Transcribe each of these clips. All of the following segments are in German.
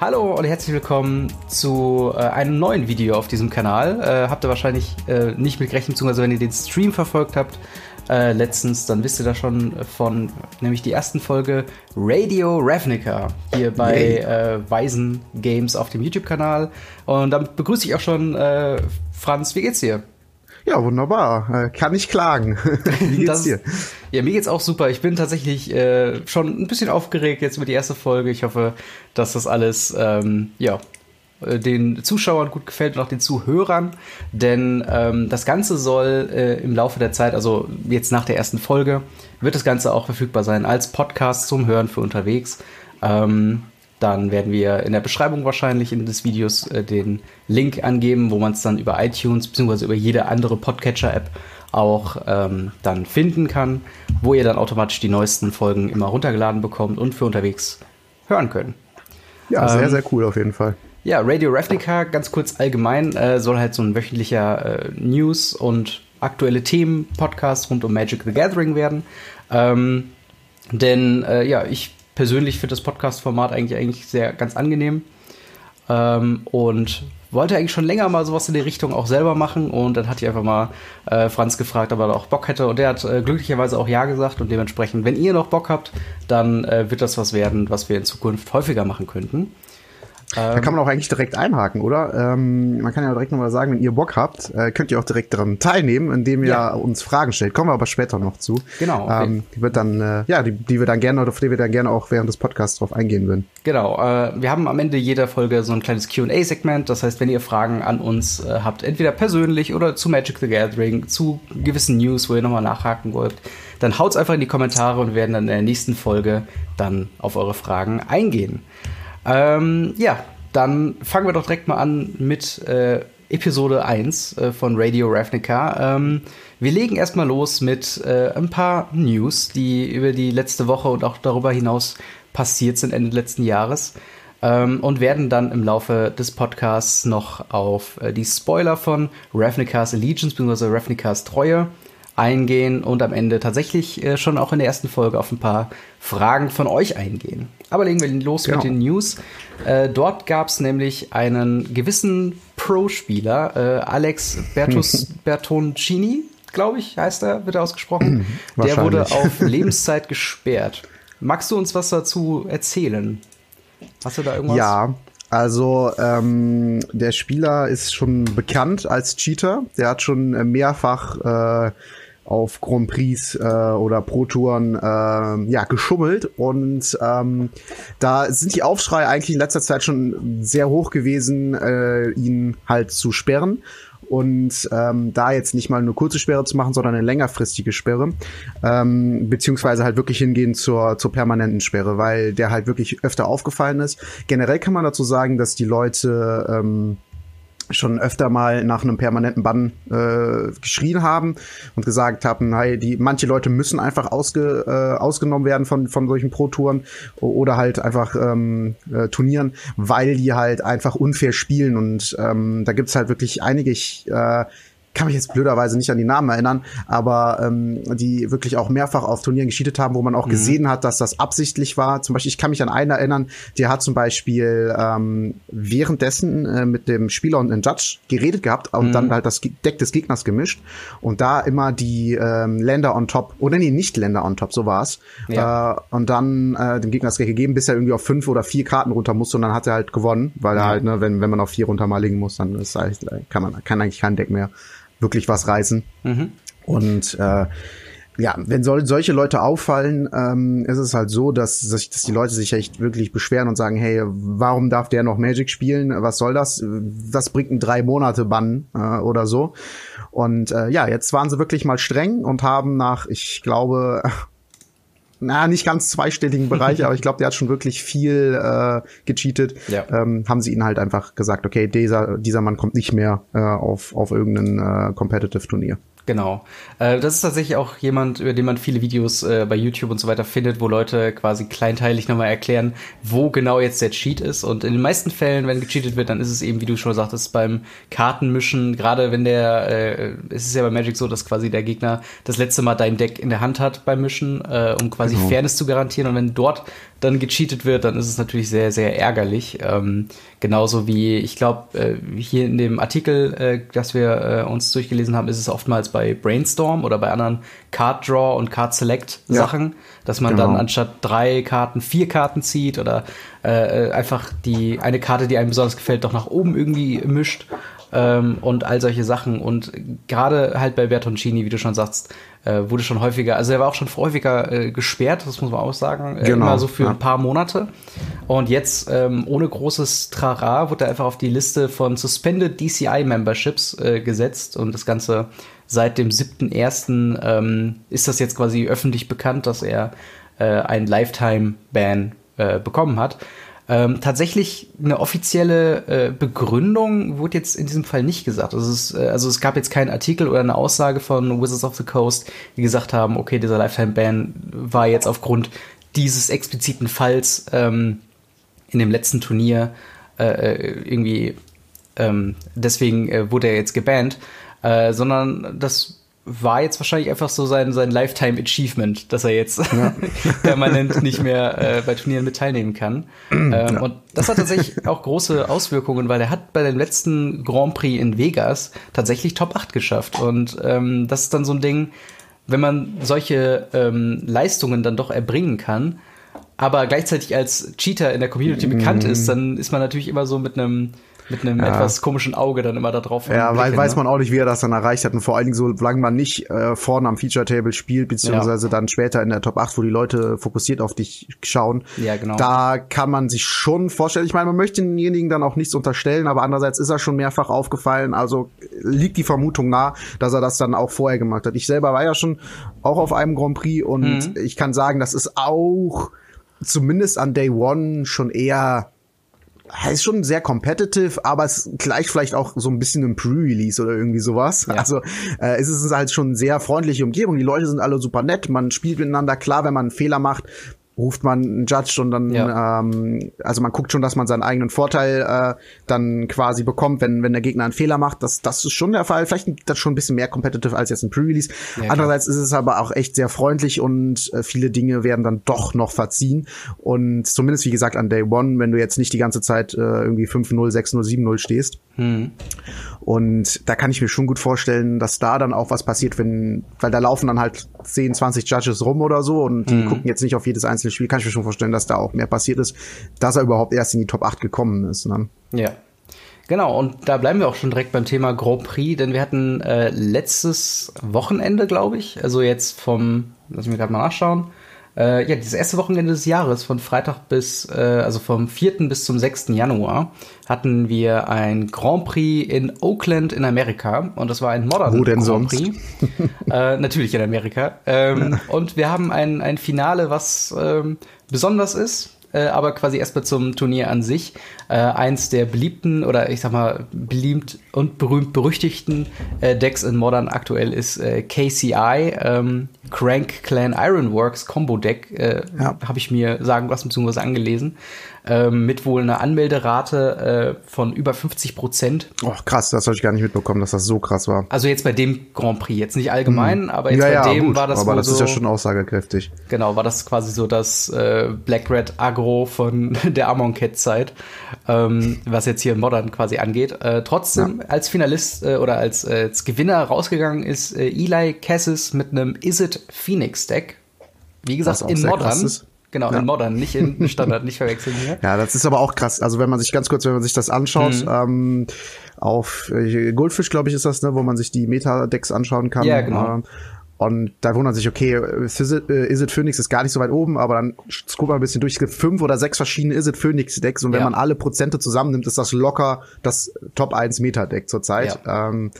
Hallo und herzlich willkommen zu äh, einem neuen Video auf diesem Kanal. Äh, habt ihr wahrscheinlich äh, nicht mit gerechnet, beziehungsweise wenn ihr den Stream verfolgt habt, äh, letztens, dann wisst ihr da schon von, nämlich die ersten Folge Radio Ravnica hier bei äh, Weisen Games auf dem YouTube-Kanal. Und damit begrüße ich auch schon äh, Franz. Wie geht's dir? Ja, wunderbar. Äh, kann ich klagen. Wie geht's Das- dir? Ja, mir geht's auch super. Ich bin tatsächlich äh, schon ein bisschen aufgeregt jetzt über die erste Folge. Ich hoffe, dass das alles ähm, ja äh, den Zuschauern gut gefällt und auch den Zuhörern, denn ähm, das Ganze soll äh, im Laufe der Zeit, also jetzt nach der ersten Folge, wird das Ganze auch verfügbar sein als Podcast zum Hören für unterwegs. Ähm, dann werden wir in der Beschreibung wahrscheinlich in des Videos äh, den Link angeben, wo man es dann über iTunes bzw. über jede andere Podcatcher-App auch ähm, dann finden kann, wo ihr dann automatisch die neuesten Folgen immer runtergeladen bekommt und für unterwegs hören könnt. Ja, sehr, Ähm, sehr cool auf jeden Fall. Ja, Radio Ravnica, ganz kurz allgemein, äh, soll halt so ein wöchentlicher äh, News- und aktuelle Themen-Podcast rund um Magic the Gathering werden. Ähm, denn äh, ja, ich persönlich finde das Podcast-Format eigentlich, eigentlich sehr ganz angenehm. Ähm, und wollte eigentlich schon länger mal sowas in die Richtung auch selber machen. Und dann hatte ich einfach mal äh, Franz gefragt, ob er da auch Bock hätte. Und der hat äh, glücklicherweise auch Ja gesagt. Und dementsprechend, wenn ihr noch Bock habt, dann äh, wird das was werden, was wir in Zukunft häufiger machen könnten. Da kann man auch eigentlich direkt einhaken, oder? Ähm, man kann ja direkt nochmal sagen, wenn ihr Bock habt, äh, könnt ihr auch direkt daran teilnehmen, indem ihr Ja. uns Fragen stellt. Kommen wir aber später noch zu. Genau, okay. Ähm, die wird dann, äh, ja, die, die wir dann gerne, oder auf die wir dann gerne auch während des Podcasts drauf eingehen würden. Genau, äh, wir haben am Ende jeder Folge so ein kleines QA-Segment. Das heißt, wenn ihr Fragen an uns äh, habt, entweder persönlich oder zu Magic the Gathering, zu gewissen News, wo ihr nochmal nachhaken wollt, dann haut's einfach in die Kommentare und wir werden dann in der nächsten Folge dann auf eure Fragen eingehen. Ähm, ja, dann fangen wir doch direkt mal an mit äh, Episode 1 äh, von Radio Ravnica. Ähm, wir legen erstmal los mit äh, ein paar News, die über die letzte Woche und auch darüber hinaus passiert sind Ende letzten Jahres. Ähm, und werden dann im Laufe des Podcasts noch auf äh, die Spoiler von Ravnica's Allegiance bzw. Ravnica's Treue eingehen und am Ende tatsächlich äh, schon auch in der ersten Folge auf ein paar Fragen von euch eingehen. Aber legen wir los Genau. mit den News. Äh, dort gab es nämlich einen gewissen Pro-Spieler, äh, Alex Bertus, Bertoncini, glaube ich, heißt er, wird er ausgesprochen. Der wurde auf Lebenszeit gesperrt. Magst du uns was dazu erzählen? Hast du da irgendwas? Ja, also ähm, der Spieler ist schon bekannt als Cheater. Der hat schon äh, mehrfach äh, auf Grand Prix äh, oder Pro Touren äh, ja geschummelt und ähm, da sind die Aufschreie eigentlich in letzter Zeit schon sehr hoch gewesen, äh, ihn halt zu sperren und ähm, da jetzt nicht mal eine kurze Sperre zu machen, sondern eine längerfristige Sperre, ähm, beziehungsweise halt wirklich hingehen zur, zur permanenten Sperre, weil der halt wirklich öfter aufgefallen ist. Generell kann man dazu sagen, dass die Leute ähm, schon öfter mal nach einem permanenten Bann äh, geschrien haben und gesagt haben, hey, die manche Leute müssen einfach ausge, äh, ausgenommen werden von von solchen Pro-Touren oder halt einfach ähm, äh, Turnieren, weil die halt einfach unfair spielen. Und ähm, da gibt's halt wirklich einige, ich äh, kann mich jetzt blöderweise nicht an die Namen erinnern, aber ähm, die wirklich auch mehrfach auf Turnieren gescheatet haben, wo man auch gesehen hat, dass das absichtlich war. Zum Beispiel, ich kann mich an einen erinnern, der hat zum Beispiel ähm, währenddessen äh, mit dem Spieler und einem Judge geredet gehabt und dann halt das Deck des Gegners gemischt und da immer die ähm, Länder on top, oder nee, nicht Länder on top, so war's. Ja. Äh, und dann äh, dem Gegner das Deck gegeben, bis er irgendwie auf fünf oder vier Karten runter musste und dann hat er halt gewonnen, weil er halt, ne, wenn, wenn man auf vier runter mal legen muss, dann ist halt, äh, kann man kann eigentlich kein Deck mehr wirklich was reißen. Und äh, ja, wenn sol solche Leute auffallen, ähm, ist es halt so, dass, sich- dass die Leute sich echt wirklich beschweren und sagen, hey, warum darf der noch Magic spielen? Was soll das? Was bringt ein drei Monate Bann äh, oder so? Und äh, ja, jetzt waren sie wirklich mal streng und haben nach, ich glaube, na, nicht ganz zweistelligen Bereich, aber ich glaube, der hat schon wirklich viel äh, gecheatet. Ja. Ähm, haben sie ihnen halt einfach gesagt, okay, dieser, dieser Mann kommt nicht mehr äh, auf, auf irgendein äh, Competitive-Turnier. Genau. Äh, das ist tatsächlich auch jemand, über den man viele Videos äh, bei YouTube und so weiter findet, wo Leute quasi kleinteilig nochmal erklären, wo genau jetzt der Cheat ist. Und in den meisten Fällen, wenn gecheatet wird, dann ist es eben, wie du schon sagtest, beim Kartenmischen, gerade wenn der, äh, es ist ja bei Magic so, dass quasi der Gegner das letzte Mal dein Deck in der Hand hat beim Mischen, äh, um quasi genau. Fairness zu garantieren. Und wenn dort dann gecheatet wird, dann ist es natürlich sehr, sehr ärgerlich. Ähm, genauso wie, ich glaube, äh, hier in dem Artikel, äh, das wir äh, uns durchgelesen haben, ist es oftmals bei Brainstorm oder bei anderen Card Draw und Card Select Sachen, ja, dass man genau. dann anstatt drei Karten vier Karten zieht oder äh, einfach die eine Karte, die einem besonders gefällt, doch nach oben irgendwie mischt ähm, und all solche Sachen. Und gerade halt bei Bertoncini, wie du schon sagst, äh, wurde schon häufiger, also er war auch schon häufiger äh, gesperrt, das muss man auch sagen, äh, genau, immer so für ja. ein paar Monate. Und jetzt ähm, ohne großes Trara wurde er einfach auf die Liste von Suspended DCI Memberships äh, gesetzt und das Ganze seit dem 7.1. Ähm, ist das jetzt quasi öffentlich bekannt, dass er äh, ein Lifetime-Ban äh, bekommen hat. Ähm, tatsächlich eine offizielle äh, Begründung wurde jetzt in diesem Fall nicht gesagt. Also es, äh, also es gab jetzt keinen Artikel oder eine Aussage von Wizards of the Coast, die gesagt haben, okay, dieser Lifetime-Ban war jetzt aufgrund dieses expliziten Falls ähm, in dem letzten Turnier äh, äh irgendwie ähm, deswegen äh, wurde er jetzt gebannt, sondern das war jetzt wahrscheinlich einfach so sein, sein Lifetime Achievement, dass er jetzt ja. permanent nicht mehr äh, bei Turnieren mit teilnehmen kann. Ähm, ja. Und das hat tatsächlich auch große Auswirkungen, weil er hat bei dem letzten Grand Prix in Vegas tatsächlich Top 8 geschafft. Und ähm, das ist dann so ein Ding, wenn man solche ähm, Leistungen dann doch erbringen kann, aber gleichzeitig als Cheater in der Community mm. bekannt ist, dann ist man natürlich immer so mit einem mit einem ja. etwas komischen Auge dann immer da drauf. Ja, weil weiß man auch nicht, wie er das dann erreicht hat. Und vor allen Dingen, solange man nicht äh, vorne am Feature-Table spielt, beziehungsweise ja. dann später in der Top 8, wo die Leute fokussiert auf dich schauen. Ja, genau. Da kann man sich schon vorstellen. Ich meine, man möchte denjenigen dann auch nichts unterstellen, aber andererseits ist er schon mehrfach aufgefallen. Also liegt die Vermutung nah, dass er das dann auch vorher gemacht hat. Ich selber war ja schon auch auf einem Grand Prix und mhm. ich kann sagen, das ist auch zumindest an Day One schon eher ist schon sehr competitive, aber es gleicht vielleicht auch so ein bisschen im Pre-Release oder irgendwie sowas. Ja. Also äh, es ist halt schon sehr freundliche Umgebung. Die Leute sind alle super nett, man spielt miteinander. Klar, wenn man einen Fehler macht, ruft man einen Judge und dann, ja. ähm, also man guckt schon, dass man seinen eigenen Vorteil äh, dann quasi bekommt, wenn, wenn der Gegner einen Fehler macht. Das, das ist schon der Fall. Vielleicht das schon ein bisschen mehr competitive als jetzt ein Pre-Release. Ja, Andererseits ist es aber auch echt sehr freundlich und äh, viele Dinge werden dann doch noch verziehen. Und zumindest, wie gesagt, an Day One, wenn du jetzt nicht die ganze Zeit äh, irgendwie 5-0, 6-0, 7-0 stehst. Hm. Und da kann ich mir schon gut vorstellen, dass da dann auch was passiert, wenn, weil da laufen dann halt 10, 20 Judges rum oder so und die hm. gucken jetzt nicht auf jedes einzelne einzelne Spiel kann ich mir schon vorstellen, dass da auch mehr passiert ist, dass er überhaupt erst in die Top 8 gekommen ist. Ne? Ja. Genau, und da bleiben wir auch schon direkt beim Thema Grand Prix, denn wir hatten äh, letztes Wochenende, glaube ich, also jetzt vom, lass mich gerade mal nachschauen, äh, ja, dieses erste Wochenende des Jahres, von Freitag bis, äh, also vom 4. bis zum 6. Januar, hatten wir ein Grand Prix in Oakland in Amerika. Und das war ein Modern Wo denn Grand? Prix. äh, natürlich in Amerika. Ähm, und wir haben ein, ein Finale, was ähm, besonders ist äh, aber quasi erstmal zum Turnier an sich. Äh, eins der beliebten oder ich sag mal beliebt und berühmt berüchtigten äh, Decks in Modern aktuell ist äh, KCI, ähm, Crank Clan Ironworks Combo Deck, äh, ja. habe ich mir sagen lassen bzw. angelesen ähm, mit wohl einer Anmelderate äh, von über 50 Prozent. Oh, krass, das habe ich gar nicht mitbekommen, dass das so krass war. Also jetzt bei dem Grand Prix, jetzt nicht allgemein, mhm. aber jetzt ja, bei ja, dem gut, war das Aber das so, ist ja schon aussagekräftig. Genau, war das quasi so das äh, Black Red Agro von der Amon Cat Zeit, ähm, was jetzt hier in Modern quasi angeht. Äh, trotzdem ja. als Finalist äh, oder als, äh, als Gewinner rausgegangen ist äh, Eli Cassis mit einem Is It Phoenix Deck. Wie gesagt, in Modern. Genau, ja. in Modern, nicht in Standard, nicht verwechseln hier. Ja, das ist aber auch krass. Also wenn man sich ganz kurz, wenn man sich das anschaut, mhm. ähm, auf äh, Goldfish, glaube ich, ist das, ne, wo man sich die Meta-Decks anschauen kann. Ja, genau. Ähm, und da wundert sich, okay, Is it, äh, Is it Phoenix ist gar nicht so weit oben, aber dann guckt man ein bisschen durch. Es gibt fünf oder sechs verschiedene Is it Phoenix Decks und wenn ja. man alle Prozente zusammennimmt, ist das locker das Top 1 Meta Deck zurzeit. Ja. Ähm,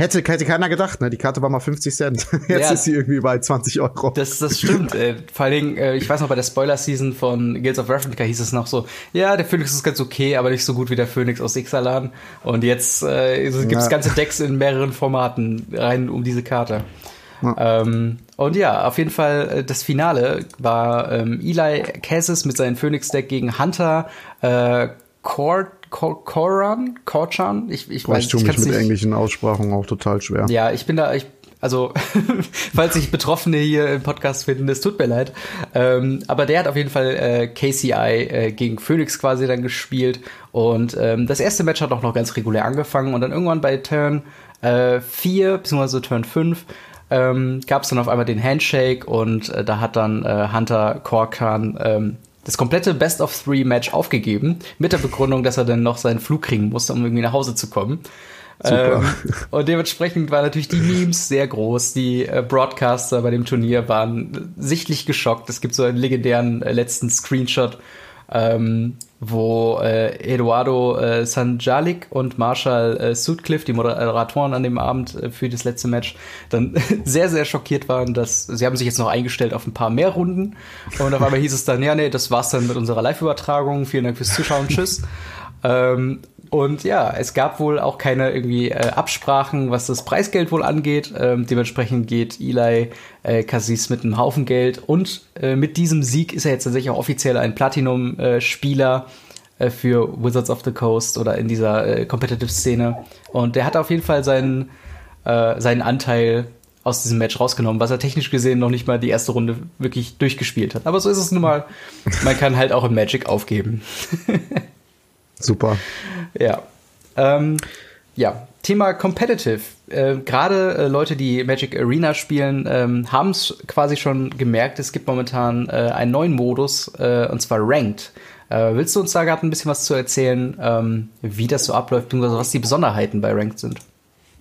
Hätte, hätte keiner gedacht, ne? Die Karte war mal 50 Cent. Jetzt ja, ist sie irgendwie bei 20 Euro. Das, das stimmt. äh, vor allen Dingen, äh, ich weiß noch, bei der Spoiler-Season von Guilds of Ravnica hieß es noch so, ja, der Phoenix ist ganz okay, aber nicht so gut wie der Phoenix aus Ixalan. Und jetzt äh, gibt es ja. ganze Decks in mehreren Formaten rein um diese Karte. Ja. Ähm, und ja, auf jeden Fall, äh, das Finale war ähm, Eli Cassis mit seinem Phoenix-Deck gegen Hunter, äh, Court Koran, Korchan, ich, ich Boah, weiß, ich tue mich mit nicht. englischen Aussprachen auch total schwer. Ja, ich bin da, ich, also, falls sich Betroffene hier im Podcast finden, es tut mir leid. Ähm, aber der hat auf jeden Fall äh, KCI äh, gegen Phoenix quasi dann gespielt. Und ähm, das erste Match hat auch noch ganz regulär angefangen. Und dann irgendwann bei Turn 4, äh, beziehungsweise Turn 5, ähm, gab es dann auf einmal den Handshake und äh, da hat dann äh, Hunter Korkan ähm, das komplette Best of Three Match aufgegeben, mit der Begründung, dass er dann noch seinen Flug kriegen musste, um irgendwie nach Hause zu kommen. Ähm, und dementsprechend waren natürlich die Memes sehr groß. Die äh, Broadcaster bei dem Turnier waren sichtlich geschockt. Es gibt so einen legendären äh, letzten Screenshot, ähm, wo äh, Eduardo äh, Sanjalik und Marshall äh, Sutcliffe, die Moderatoren an dem Abend äh, für das letzte Match, dann sehr, sehr schockiert waren, dass sie haben sich jetzt noch eingestellt auf ein paar mehr Runden. Und auf einmal hieß es dann, ja, nee, das war's dann mit unserer Live-Übertragung. Vielen Dank fürs Zuschauen. Tschüss. Ähm, und ja, es gab wohl auch keine irgendwie äh, Absprachen, was das Preisgeld wohl angeht. Ähm, dementsprechend geht Eli äh, Cassis mit einem Haufen Geld und äh, mit diesem Sieg ist er jetzt tatsächlich auch offiziell ein Platinum-Spieler äh, für Wizards of the Coast oder in dieser äh, Competitive-Szene. Und der hat auf jeden Fall seinen, äh, seinen Anteil aus diesem Match rausgenommen, was er technisch gesehen noch nicht mal die erste Runde wirklich durchgespielt hat. Aber so ist es nun mal. Man kann halt auch im Magic aufgeben. Super. Ja. Ähm, ja, Thema Competitive. Äh, Gerade äh, Leute, die Magic Arena spielen, ähm, haben es quasi schon gemerkt. Es gibt momentan äh, einen neuen Modus, äh, und zwar Ranked. Äh, willst du uns da gerade ein bisschen was zu erzählen, ähm, wie das so abläuft, beziehungsweise was die Besonderheiten bei Ranked sind?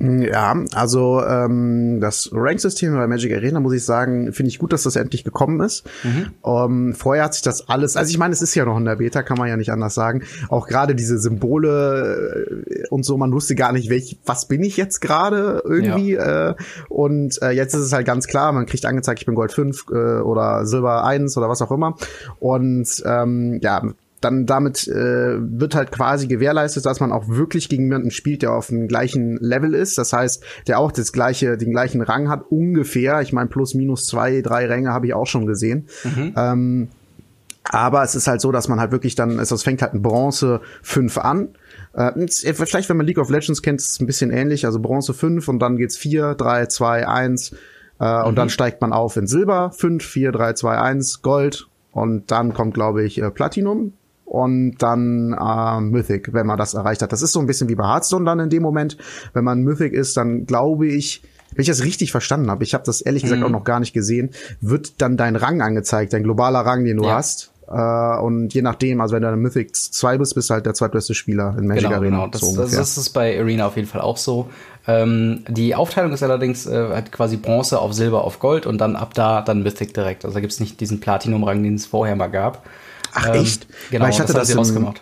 Ja, also ähm, das Rank-System bei Magic Arena, muss ich sagen, finde ich gut, dass das endlich gekommen ist. Mhm. Ähm, vorher hat sich das alles, also ich meine, es ist ja noch in der Beta, kann man ja nicht anders sagen. Auch gerade diese Symbole äh, und so, man wusste gar nicht, welch, was bin ich jetzt gerade irgendwie. Ja. Äh, und äh, jetzt ist es halt ganz klar, man kriegt angezeigt, ich bin Gold 5 äh, oder Silber 1 oder was auch immer. Und ähm, ja, dann damit äh, wird halt quasi gewährleistet, dass man auch wirklich gegen jemanden spielt, der auf dem gleichen Level ist. Das heißt, der auch das gleiche, den gleichen Rang hat, ungefähr. Ich meine, plus minus zwei, drei Ränge habe ich auch schon gesehen. Mhm. Ähm, aber es ist halt so, dass man halt wirklich dann, es fängt halt ein Bronze 5 an. Äh, vielleicht, wenn man League of Legends kennt, ist es ein bisschen ähnlich. Also Bronze 5 und dann geht's 4, 3, 2, 1. Äh, mhm. Und dann steigt man auf in Silber 5, 4, 3, 2, 1, Gold. Und dann kommt, glaube ich, äh, Platinum und dann äh, Mythic, wenn man das erreicht hat. Das ist so ein bisschen wie bei Hearthstone dann in dem Moment. Wenn man Mythic ist, dann glaube ich, wenn ich das richtig verstanden habe, ich habe das ehrlich gesagt hm. auch noch gar nicht gesehen, wird dann dein Rang angezeigt, dein globaler Rang, den du ja. hast. Uh, und je nachdem, also wenn du eine Mythic 2 bist, bist du halt der zweitbeste Spieler in Magic genau, Arena. Genau, das, so das, das, ist bei Arena auf jeden Fall auch so. Ähm, die Aufteilung ist allerdings äh, hat quasi Bronze auf Silber auf Gold und dann ab da dann Mythic direkt. Also da gibt's nicht diesen Platinum-Rang, den es vorher mal gab. Ach ähm, echt? Genau, Weil ich hatte das, das rausgemacht.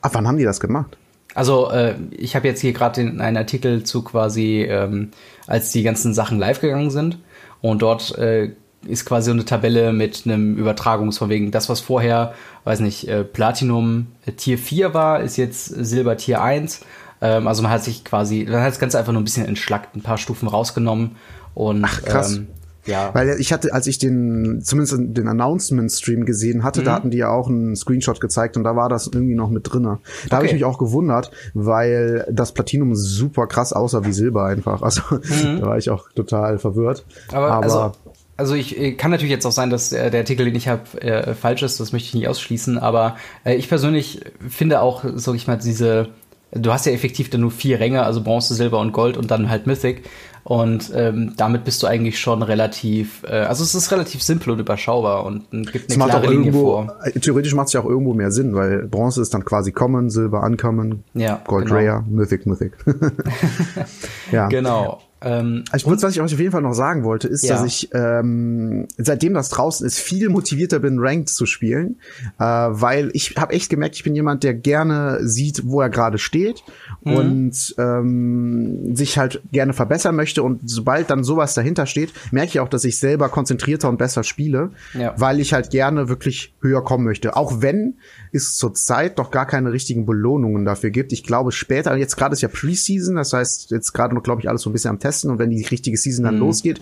Ab wann haben die das gemacht? Also äh, ich habe jetzt hier gerade einen Artikel zu quasi, ähm, als die ganzen Sachen live gegangen sind und dort äh, ist quasi so eine Tabelle mit einem Übertragungsverwegen. Das, was vorher, weiß nicht, äh, Platinum äh, Tier 4 war, ist jetzt Silber Tier 1. Ähm, also man hat sich quasi, man hat das Ganze einfach nur ein bisschen entschlackt, ein paar Stufen rausgenommen und Ach, krass. Ähm, ja. Weil ich hatte, als ich den, zumindest den Announcement-Stream gesehen hatte, mhm. da hatten die ja auch einen Screenshot gezeigt und da war das irgendwie noch mit drinne. Da okay. habe ich mich auch gewundert, weil das Platinum super krass aussah wie Silber einfach. Also mhm. da war ich auch total verwirrt. Aber, Aber also also ich kann natürlich jetzt auch sein, dass äh, der Artikel, den ich habe, äh, falsch ist, das möchte ich nicht ausschließen, aber äh, ich persönlich finde auch, sag ich mal, diese, du hast ja effektiv dann nur vier Ränge, also Bronze, Silber und Gold und dann halt Mythic. Und ähm, damit bist du eigentlich schon relativ, äh, also es ist relativ simpel und überschaubar und gibt eine klare Linie irgendwo, vor. Äh, theoretisch macht es ja auch irgendwo mehr Sinn, weil Bronze ist dann quasi Common, Silber Uncommon, ja, Gold genau. Rare, Mythic, Mythic. ja. Genau. Ähm, ich würde, was ich euch auf jeden Fall noch sagen wollte, ist, ja. dass ich ähm, seitdem das draußen ist, viel motivierter bin, Ranked zu spielen, äh, weil ich habe echt gemerkt, ich bin jemand, der gerne sieht, wo er gerade steht mhm. und ähm, sich halt gerne verbessern möchte. Und sobald dann sowas dahinter steht, merke ich auch, dass ich selber konzentrierter und besser spiele, ja. weil ich halt gerne wirklich höher kommen möchte. Auch wenn es zurzeit doch gar keine richtigen Belohnungen dafür gibt. Ich glaube später, jetzt gerade ist ja Preseason, das heißt jetzt gerade noch, glaube ich, alles so ein bisschen am testen und wenn die richtige Season dann mhm. losgeht,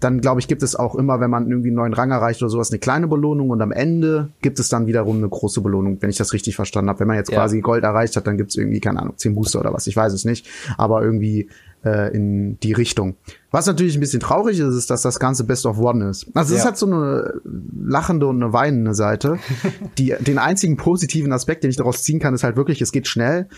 dann glaube ich, gibt es auch immer, wenn man irgendwie einen neuen Rang erreicht oder sowas, eine kleine Belohnung und am Ende gibt es dann wiederum eine große Belohnung, wenn ich das richtig verstanden habe. Wenn man jetzt ja. quasi Gold erreicht hat, dann gibt es irgendwie, keine Ahnung, 10 Booster oder was, ich weiß es nicht, aber irgendwie äh, in die Richtung. Was natürlich ein bisschen traurig ist, ist, dass das Ganze Best of One ist. Also es ja. hat so eine lachende und eine weinende Seite. Die, den einzigen positiven Aspekt, den ich daraus ziehen kann, ist halt wirklich, es geht schnell.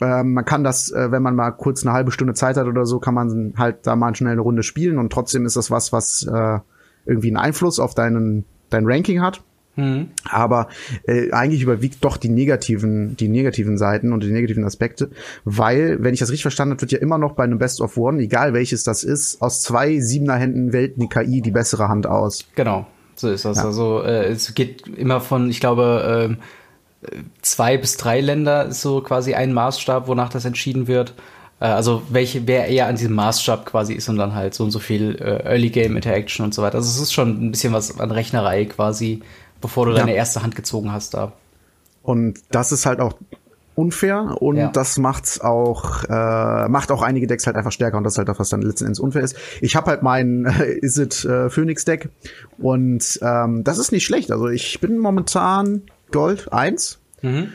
Ähm, man kann das, äh, wenn man mal kurz eine halbe Stunde Zeit hat oder so, kann man halt da mal schnell eine Runde spielen und trotzdem ist das was, was äh, irgendwie einen Einfluss auf deinen dein Ranking hat. Mhm. Aber äh, eigentlich überwiegt doch die negativen, die negativen Seiten und die negativen Aspekte, weil, wenn ich das richtig verstanden habe, wird ja immer noch bei einem Best of One, egal welches das ist, aus zwei siebener Händen wählt eine KI die bessere Hand aus. Genau, so ist das. Ja. Also äh, es geht immer von, ich glaube, äh, zwei bis drei Länder ist so quasi ein Maßstab, wonach das entschieden wird. Äh, also welche, wer eher an diesem Maßstab quasi ist und dann halt so und so viel äh, Early Game Interaction und so weiter. Also es ist schon ein bisschen was an Rechnerei quasi, bevor du ja. deine erste Hand gezogen hast da. Und das ist halt auch unfair und ja. das macht's auch äh, macht auch einige Decks halt einfach stärker und das ist halt auch was dann letzten Endes unfair ist. Ich habe halt mein äh, Is it äh, Phoenix Deck und ähm, das ist nicht schlecht. Also ich bin momentan Gold 1. Mhm.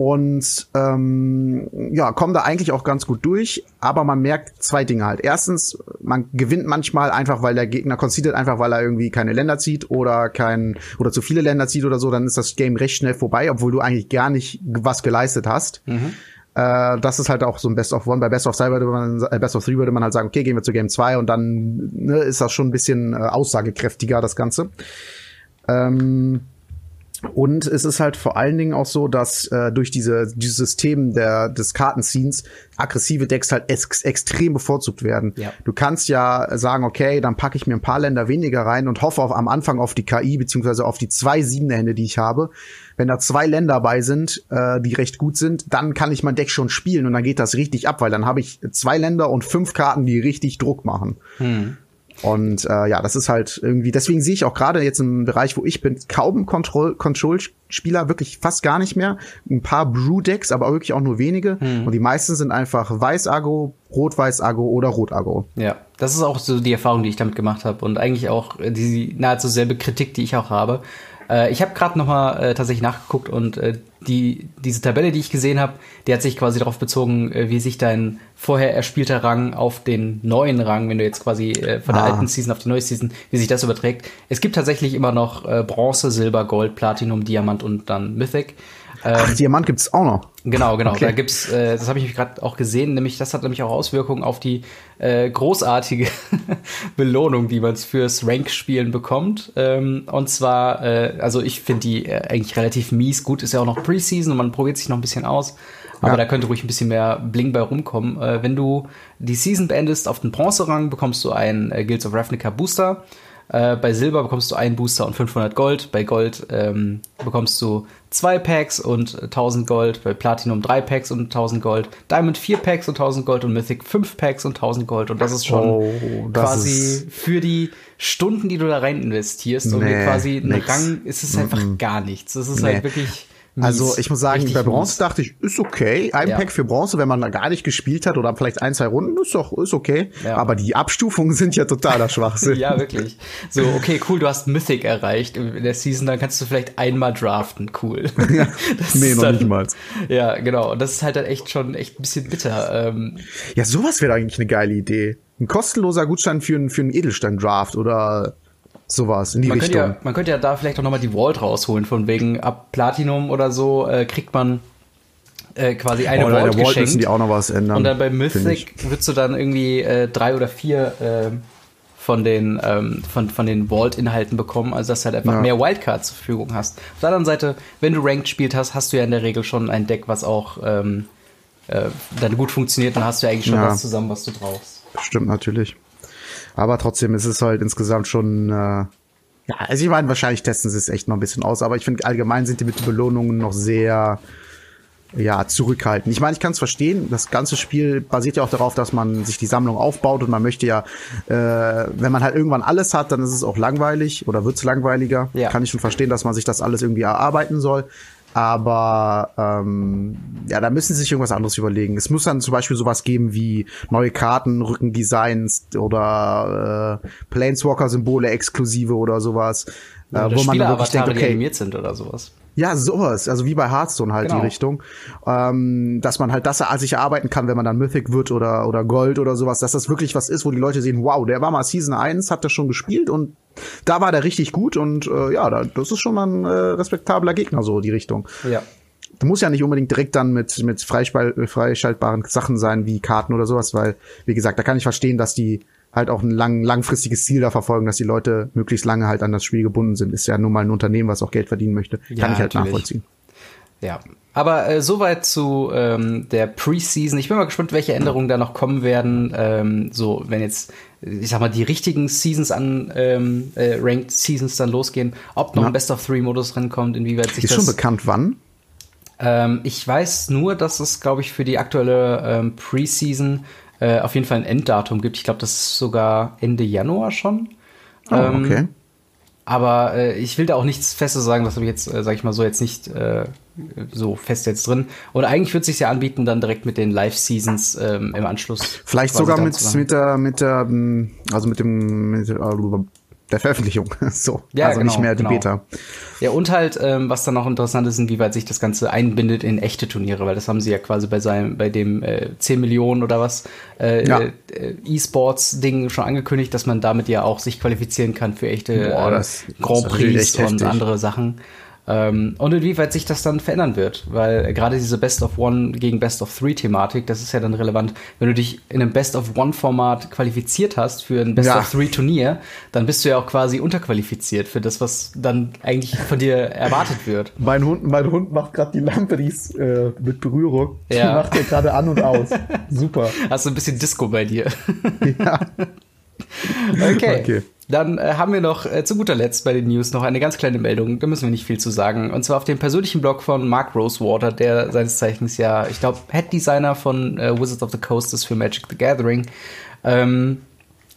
Und ähm, ja, kommen da eigentlich auch ganz gut durch, aber man merkt zwei Dinge halt. Erstens, man gewinnt manchmal einfach, weil der Gegner conceded einfach, weil er irgendwie keine Länder zieht oder kein oder zu viele Länder zieht oder so, dann ist das Game recht schnell vorbei, obwohl du eigentlich gar nicht was geleistet hast. Mhm. Äh, das ist halt auch so ein Best of One. Bei Best of Three würde man, äh, Best of Three würde man halt sagen, okay, gehen wir zu Game 2 und dann ne, ist das schon ein bisschen äh, aussagekräftiger, das Ganze. Ähm, und es ist halt vor allen Dingen auch so, dass äh, durch diese dieses System der des Kartenscenes aggressive Decks halt ex extrem bevorzugt werden. Ja. Du kannst ja sagen, okay, dann packe ich mir ein paar Länder weniger rein und hoffe auf, am Anfang auf die KI beziehungsweise auf die zwei siebener Hände, die ich habe. Wenn da zwei Länder dabei sind, äh, die recht gut sind, dann kann ich mein Deck schon spielen und dann geht das richtig ab, weil dann habe ich zwei Länder und fünf Karten, die richtig Druck machen. Hm. Und äh, ja, das ist halt irgendwie, deswegen sehe ich auch gerade jetzt im Bereich, wo ich bin, kaum Control-Spieler, wirklich fast gar nicht mehr. Ein paar Brew-Decks, aber wirklich auch nur wenige. Hm. Und die meisten sind einfach Weiß-Agro, Rot-Weiß-Agro oder Rot-Agro. Ja, das ist auch so die Erfahrung, die ich damit gemacht habe. Und eigentlich auch die nahezu selbe Kritik, die ich auch habe. Äh, ich habe gerade noch mal äh, tatsächlich nachgeguckt und äh, die diese Tabelle, die ich gesehen habe, die hat sich quasi darauf bezogen, äh, wie sich dein vorher erspielter Rang auf den neuen Rang, wenn du jetzt quasi äh, von der ah. alten Season auf die neue Season, wie sich das überträgt. Es gibt tatsächlich immer noch äh, Bronze, Silber, Gold, Platinum, Diamant und dann Mythic. Ach, ähm, Diamant gibt's auch noch. Genau, genau. Okay. Da gibt's, äh, das habe ich gerade auch gesehen, nämlich das hat nämlich auch Auswirkungen auf die äh, großartige Belohnung, die man fürs Rank-Spielen bekommt. Ähm, und zwar, äh, also ich finde die äh, eigentlich relativ mies. Gut, ist ja auch noch Preseason und man probiert sich noch ein bisschen aus. Aber ja. da könnte ruhig ein bisschen mehr Bling bei rumkommen. Äh, wenn du die Season beendest auf den Bronze-Rang, bekommst du einen äh, Guilds of Ravnica Booster. Äh, bei Silber bekommst du einen Booster und 500 Gold. Bei Gold ähm, bekommst du zwei Packs und 1000 Gold. Bei Platinum drei Packs und 1000 Gold. Diamond vier Packs und 1000 Gold und Mythic fünf Packs und 1000 Gold. Und das ist schon oh, das quasi ist für die Stunden, die du da rein investierst. Und nee, quasi ein Rang ist es einfach mm -mm. gar nichts. Das ist nee. halt wirklich also ich muss sagen, bei Bronze mies. dachte ich, ist okay. Ein ja. Pack für Bronze, wenn man da gar nicht gespielt hat oder vielleicht ein, zwei Runden, ist doch, ist okay. Ja. Aber die Abstufungen sind ja totaler Schwachsinn. ja, wirklich. So, okay, cool, du hast Mythic erreicht in der Season, dann kannst du vielleicht einmal draften. Cool. ja. nee, noch dann, nicht mal. Ja, genau. Und das ist halt dann echt schon echt ein bisschen bitter. Ähm, ja, sowas wäre eigentlich eine geile Idee. Ein kostenloser Gutschein für, für einen Edelstein-Draft oder sowas in die man Richtung. Könnte ja, man könnte ja da vielleicht auch nochmal die Vault rausholen, von wegen ab Platinum oder so äh, kriegt man äh, quasi eine oh, Vault, Vault müssen die auch noch was ändern. Und dann bei Mythic würdest du dann irgendwie äh, drei oder vier äh, von den ähm, von, von den Vault-Inhalten bekommen, also dass du halt einfach ja. mehr Wildcards zur Verfügung hast. Auf der anderen Seite, wenn du Ranked spielt hast, hast du ja in der Regel schon ein Deck, was auch ähm, äh, dann gut funktioniert, dann hast du ja eigentlich schon ja. das zusammen, was du brauchst. Stimmt natürlich. Aber trotzdem ist es halt insgesamt schon, äh, ja, also ich meine, wahrscheinlich testen sie es echt noch ein bisschen aus, aber ich finde allgemein sind die mit den Belohnungen noch sehr, ja, zurückhaltend. Ich meine, ich kann es verstehen. Das ganze Spiel basiert ja auch darauf, dass man sich die Sammlung aufbaut und man möchte ja, äh, wenn man halt irgendwann alles hat, dann ist es auch langweilig oder wird es langweiliger. Ja. Kann ich schon verstehen, dass man sich das alles irgendwie erarbeiten soll. Aber ähm, ja, da müssen sie sich irgendwas anderes überlegen. Es muss dann zum Beispiel sowas geben wie neue Karten, Rückendesigns oder äh, Planeswalker-Symbole exklusive oder sowas. Ja, äh, wo man dann wirklich denkt, okay, animiert sind oder sowas. Ja, sowas, also wie bei Hearthstone halt genau. die Richtung, ähm, dass man halt das sich erarbeiten kann, wenn man dann Mythic wird oder oder Gold oder sowas, dass das wirklich was ist, wo die Leute sehen, wow, der war mal Season 1, hat das schon gespielt und da war der richtig gut und äh, ja, das ist schon mal ein äh, respektabler Gegner so die Richtung. Ja. Du musst ja nicht unbedingt direkt dann mit mit freischaltbaren Sachen sein wie Karten oder sowas, weil wie gesagt, da kann ich verstehen, dass die halt auch ein lang, langfristiges Ziel da verfolgen, dass die Leute möglichst lange halt an das Spiel gebunden sind. Ist ja nun mal ein Unternehmen, was auch Geld verdienen möchte. Kann ja, ich halt natürlich. nachvollziehen. Ja, aber äh, soweit zu ähm, der Preseason. Ich bin mal gespannt, welche Änderungen da noch kommen werden. Ähm, so, wenn jetzt, ich sag mal, die richtigen Seasons an ähm, äh, Ranked Seasons dann losgehen, ob noch ja. ein Best of Three Modus rankommt, inwieweit sich Ist das. Ist schon bekannt, wann? Ähm, ich weiß nur, dass es, glaube ich, für die aktuelle ähm, Preseason äh, auf jeden Fall ein Enddatum gibt. Ich glaube, das ist sogar Ende Januar schon. Oh, ähm, okay. Aber äh, ich will da auch nichts Festes sagen, das habe ich jetzt, äh, sag ich mal so, jetzt nicht äh, so fest jetzt drin. Und eigentlich würde es sich ja anbieten, dann direkt mit den Live-Seasons ähm, im Anschluss. Vielleicht sogar mit, mit der, mit der, also mit dem, mit, der Veröffentlichung. so. Ja, also genau, nicht mehr die genau. Beta. Ja, und halt, ähm, was dann noch interessant ist, inwieweit sich das Ganze einbindet in echte Turniere, weil das haben sie ja quasi bei seinem, bei dem äh, 10 Millionen oder was äh, ja. äh, E-Sports-Ding schon angekündigt, dass man damit ja auch sich qualifizieren kann für echte Boah, das, äh, Grand Prix und andere Sachen. Ähm, und inwieweit sich das dann verändern wird, weil gerade diese Best of One gegen Best of Three Thematik, das ist ja dann relevant. Wenn du dich in einem Best of One Format qualifiziert hast für ein Best ja. of Three Turnier, dann bist du ja auch quasi unterqualifiziert für das, was dann eigentlich von dir erwartet wird. Mein Hund, mein Hund macht gerade die Lampe, die ist äh, mit Berührung. Ja. Die macht er gerade an und aus. Super. Hast du ein bisschen Disco bei dir? Ja. okay. okay. Dann äh, haben wir noch äh, zu guter Letzt bei den News noch eine ganz kleine Meldung, da müssen wir nicht viel zu sagen. Und zwar auf dem persönlichen Blog von Mark Rosewater, der seines Zeichens ja, ich glaube, Head Designer von äh, Wizards of the Coast ist für Magic the Gathering. Ähm,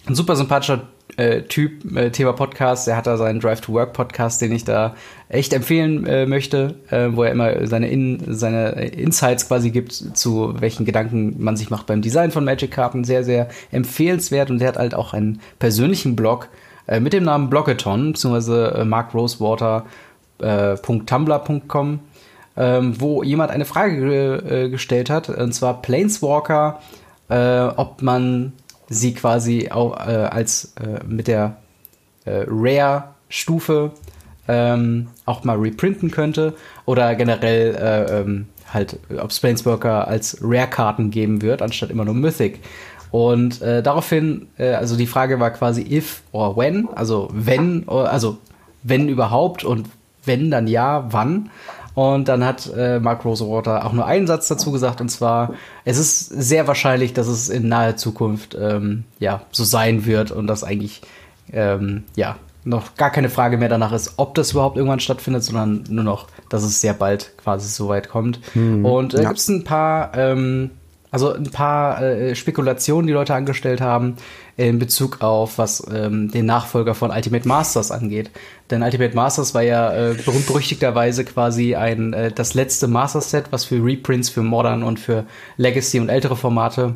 ein super sympathischer äh, Typ, äh, Thema Podcast. Er hat da seinen Drive to Work Podcast, den ich da echt empfehlen äh, möchte, äh, wo er immer seine, In seine Insights quasi gibt, zu welchen Gedanken man sich macht beim Design von Magic-Karten. Sehr, sehr empfehlenswert und er hat halt auch einen persönlichen Blog äh, mit dem Namen Bloggathon, beziehungsweise äh, markrosewater.tumblr.com, äh, ähm, wo jemand eine Frage ge äh, gestellt hat, und zwar Planeswalker, ob man sie quasi auch als mit der Rare-Stufe ähm, auch mal reprinten könnte oder generell äh, ähm, halt, ob es Planeswalker als Rare-Karten geben wird, anstatt immer nur Mythic. Und äh, daraufhin, äh, also die Frage war quasi if or when, also wenn, also wenn überhaupt und wenn dann ja, wann. Und dann hat äh, Mark Rosewater auch nur einen Satz dazu gesagt, und zwar, es ist sehr wahrscheinlich, dass es in naher Zukunft ähm, ja so sein wird und dass eigentlich ähm, ja noch gar keine Frage mehr danach ist, ob das überhaupt irgendwann stattfindet, sondern nur noch, dass es sehr bald quasi so weit kommt. Hm, und äh, ja. gibt es ein paar ähm, also ein paar äh, Spekulationen, die Leute angestellt haben in Bezug auf was ähm, den Nachfolger von Ultimate Masters angeht. Denn Ultimate Masters war ja äh, berühmt berüchtigterweise quasi ein äh, das letzte Master Set, was für Reprints für Modern und für Legacy und ältere Formate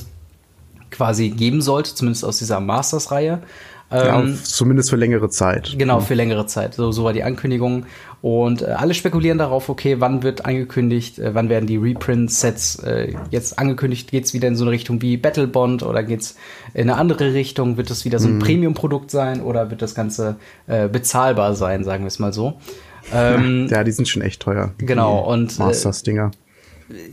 quasi geben sollte, zumindest aus dieser Masters-Reihe. Ja, ähm, zumindest für längere Zeit. Genau, für längere Zeit. So, so war die Ankündigung. Und äh, alle spekulieren darauf, okay, wann wird angekündigt, äh, wann werden die Reprint-Sets äh, jetzt angekündigt? Geht's wieder in so eine Richtung wie Battle Bond oder geht's in eine andere Richtung? Wird es wieder so ein Mhm. Premium-Produkt sein oder wird das Ganze äh, bezahlbar sein, sagen wir es mal so? Ähm, Ja, die sind schon echt teuer. Genau, und, äh, Masters-Dinger.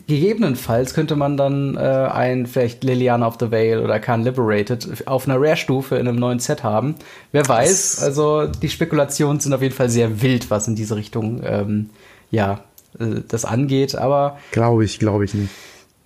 Gegebenenfalls könnte man dann äh, ein vielleicht Liliana of the Veil oder Khan Liberated auf einer Rare-Stufe in einem neuen Set haben. Wer weiß, also die Spekulationen sind auf jeden Fall sehr wild, was in diese Richtung ähm, ja äh, das angeht, aber Glaube ich, glaube ich nicht.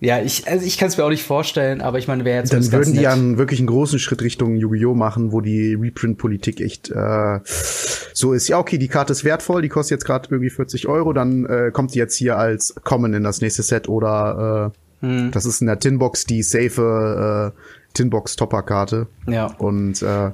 Ja, ich, also ich kann es mir auch nicht vorstellen, aber ich meine, wäre jetzt Dann würden die ja einen wirklich einen großen Schritt Richtung Yu-Gi-Oh! machen, wo die Reprint-Politik echt äh, so ist. Ja, okay, die Karte ist wertvoll, die kostet jetzt gerade irgendwie 40 Euro, dann äh, kommt die jetzt hier als Common in das nächste Set oder äh, hm. das ist in der Tinbox die safe äh, Tinbox-Topper-Karte. Ja. Und äh,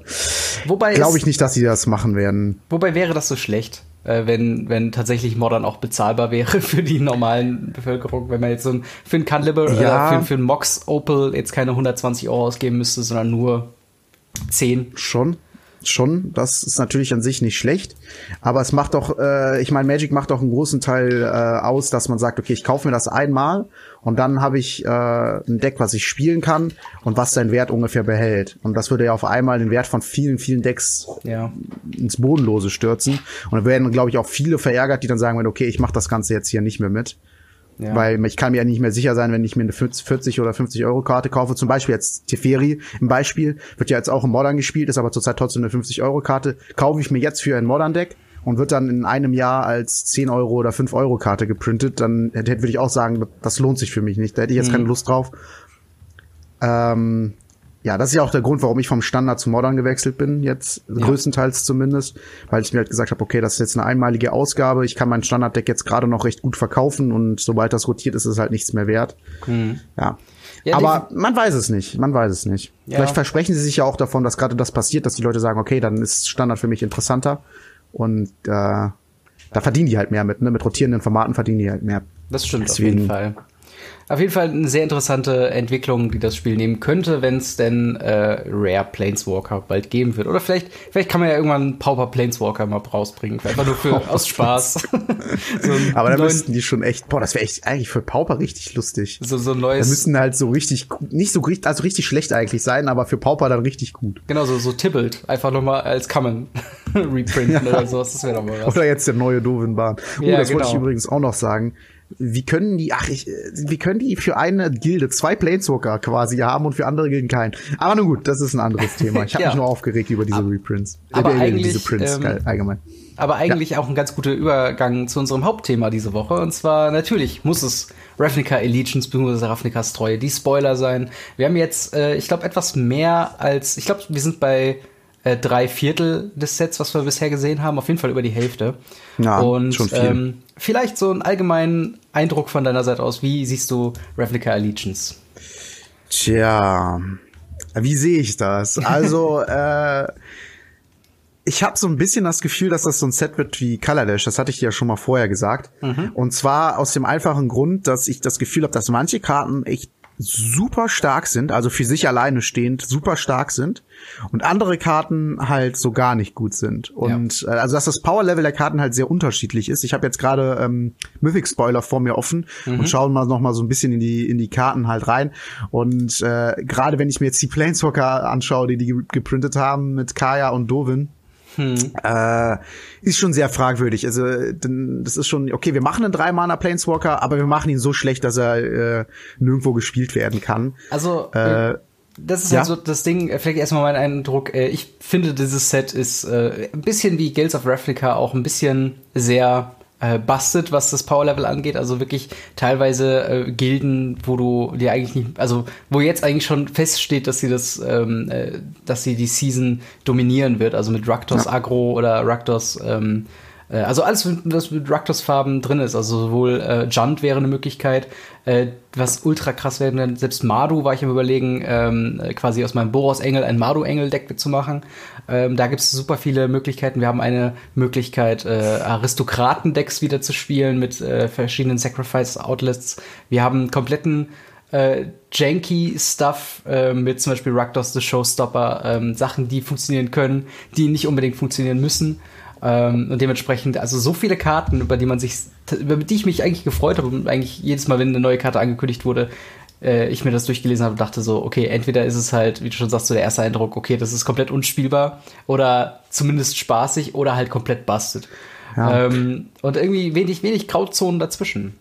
glaube ich nicht, dass sie das machen werden. Wobei wäre das so schlecht? Äh, wenn, wenn tatsächlich Modern auch bezahlbar wäre für die normalen Bevölkerung, wenn man jetzt so ein, für ein Caliber ja. äh, für, für ein Mox Opel jetzt keine 120 Euro ausgeben müsste, sondern nur 10. Schon schon. Das ist natürlich an sich nicht schlecht. Aber es macht doch, äh, ich meine, Magic macht doch einen großen Teil äh, aus, dass man sagt, okay, ich kaufe mir das einmal und dann habe ich äh, ein Deck, was ich spielen kann und was seinen Wert ungefähr behält. Und das würde ja auf einmal den Wert von vielen, vielen Decks ja. ins Bodenlose stürzen. Und da werden, glaube ich, auch viele verärgert, die dann sagen, okay, ich mache das Ganze jetzt hier nicht mehr mit. Ja. Weil ich kann mir ja nicht mehr sicher sein, wenn ich mir eine 40 oder 50 Euro Karte kaufe. Zum Beispiel jetzt Teferi im Beispiel. Wird ja jetzt auch im Modern gespielt, ist aber zurzeit trotzdem eine 50 Euro Karte. Kaufe ich mir jetzt für ein Modern Deck und wird dann in einem Jahr als 10 Euro oder 5 Euro Karte geprintet, dann hätte, würde ich auch sagen, das lohnt sich für mich nicht. Da hätte ich jetzt mhm. keine Lust drauf. Ähm, ja, das ist ja auch der Grund, warum ich vom Standard zu Modern gewechselt bin, jetzt ja. größtenteils zumindest, weil ich mir halt gesagt habe, okay, das ist jetzt eine einmalige Ausgabe, ich kann mein Standarddeck jetzt gerade noch recht gut verkaufen und sobald das rotiert ist, ist es halt nichts mehr wert. Mhm. Ja. ja. Aber man weiß es nicht, man weiß es nicht. Ja. Vielleicht versprechen sie sich ja auch davon, dass gerade das passiert, dass die Leute sagen, okay, dann ist Standard für mich interessanter und äh, da verdienen die halt mehr mit, ne? Mit rotierenden Formaten verdienen die halt mehr. Das stimmt Deswegen, auf jeden Fall. Auf jeden Fall eine sehr interessante Entwicklung, die das Spiel nehmen könnte, wenn es denn äh, Rare Planeswalker bald geben wird. Oder vielleicht, vielleicht kann man ja irgendwann Pauper Planeswalker mal rausbringen. Einfach nur für aus Spaß. so Aber da müssten die schon echt, boah, das wäre echt eigentlich für Pauper richtig lustig. So, so ein neues. Da müssten halt so richtig, nicht so richtig, also richtig schlecht eigentlich sein, aber für Pauper dann richtig gut. Genau, so, so Tibbled. Einfach nochmal als Common reprinten ja. oder sowas. Das wäre doch mal was. Oder jetzt der neue Dovinbahn. Oh, ja, das genau. wollte ich übrigens auch noch sagen wie können die, ach, ich, wie können die für eine Gilde zwei Planeswalker quasi haben und für andere Gilden keinen? Aber nun gut, das ist ein anderes Thema. Ich habe ja. mich nur aufgeregt über diese Reprints. Aber äh, eigentlich, diese Prints ähm, allgemein. Aber eigentlich ja. auch ein ganz guter Übergang zu unserem Hauptthema diese Woche. Und zwar natürlich muss es Ravnica Allegiance bzw. Ravnica's Treue, die Spoiler sein. Wir haben jetzt, äh, ich glaube, etwas mehr als, ich glaube, wir sind bei äh, drei Viertel des Sets, was wir bisher gesehen haben, auf jeden Fall über die Hälfte. Ja, und schon viel. Ähm, vielleicht so einen allgemeinen Eindruck von deiner Seite aus. Wie siehst du Replica Allegiance? Tja, wie sehe ich das? Also, äh, ich habe so ein bisschen das Gefühl, dass das so ein Set wird wie Color Dash. Das hatte ich ja schon mal vorher gesagt. Mhm. Und zwar aus dem einfachen Grund, dass ich das Gefühl habe, dass manche Karten echt super stark sind, also für sich alleine stehend super stark sind und andere Karten halt so gar nicht gut sind. Und ja. äh, also dass das Power-Level der Karten halt sehr unterschiedlich ist. Ich habe jetzt gerade ähm, Mythic-Spoiler vor mir offen mhm. und schauen mal noch mal so ein bisschen in die in die Karten halt rein. Und äh, gerade wenn ich mir jetzt die Planeswalker anschaue, die die geprintet haben mit Kaya und Dovin, hm. Äh, ist schon sehr fragwürdig. Also das ist schon okay. Wir machen einen drei Mana Planeswalker, aber wir machen ihn so schlecht, dass er äh, nirgendwo gespielt werden kann. Also äh, das ist ja? halt so das Ding, äh, vielleicht erstmal mein Eindruck, äh, ich finde dieses Set ist äh, ein bisschen wie Gales of Replica auch ein bisschen sehr äh, busted, was das Power Level angeht. Also wirklich teilweise äh, Gilden, wo du dir eigentlich nicht, also wo jetzt eigentlich schon feststeht, dass sie das, ähm, äh, dass sie die Season dominieren wird. Also mit Raktos ja. Agro oder Raktos ähm, äh, also alles, was mit Raktos-Farben drin ist. Also sowohl äh, Junt wäre eine Möglichkeit, äh, was ultra krass wäre, selbst Madu war ich im Überlegen, ähm, quasi aus meinem Boros-Engel ein Madu-Engel-Deck zu machen. Ähm, da gibt es super viele Möglichkeiten. Wir haben eine Möglichkeit, äh, Aristokraten-Decks wieder zu spielen mit äh, verschiedenen Sacrifice-Outlets. Wir haben kompletten äh, janky Stuff äh, mit zum Beispiel Rakdos the Showstopper, ähm, Sachen, die funktionieren können, die nicht unbedingt funktionieren müssen. Ähm, und dementsprechend, also so viele Karten, über die man sich, über die ich mich eigentlich gefreut habe und eigentlich jedes Mal, wenn eine neue Karte angekündigt wurde, äh, ich mir das durchgelesen habe und dachte so, okay, entweder ist es halt, wie du schon sagst, so der erste Eindruck, okay, das ist komplett unspielbar oder zumindest spaßig oder halt komplett busted. Ja. Ähm, und irgendwie wenig, wenig Grauzonen dazwischen.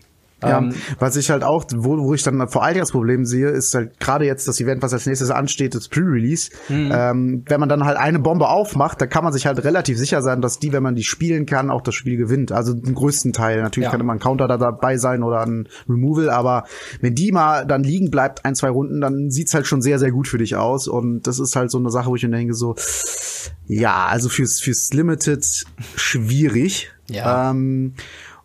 Ja, ähm, was ich halt auch, wo, wo ich dann vor allen Dingen das Problem sehe, ist halt gerade jetzt das Event, was als nächstes ansteht, das Pre-Release. Mhm. Ähm, wenn man dann halt eine Bombe aufmacht, da kann man sich halt relativ sicher sein, dass die, wenn man die spielen kann, auch das Spiel gewinnt. Also den größten Teil. Natürlich ja. kann immer ein Counter da dabei sein oder ein Removal, aber wenn die mal dann liegen bleibt, ein, zwei Runden, dann sieht's halt schon sehr, sehr gut für dich aus. Und das ist halt so eine Sache, wo ich mir denke, so, ja, also fürs, fürs Limited schwierig. Ja. Ähm,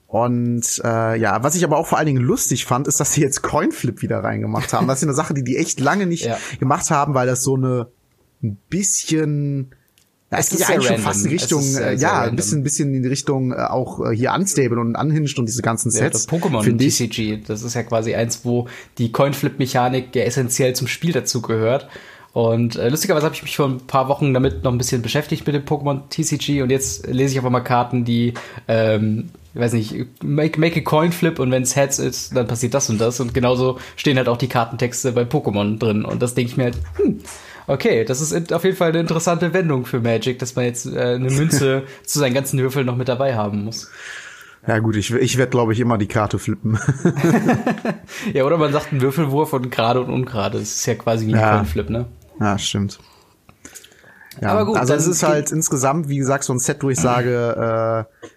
und äh, ja, was ich aber auch vor allen Dingen lustig fand, ist, dass sie jetzt Coinflip wieder reingemacht haben. Das ist eine Sache, die die echt lange nicht ja. gemacht haben, weil das so eine ein bisschen ja, es, geht ja eigentlich schon fast in Richtung, sehr, sehr ja, ein bisschen, bisschen in die Richtung äh, auch äh, hier Unstable und Unhinged und diese ganzen Sets. Ja, Pokémon TCG, das ist ja quasi eins, wo die Coinflip-Mechanik ja essentiell zum Spiel dazu gehört. Und äh, lustigerweise habe ich mich vor ein paar Wochen damit noch ein bisschen beschäftigt mit dem Pokémon TCG und jetzt lese ich einfach mal Karten, die, ähm, ich weiß nicht, make, make a coin flip und wenn es Heads ist, dann passiert das und das. Und genauso stehen halt auch die Kartentexte bei Pokémon drin. Und das denke ich mir halt, hm, okay, das ist auf jeden Fall eine interessante Wendung für Magic, dass man jetzt äh, eine Münze zu seinen ganzen Würfeln noch mit dabei haben muss. Ja gut, ich, ich werde, glaube ich, immer die Karte flippen. ja, oder man sagt einen Würfelwurf und gerade und ungerade. Das ist ja quasi wie ein ja. Coinflip, ne? Ja, stimmt. Ja, aber gut, also es ist halt insgesamt, wie gesagt, so ein Set, wo ich sage, äh,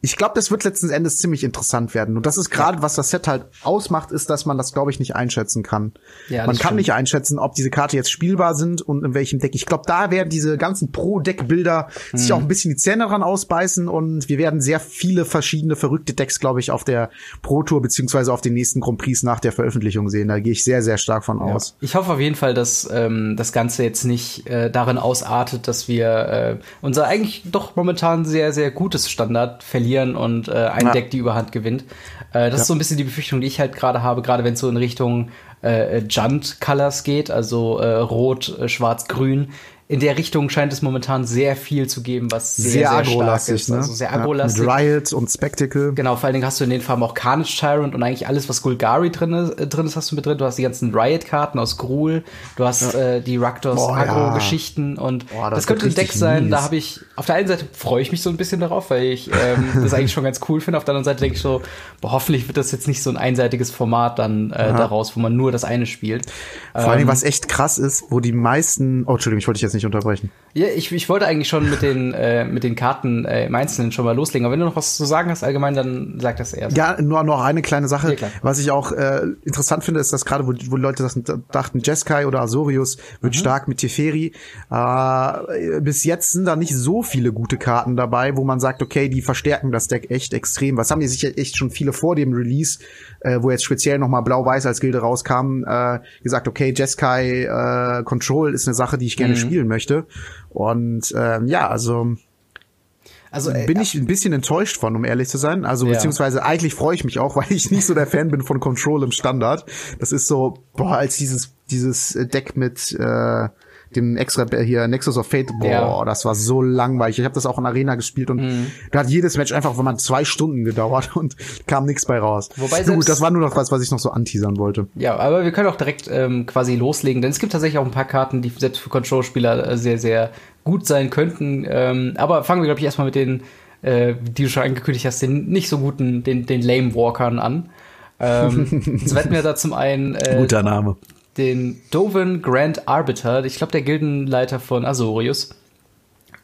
ich glaube, das wird letzten Endes ziemlich interessant werden. Und das ist gerade, was das Set halt ausmacht, ist, dass man das, glaube ich, nicht einschätzen kann. Ja, man kann stimmt. nicht einschätzen, ob diese Karte jetzt spielbar sind und in welchem Deck. Ich glaube, da werden diese ganzen Pro-Deck-Bilder mhm. sich auch ein bisschen die Zähne dran ausbeißen und wir werden sehr viele verschiedene verrückte Decks, glaube ich, auf der Pro-Tour beziehungsweise auf den nächsten Grand Prix nach der Veröffentlichung sehen. Da gehe ich sehr, sehr stark von aus. Ich hoffe auf jeden Fall, dass ähm, das Ganze jetzt nicht äh, darin ausartet, dass wir äh, unser eigentlich doch momentan sehr, sehr gutes Standard verlieren verlieren und äh, ein ja. Deck die Überhand gewinnt. Äh, das ja. ist so ein bisschen die Befürchtung, die ich halt gerade habe, gerade wenn es so in Richtung äh, Junt Colors geht, also äh, Rot, äh, Schwarz, Grün in der Richtung scheint es momentan sehr viel zu geben, was sehr, sehr, sehr stark ist. Ne? Also sehr agrolastig. Ja, Riot und Spectacle. Genau, vor allen Dingen hast du in den Farben auch Carnage Tyrant und eigentlich alles, was Gulgari drin ist, äh, drin ist hast du mit drin. Du hast die ganzen Riot-Karten aus Gruul, du hast ja. äh, die Raktos Agro-Geschichten ja. und Boah, das, das könnte ein Deck sein, mies. da habe ich, auf der einen Seite freue ich mich so ein bisschen darauf, weil ich ähm, das eigentlich schon ganz cool finde. Auf der anderen Seite denke ich so, boah, hoffentlich wird das jetzt nicht so ein einseitiges Format dann äh, daraus, wo man nur das eine spielt. Vor ähm, allen Dingen, ähm, was echt krass ist, wo die meisten, oh, Entschuldigung, ich wollte dich jetzt nicht unterbrechen. Ja, ich, ich wollte eigentlich schon mit den, äh, mit den Karten äh, im Einzelnen schon mal loslegen. Aber wenn du noch was zu sagen hast allgemein, dann sag das erst. Ja, nur noch eine kleine Sache. Ja, was ich auch äh, interessant finde, ist, dass gerade, wo, wo Leute das dachten, Jeskai oder Azorius wird mhm. stark mit Teferi. Äh, bis jetzt sind da nicht so viele gute Karten dabei, wo man sagt, okay, die verstärken das Deck echt extrem. Was haben die sich echt schon viele vor dem Release, äh, wo jetzt speziell nochmal Blau-Weiß als Gilde rauskam, äh, gesagt, okay, Jeskai äh, Control ist eine Sache, die ich gerne mhm. spielen möchte. Und ähm, ja, also also äh, bin ich ein bisschen enttäuscht von, um ehrlich zu sein. Also ja. beziehungsweise eigentlich freue ich mich auch, weil ich nicht so der Fan bin von Control im Standard. Das ist so, boah, als dieses dieses Deck mit äh, dem extra hier Nexus of Fate, boah, ja. das war so langweilig. Ich habe das auch in Arena gespielt und mhm. da hat jedes Match einfach, wenn man zwei Stunden gedauert und kam nichts bei raus. Wobei Gut, das war nur noch was, was ich noch so anteasern wollte. Ja, aber wir können auch direkt ähm, quasi loslegen, denn es gibt tatsächlich auch ein paar Karten, die selbst für Control-Spieler äh, sehr, sehr gut sein könnten. Ähm, aber fangen wir, glaube ich, erstmal mit den, äh, die du schon angekündigt hast, den nicht so guten, den, den Lame Walkern an. Ähm, so hätten wir da zum einen äh, guter Name den Doven Grand Arbiter, ich glaube der Gildenleiter von Azorius.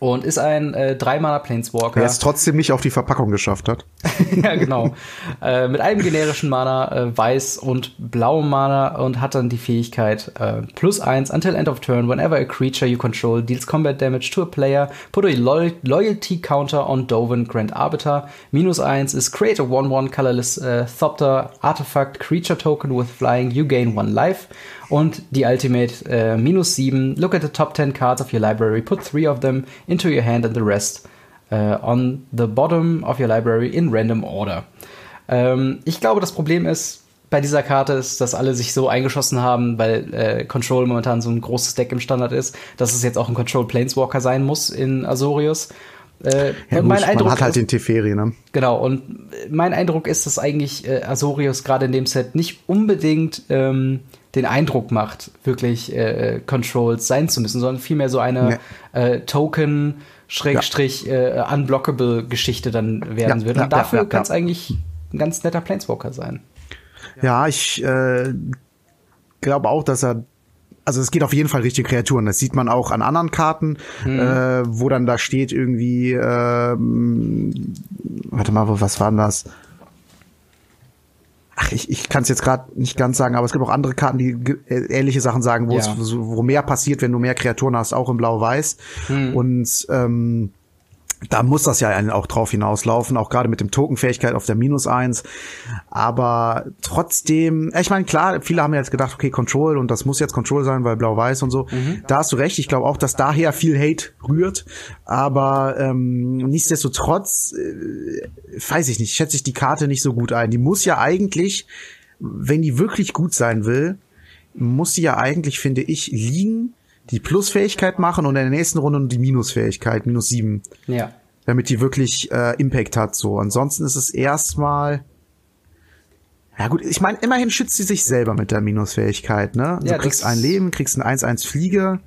Und ist ein äh, dreimaler Planeswalker. Der es trotzdem nicht auf die Verpackung geschafft hat. ja, genau. äh, mit einem generischen Mana, äh, weiß und blauem Mana und hat dann die Fähigkeit äh, plus eins until end of turn, whenever a creature you control deals combat damage to a player, put a lo loyalty counter on Doven Grand Arbiter. Minus eins ist create a 1-1 colorless uh, Thopter artifact creature token with flying, you gain one life. Und die Ultimate äh, minus 7. Look at the top 10 cards of your library. Put 3 of them into your hand and the rest uh, on the bottom of your library in random order. Ähm, ich glaube, das Problem ist bei dieser Karte ist, dass alle sich so eingeschossen haben, weil äh, Control momentan so ein großes Deck im Standard ist, dass es jetzt auch ein Control Planeswalker sein muss in Azorius. Äh, ja, mein gut, Eindruck man hat halt den Teferi, ne? Genau, und mein Eindruck ist, dass eigentlich äh, Azorius gerade in dem Set nicht unbedingt ähm, den Eindruck macht, wirklich äh, Controls sein zu müssen, sondern vielmehr so eine nee. äh, Token Schrägstrich ja. äh, unblockable Geschichte dann werden ja, wird. Und ja, dafür kann es eigentlich ein ganz netter Planeswalker sein. Ja, ich äh, glaube auch, dass er also es geht auf jeden Fall Richtung Kreaturen. Das sieht man auch an anderen Karten, mhm. äh, wo dann da steht irgendwie, äh, warte mal, was war denn das? Ach, ich, ich kann es jetzt gerade nicht ganz sagen, aber es gibt auch andere Karten, die äh, ähnliche Sachen sagen, wo ja. es wo mehr passiert, wenn du mehr Kreaturen hast, auch in Blau-Weiß. Mhm. Und ähm, da muss das ja auch drauf hinauslaufen, auch gerade mit dem Tokenfähigkeit auf der Minus eins. Aber trotzdem, ich meine, klar, viele haben jetzt gedacht, okay, Control und das muss jetzt Control sein, weil Blau-Weiß und so. Mhm. Da hast du recht. Ich glaube auch, dass daher viel Hate rührt. Aber ähm, nichtsdestotrotz, äh, weiß ich nicht, schätze ich die Karte nicht so gut ein. Die muss ja eigentlich, wenn die wirklich gut sein will, muss sie ja eigentlich, finde ich, liegen die Plusfähigkeit machen und in der nächsten Runde die Minusfähigkeit, minus sieben. Ja. Damit die wirklich äh, Impact hat. So. Ansonsten ist es erstmal. Ja gut, ich meine, immerhin schützt sie sich selber mit der Minusfähigkeit, ne? Also ja, du kriegst ein Leben, kriegst ein 1-1 Fliege.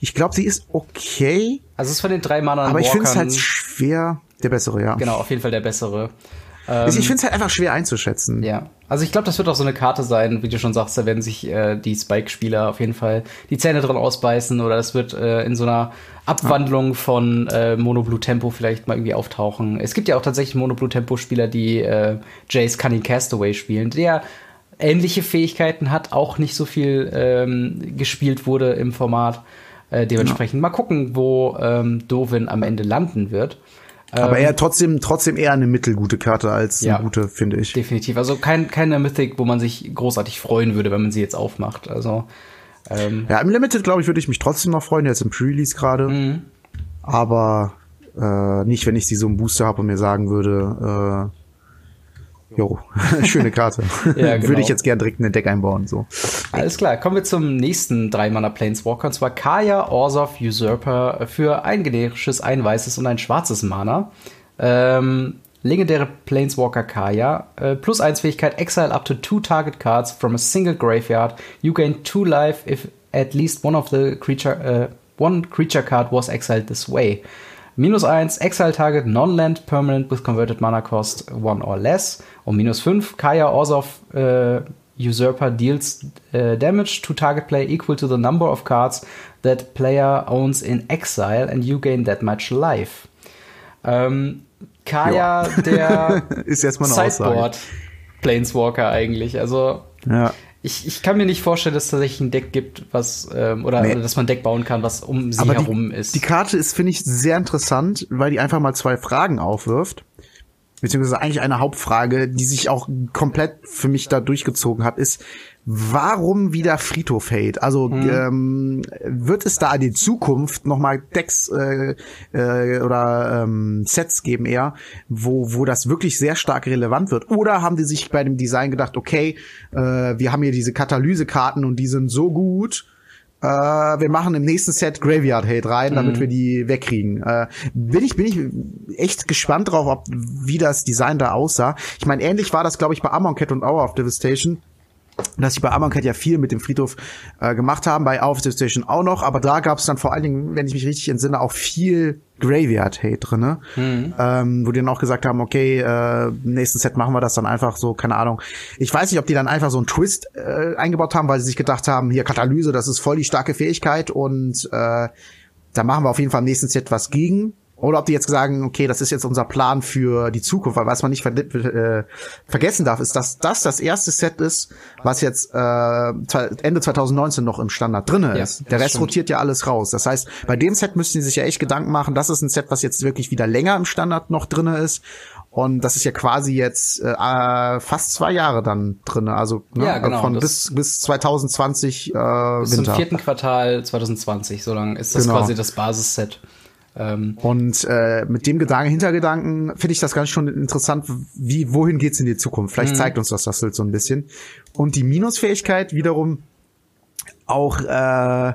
Ich glaube, sie ist okay. Also es ist von den drei Mann Aber ich finde es halt schwer. Der bessere, ja. Genau, auf jeden Fall der bessere. Ähm, ich finde es halt einfach schwer einzuschätzen. Ja. Also ich glaube, das wird auch so eine Karte sein, wie du schon sagst, da werden sich äh, die Spike-Spieler auf jeden Fall die Zähne dran ausbeißen oder es wird äh, in so einer Abwandlung ja. von äh, Mono Blue Tempo vielleicht mal irgendwie auftauchen. Es gibt ja auch tatsächlich Mono Blue Tempo Spieler, die äh, Jace Cunning Castaway spielen, der ähnliche Fähigkeiten hat, auch nicht so viel ähm, gespielt wurde im Format. Äh, dementsprechend ja. mal gucken, wo ähm, Dovin am Ende landen wird. Aber ähm, eher trotzdem, trotzdem eher eine mittelgute Karte als eine ja, gute, finde ich. Definitiv. Also kein, keine Mythic, wo man sich großartig freuen würde, wenn man sie jetzt aufmacht. Also, ähm, Ja, im Limited, glaube ich, würde ich mich trotzdem noch freuen, jetzt im Pre-Release gerade. Mhm. Aber äh, nicht, wenn ich sie so im Booster habe und mir sagen würde, äh, Jo, schöne Karte. ja, genau. Würde ich jetzt gern direkt in den Deck einbauen. So. Alles klar, kommen wir zum nächsten Drei-Mana Planeswalker, und zwar Kaya Orzov Usurper für ein generisches, ein weißes und ein schwarzes Mana. Ähm, legendäre Planeswalker Kaya, äh, plus 1 Fähigkeit, exile up to two target cards from a single graveyard. You gain two life if at least one of the creature, uh, one creature card was exiled this way. Minus 1, Exile Target, Non-Land, Permanent with Converted Mana Cost 1 or less. Und minus 5, Kaya Orzov äh, Usurper deals äh, damage to target player equal to the number of cards that player owns in exile and you gain that much life. Ähm, Kaya, ja. der ist erstmal Sideboard Planeswalker eigentlich. Also ja ich, ich kann mir nicht vorstellen, dass es tatsächlich ein Deck gibt, was ähm, oder, nee. dass man ein Deck bauen kann, was um sie Aber herum die, ist. Die Karte ist, finde ich, sehr interessant, weil die einfach mal zwei Fragen aufwirft. Beziehungsweise eigentlich eine Hauptfrage, die sich auch komplett für mich da durchgezogen hat, ist, warum wieder Friedhof Hate? Also mhm. ähm, wird es da in die Zukunft nochmal Decks äh, äh, oder ähm, Sets geben eher, wo, wo das wirklich sehr stark relevant wird? Oder haben die sich bei dem Design gedacht, okay, äh, wir haben hier diese Katalysekarten und die sind so gut, äh, wir machen im nächsten Set Graveyard Hate rein, damit mhm. wir die wegkriegen. Äh, bin ich bin ich echt gespannt drauf, ob wie das Design da aussah. Ich meine, ähnlich war das, glaube ich, bei Amonkhet und Hour of Devastation dass sie bei Amonkhet ja viel mit dem Friedhof äh, gemacht haben, bei Out of Station auch noch, aber da gab es dann vor allen Dingen, wenn ich mich richtig entsinne, auch viel Graveyard-Hate drin, mhm. ähm, wo die dann auch gesagt haben, okay, äh, nächsten Set machen wir das dann einfach so, keine Ahnung. Ich weiß nicht, ob die dann einfach so einen Twist äh, eingebaut haben, weil sie sich gedacht haben, hier Katalyse, das ist voll die starke Fähigkeit und äh, da machen wir auf jeden Fall im nächsten Set was gegen. Oder ob die jetzt sagen, okay, das ist jetzt unser Plan für die Zukunft, weil was man nicht ver äh, vergessen darf, ist, dass das das erste Set ist, was jetzt äh, Ende 2019 noch im Standard drinne ist. Ja, Der Rest stimmt. rotiert ja alles raus. Das heißt, bei dem Set müssten sie sich ja echt Gedanken machen, das ist ein Set, was jetzt wirklich wieder länger im Standard noch drinne ist. Und das ist ja quasi jetzt äh, fast zwei Jahre dann drinne, also ne, ja, genau, von bis bis 2020 äh, bis Winter. zum vierten Quartal 2020, so lang ist das genau. quasi das Basisset. Ähm, und äh, mit dem Gedanken, Hintergedanken finde ich das ganz schon interessant, wie, wohin geht's in die Zukunft? Vielleicht mhm. zeigt uns das das so ein bisschen. Und die Minusfähigkeit wiederum auch, äh,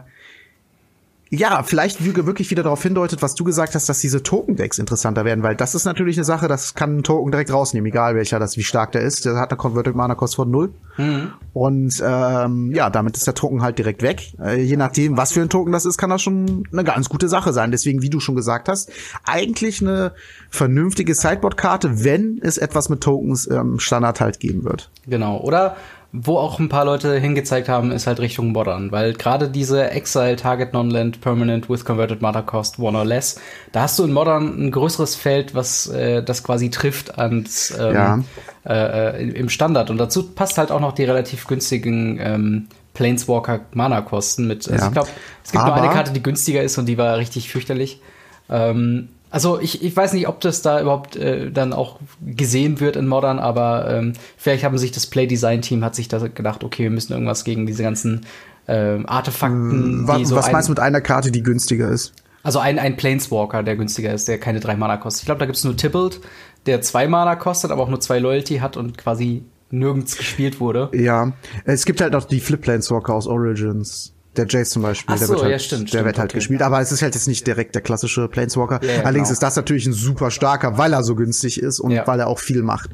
ja, vielleicht wirklich wieder darauf hindeutet, was du gesagt hast, dass diese Token-Decks interessanter werden, weil das ist natürlich eine Sache, das kann ein Token direkt rausnehmen, egal welcher das, wie stark der ist. Der hat eine Converted Mana Cost von null. Mhm. Und ähm, ja, damit ist der Token halt direkt weg. Äh, je nachdem, was für ein Token das ist, kann das schon eine ganz gute Sache sein. Deswegen, wie du schon gesagt hast, eigentlich eine vernünftige Sideboard-Karte, wenn es etwas mit Tokens ähm, Standard halt geben wird. Genau. Oder wo auch ein paar Leute hingezeigt haben, ist halt Richtung Modern, weil gerade diese Exile, Target Non-Land, Permanent with Converted Mana Cost, One or Less, da hast du in Modern ein größeres Feld, was äh, das quasi trifft ans ähm, ja. äh, äh im Standard. Und dazu passt halt auch noch die relativ günstigen ähm, Planeswalker Mana Kosten mit. Also ja. ich glaube, es gibt Aber nur eine Karte, die günstiger ist und die war richtig fürchterlich. Ähm, also ich, ich weiß nicht, ob das da überhaupt äh, dann auch gesehen wird in Modern, aber ähm, vielleicht haben sich das Play-Design-Team hat sich da gedacht, okay, wir müssen irgendwas gegen diese ganzen äh, Artefakten. Mm, was, so was meinst du mit einer Karte, die günstiger ist? Also ein, ein Planeswalker, der günstiger ist, der keine drei Mana kostet. Ich glaube, da gibt's nur Tybalt, der zwei Mana kostet, aber auch nur zwei Loyalty hat und quasi nirgends gespielt wurde. Ja, es gibt halt noch die Flip Planeswalker aus Origins. Der Jace zum Beispiel, so, der wird halt, ja, stimmt, der stimmt, wird halt okay. gespielt. Aber es ist halt jetzt nicht direkt der klassische Planeswalker. Ja, ja, Allerdings genau. ist das natürlich ein super starker, weil er so günstig ist und weil er auch viel macht.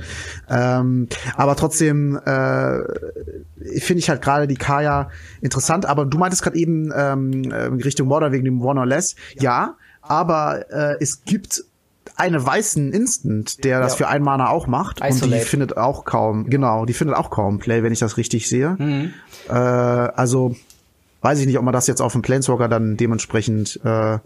Ähm, aber trotzdem äh, finde ich halt gerade die Kaya interessant. Aber du meintest gerade eben ähm, äh, Richtung Modern wegen dem One or Less. Ja, aber äh, es gibt eine weißen Instant, der das Ja. für ein Mana auch macht und die Isolate. findet auch kaum, genau, die findet auch kaum Play, wenn ich das richtig sehe. Mhm. Äh, also weiß ich nicht, ob man das jetzt auf den Planeswalker dann dementsprechend äh,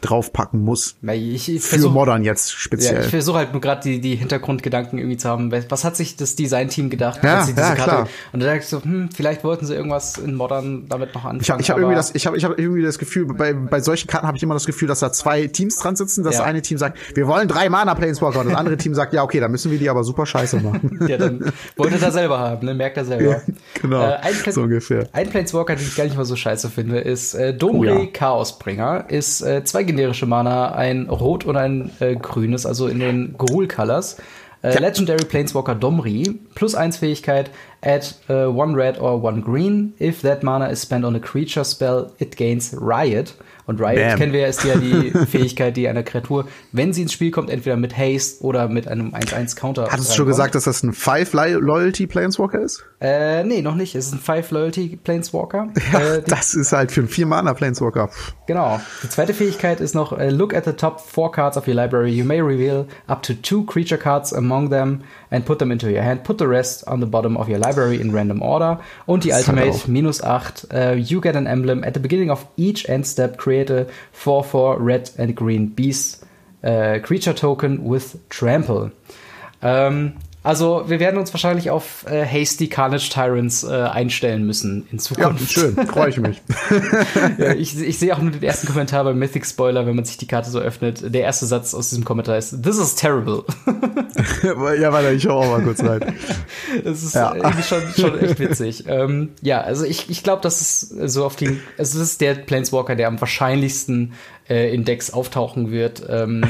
draufpacken muss. Ja, Ich, ich Für versuch- Modern jetzt Ja, speziell. ich versuche halt nur gerade die, die Hintergrundgedanken irgendwie zu haben. Was hat sich das Design-Team gedacht, Ja, als sie diese ja, Karte klar. und da dachte ich so, hm, vielleicht wollten sie irgendwas in Modern damit noch anfangen. ich habe ich hab irgendwie das ich habe ich hab irgendwie das Gefühl bei bei solchen Karten habe ich immer das Gefühl, dass da zwei Teams dran sitzen, dass Ja. das eine Team sagt, wir wollen drei Mana Planeswalker und das andere Team sagt, ja, okay, dann müssen wir die aber super scheiße machen. Ja, dann wollte er selber haben, ne? Merkt er selber. Ja, genau, ein, Pla- so ungefähr. Ein Planeswalker, den ich gar nicht mal so scheiße finde, ist äh, Domri Oh ja. Chaosbringer. Ist äh, zwei generische Mana, ein Rot und ein äh, Grünes, also in den Gruul Colors. Äh, Ja. Legendary Planeswalker Domri, plus eins Fähigkeit, add uh, one red or one green. If that mana is spent on a creature spell, it gains Riot. Und Riot Bam. kennen wir ja, ist ja die Fähigkeit, die einer Kreatur, wenn sie ins Spiel kommt, entweder mit Haste oder mit einem 1-1 Counter. Hattest du schon gesagt, dass das ein Five Loyalty Planeswalker ist? Äh, nee, noch nicht. Es ist ein Five Loyalty Planeswalker. Ja, äh, das ist halt für einen vier Mana Planeswalker. genau. Die zweite Fähigkeit ist noch äh, Look at the top four cards of your library. You may reveal up to two creature cards among them and put them into your hand. Put the rest on the bottom of your library in random order. Und die Das ist halt Ultimate minus 8. Uh, you get an emblem at the beginning of each end step. Create a 4-4 red and green beast äh, creature token with trample. Ähm, also wir werden uns wahrscheinlich auf äh, Hasty Carnage Tyrants äh, einstellen müssen in Ja, Zukunft. schön, freue ich mich. Ja, ich, ich sehe auch nur den ersten Kommentar beim Mythic Spoiler, wenn man sich die Karte so öffnet. Der erste Satz aus diesem Kommentar ist: This is terrible. ja, warte, ich schau auch mal kurz rein. Das ist Ja. irgendwie schon, schon echt witzig. ähm, ja, also ich, ich glaube, das ist so auf die. Also das ist der Planeswalker, der am wahrscheinlichsten äh, in Decks auftauchen wird. Ähm,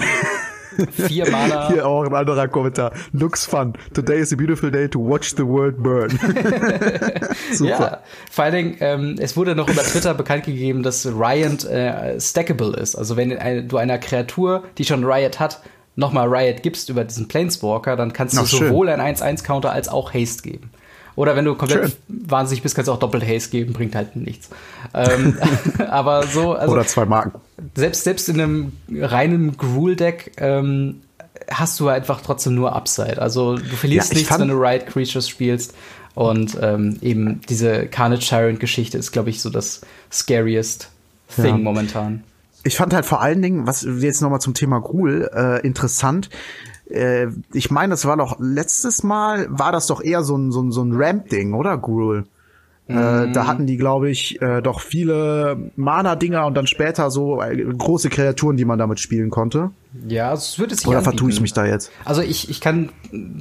vier Mana. Hier auch ein anderer Kommentar. Looks fun. Today is a beautiful day to watch the world burn. Super. Ja, vor allen Dingen, ähm, es wurde noch über Twitter bekannt gegeben, dass Riot äh, stackable ist. Also wenn du einer Kreatur, die schon Riot hat, nochmal Riot gibst über diesen Planeswalker, dann kannst du Ach, schön. sowohl ein 1-1-Counter als auch Haste geben. Oder wenn du komplett Schön. wahnsinnig bist, kannst du auch doppelt Haste geben, bringt halt nichts. ähm, aber so, also Oder zwei Marken. selbst, selbst in einem reinen Gruul-Deck ähm, hast du einfach trotzdem nur Upside. Also du verlierst Ja, ich nichts, wenn du Riot Creatures spielst. Und ähm, eben diese Carnage Tyrant-Geschichte ist, glaube ich, so das scariest Thing Ja. momentan. Ich fand halt vor allen Dingen, was jetzt nochmal zum Thema Gruul äh, interessant. Äh, ich meine, das war doch letztes Mal, war das doch eher so ein, so ein, so ein Ramp-Ding, oder Gruul? Äh, da hatten die, glaube ich, äh, doch viele Mana-Dinger und dann später so äh, große Kreaturen, die man damit spielen konnte. Ja, es würde sich Oder anbieten. vertue ich mich da jetzt? Also ich, ich kann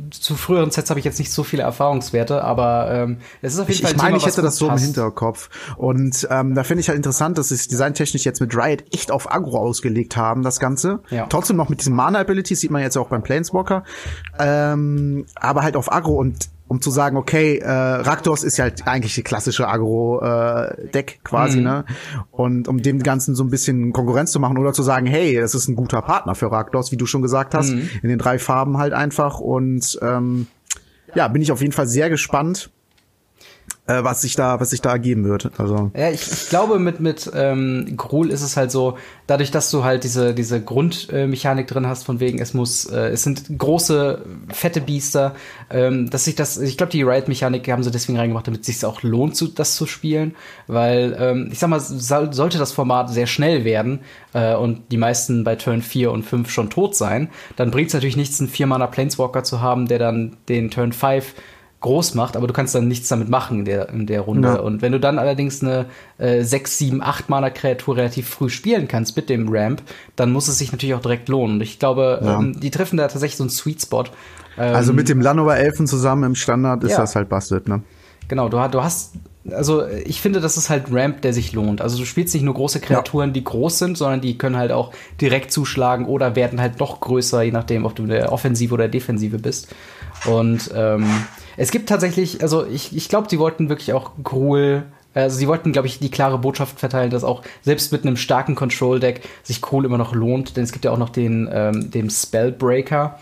zu früheren Sets habe ich jetzt nicht so viele Erfahrungswerte, aber ähm, es ist auf jeden Ich, Fall ich ein meine, Thema, ich hätte das so im passt. Hinterkopf. Und ähm, da finde ich halt interessant, dass sie es designtechnisch jetzt mit Riot echt auf Agro ausgelegt haben, das Ganze. Ja. Trotzdem noch mit diesen Mana-Abilities, sieht man jetzt auch beim Planeswalker. Ähm, aber halt auf Agro und um zu sagen, okay, äh, Raktos ist ja halt eigentlich die klassische Agro-Deck äh, quasi, mhm. ne? Und um dem Ganzen so ein bisschen Konkurrenz zu machen oder zu sagen, hey, das ist ein guter Partner für Raktos, wie du schon gesagt hast, mhm. in den drei Farben halt einfach. Und ähm, ja, bin ich auf jeden Fall sehr gespannt, äh, was sich da, was sich da ergeben wird. Also ja, ich, ich glaube mit mit ähm, Gruul ist es halt so, dadurch, dass du halt diese diese Grundmechanik äh, drin hast, von wegen es muss, äh, es sind große fette Biester, ähm, dass sich das, ich glaube die Riot-Mechanik haben sie deswegen reingemacht, damit es sich auch lohnt, zu, das zu spielen, weil ähm, ich sag mal, soll, sollte das Format sehr schnell werden äh, und die meisten bei Turn 4 und 5 schon tot sein, dann bringt es natürlich nichts, einen 4 Mana Planeswalker zu haben, der dann den Turn 5 groß macht, aber du kannst dann nichts damit machen in der, in der Runde. Ja. Und wenn du dann allerdings eine äh, 6, 7, 8 Mana-Kreatur relativ früh spielen kannst mit dem Ramp, dann muss es sich natürlich auch direkt lohnen. Und ich glaube, ja. ähm, die treffen da tatsächlich so einen Sweet Spot. Ähm, also mit dem Lanover Elfen zusammen im Standard ist ja. das halt busted, ne? Genau, du, du hast also ich finde, das ist halt Ramp, der sich lohnt. Also du spielst nicht nur große Kreaturen, ja. die groß sind, sondern die können halt auch direkt zuschlagen oder werden halt noch größer, je nachdem, ob du in der Offensive oder Defensive bist. Und ähm, es gibt tatsächlich, also ich, ich glaube, die wollten wirklich auch Gruel also sie wollten, glaube ich, die klare Botschaft verteilen, dass auch selbst mit einem starken Control-Deck sich Kohl immer noch lohnt, denn es gibt ja auch noch den, ähm, den Spellbreaker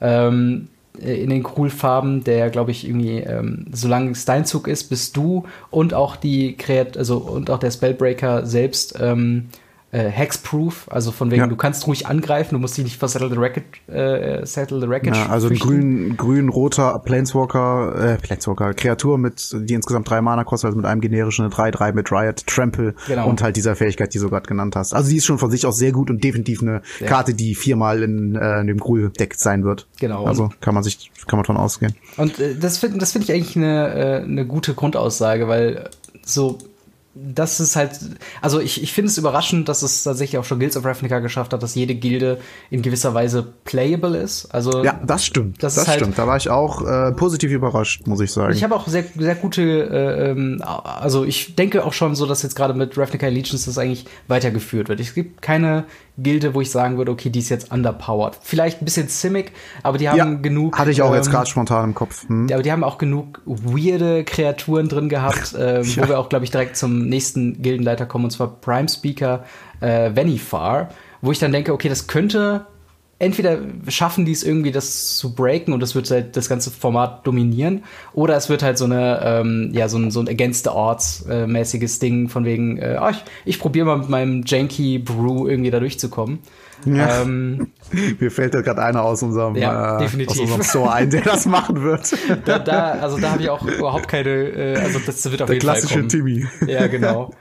ähm, in den Cool-Farben, der, glaube ich, irgendwie, ähm, solange Steinzug ist, bist du und auch die Kreat also und auch der Spellbreaker selbst ähm, äh, Hexproof, also von wegen, ja. du kannst ruhig angreifen, du musst dich nicht Settle the Racket, äh, Settle the Racket ja, Also grün, grün, roter Planeswalker, äh, Planeswalker, Kreatur mit, die insgesamt drei Mana kostet, also mit einem generischen 3-3 mit Riot, Trample genau. und halt dieser Fähigkeit, die du gerade genannt hast. Also die ist schon von sich aus sehr gut und definitiv eine ja. Karte, die viermal in, äh, in dem Grün-Deck sein wird. Genau. Also kann man sich, kann man davon ausgehen. Und äh, das finde das finde ich eigentlich eine, äh, eine gute Grundaussage, weil so das ist halt, also ich, ich finde es überraschend, dass es tatsächlich auch schon Guilds of Ravnica geschafft hat, dass jede Gilde in gewisser Weise playable ist. Also ja, das stimmt. Das, das halt, stimmt. Da war ich auch äh, positiv überrascht, muss ich sagen. Ich habe auch sehr, sehr gute, äh, ähm, also ich denke auch schon so, dass jetzt gerade mit Ravnica Allegiance das eigentlich weitergeführt wird. Es gibt keine Gilde, wo ich sagen würde, okay, die ist jetzt underpowered. Vielleicht ein bisschen Simic, aber die haben ja, genug. Hatte ich auch ähm, jetzt gerade spontan im Kopf. Hm. Aber die haben auch genug weirde Kreaturen drin gehabt, ähm, ja. wo wir auch, glaube ich, direkt zum nächsten Gildenleiter kommen, und zwar Prime Speaker äh, Vanifar, wo ich dann denke, okay, das könnte entweder schaffen die es irgendwie, das zu breaken und das wird halt das ganze Format dominieren, oder es wird halt so eine, ähm, ja, so ein, so ein Against the Odds äh, Ding von wegen, äh, oh, ich, ich probiere mal mit meinem Janky Brew irgendwie da durchzukommen. Ja. Ähm, Mir fällt da gerade einer aus unserem, ja, äh, aus unserem Store ein, der das machen wird. Da, da also da habe ich auch überhaupt keine, äh, also das wird auf der jeden Fall kommen. Timmy. Ja, genau.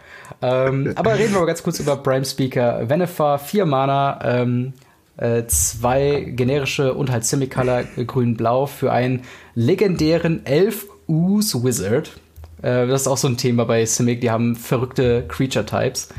ähm, aber reden wir mal ganz kurz über Prime Speaker. Venefa, vier Mana, ähm, äh, zwei generische und halt Semicolor grün-blau für einen legendären Elf Ooze Wizard. Äh, das ist auch so ein Thema bei Simic, die haben verrückte Creature-Types.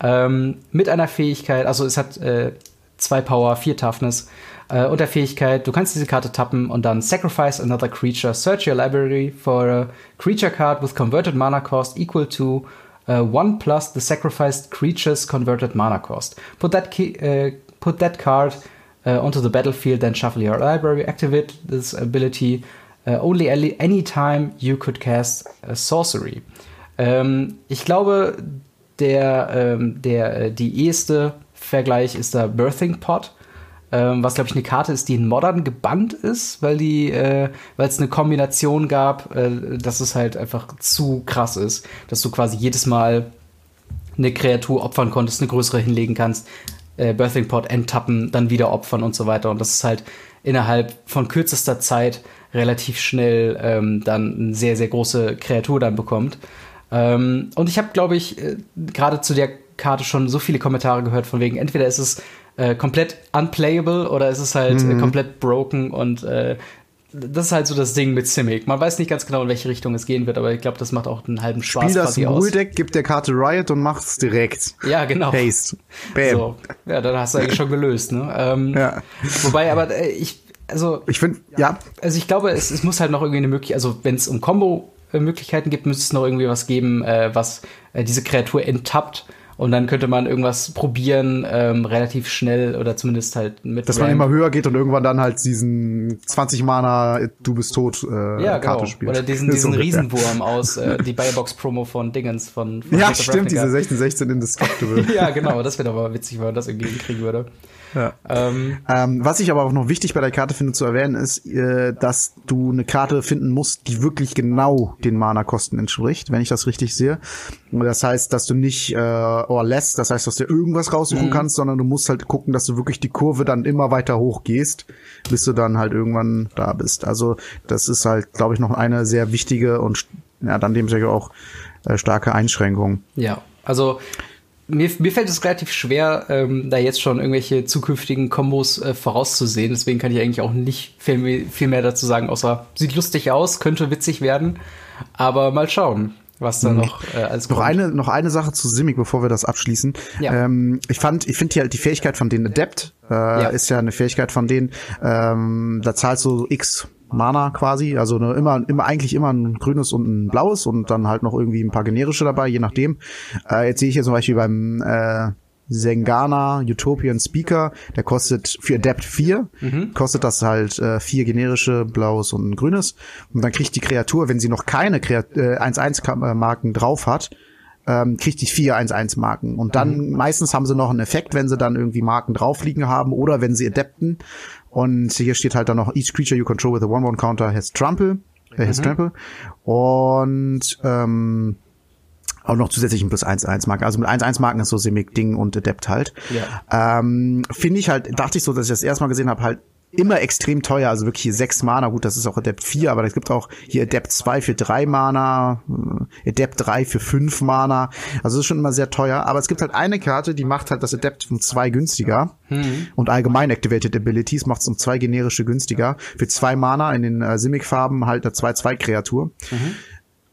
Ähm, mit einer Fähigkeit, also es hat äh, zwei Power, vier Toughness äh, und der Fähigkeit, du kannst diese Karte tappen und dann Sacrifice another creature, search your library for a creature card with converted mana cost equal to uh, one plus the sacrificed creature's converted mana cost. Put that key, uh, put that card uh, onto the battlefield, then shuffle your library, activate this ability only any time you could cast a sorcery. Ähm, ich glaube, der, ähm, der, äh, die eheste Vergleich ist der Birthing Pot. Ähm, was glaube ich eine Karte ist, die in Modern gebannt ist, weil die, äh, weil es eine Kombination gab, äh, dass es halt einfach zu krass ist, dass du quasi jedes Mal eine Kreatur opfern konntest, eine größere hinlegen kannst, äh, Birthing Pod enttappen, dann wieder opfern und so weiter. Und das ist halt innerhalb von kürzester Zeit relativ schnell ähm, dann eine sehr, sehr große Kreatur dann bekommt. Ähm, und ich habe, glaube ich, äh, gerade zu der Karte schon so viele Kommentare gehört, von wegen, entweder ist es äh, komplett unplayable oder ist es halt äh, mhm. äh, komplett broken und äh, das ist halt so das Ding mit Simic. Man weiß nicht ganz genau, in welche Richtung es gehen wird, aber ich glaube, das macht auch einen halben Spaß Spiel das Rule-Deck, gib der Karte Riot und mach's direkt. Ja, genau. Haste. Bam. So. Ja, dann hast du eigentlich schon gelöst, ne? Ähm, ja. Wobei, aber äh, ich, also. Ich finde, ja. Also ich glaube, es, es muss halt noch irgendwie eine Möglichkeit, also wenn es um Combo Möglichkeiten gibt, müsste es noch irgendwie was geben, äh, was äh, diese Kreatur enttappt Und dann könnte man irgendwas probieren, ähm, relativ schnell oder zumindest halt mit. Dass man immer höher geht und irgendwann dann halt diesen 20 Mana, du bist tot, äh, ja, Karte genau. spielt. Oder diesen, diesen Riesenwurm aus äh, die Buybox-Promo von Dingens von, von Ja, of stimmt, diese Ravnica. 16, 16 Indestructible. Ja, genau, das wäre doch mal witzig, wenn man das irgendwie hinkriegen würde. Ja. Ähm, Ähm, was ich aber auch noch wichtig bei der Karte finde zu erwähnen, ist, äh, dass du eine Karte finden musst, die wirklich genau den Mana-Kosten entspricht, wenn ich das richtig sehe. Das heißt, dass du nicht äh, or less, das heißt, dass du irgendwas raussuchen kannst, sondern du musst halt gucken, dass du wirklich die Kurve dann immer weiter hoch gehst, bis du dann halt irgendwann da bist. Also das ist halt, glaube ich, noch eine sehr wichtige und ja, dann dementsprechend auch äh, starke Einschränkung. Ja, also mir, mir fällt es relativ schwer, ähm, da jetzt schon irgendwelche zukünftigen Kombos äh, vorauszusehen. Deswegen kann ich eigentlich auch nicht viel, mehr- viel mehr dazu sagen, außer sieht lustig aus, könnte witzig werden. Aber mal schauen, was da noch äh, als. Noch eine, noch eine Sache zu Simic, bevor wir das abschließen. Ja. Ähm, ich fand, ich finde hier halt die Fähigkeit von denen Adept, äh, Ja. ist ja eine Fähigkeit von denen, ähm, da zahlst du X Mana quasi, also eine, immer, immer, eigentlich immer ein grünes und ein blaues und dann halt noch irgendwie ein paar generische dabei, je nachdem. Äh, jetzt sehe ich hier zum Beispiel beim, äh, Zengana Utopian Speaker, der kostet für Adept 4, kostet das halt äh, vier generische, blaues und ein grünes. Und dann kriegt die Kreatur, wenn sie noch keine Kreat äh, 1-1-Marken drauf hat, ähm, kriegt die vier 1-1-Marken. Und dann meistens haben sie noch einen Effekt, wenn sie dann irgendwie Marken drauf liegen haben oder wenn sie adapten. Und hier steht halt dann noch, each creature you control with a 1-1 counter has trample, äh, has trample. Und ähm, auch noch zusätzlich ein plus 1-1 Marken. Also mit 1-1 Marken ist so Simic Ding und Adept halt. Ja. Ähm, Finde ich halt, dachte ich so, dass ich das erste Mal gesehen habe, halt immer extrem teuer. Also wirklich hier 6 Mana. Gut, das ist auch Adept 4, aber es gibt auch hier Adept 2 für 3 Mana, äh, Adept 3 für 5 Mana. Also das ist schon immer sehr teuer. Aber es gibt halt eine Karte, die macht halt das Adept um 2 günstiger. Und allgemein Activated Abilities macht es um 2 generische günstiger. Für 2 Mana in den äh, Simic-Farben halt eine 2-2-Kreatur.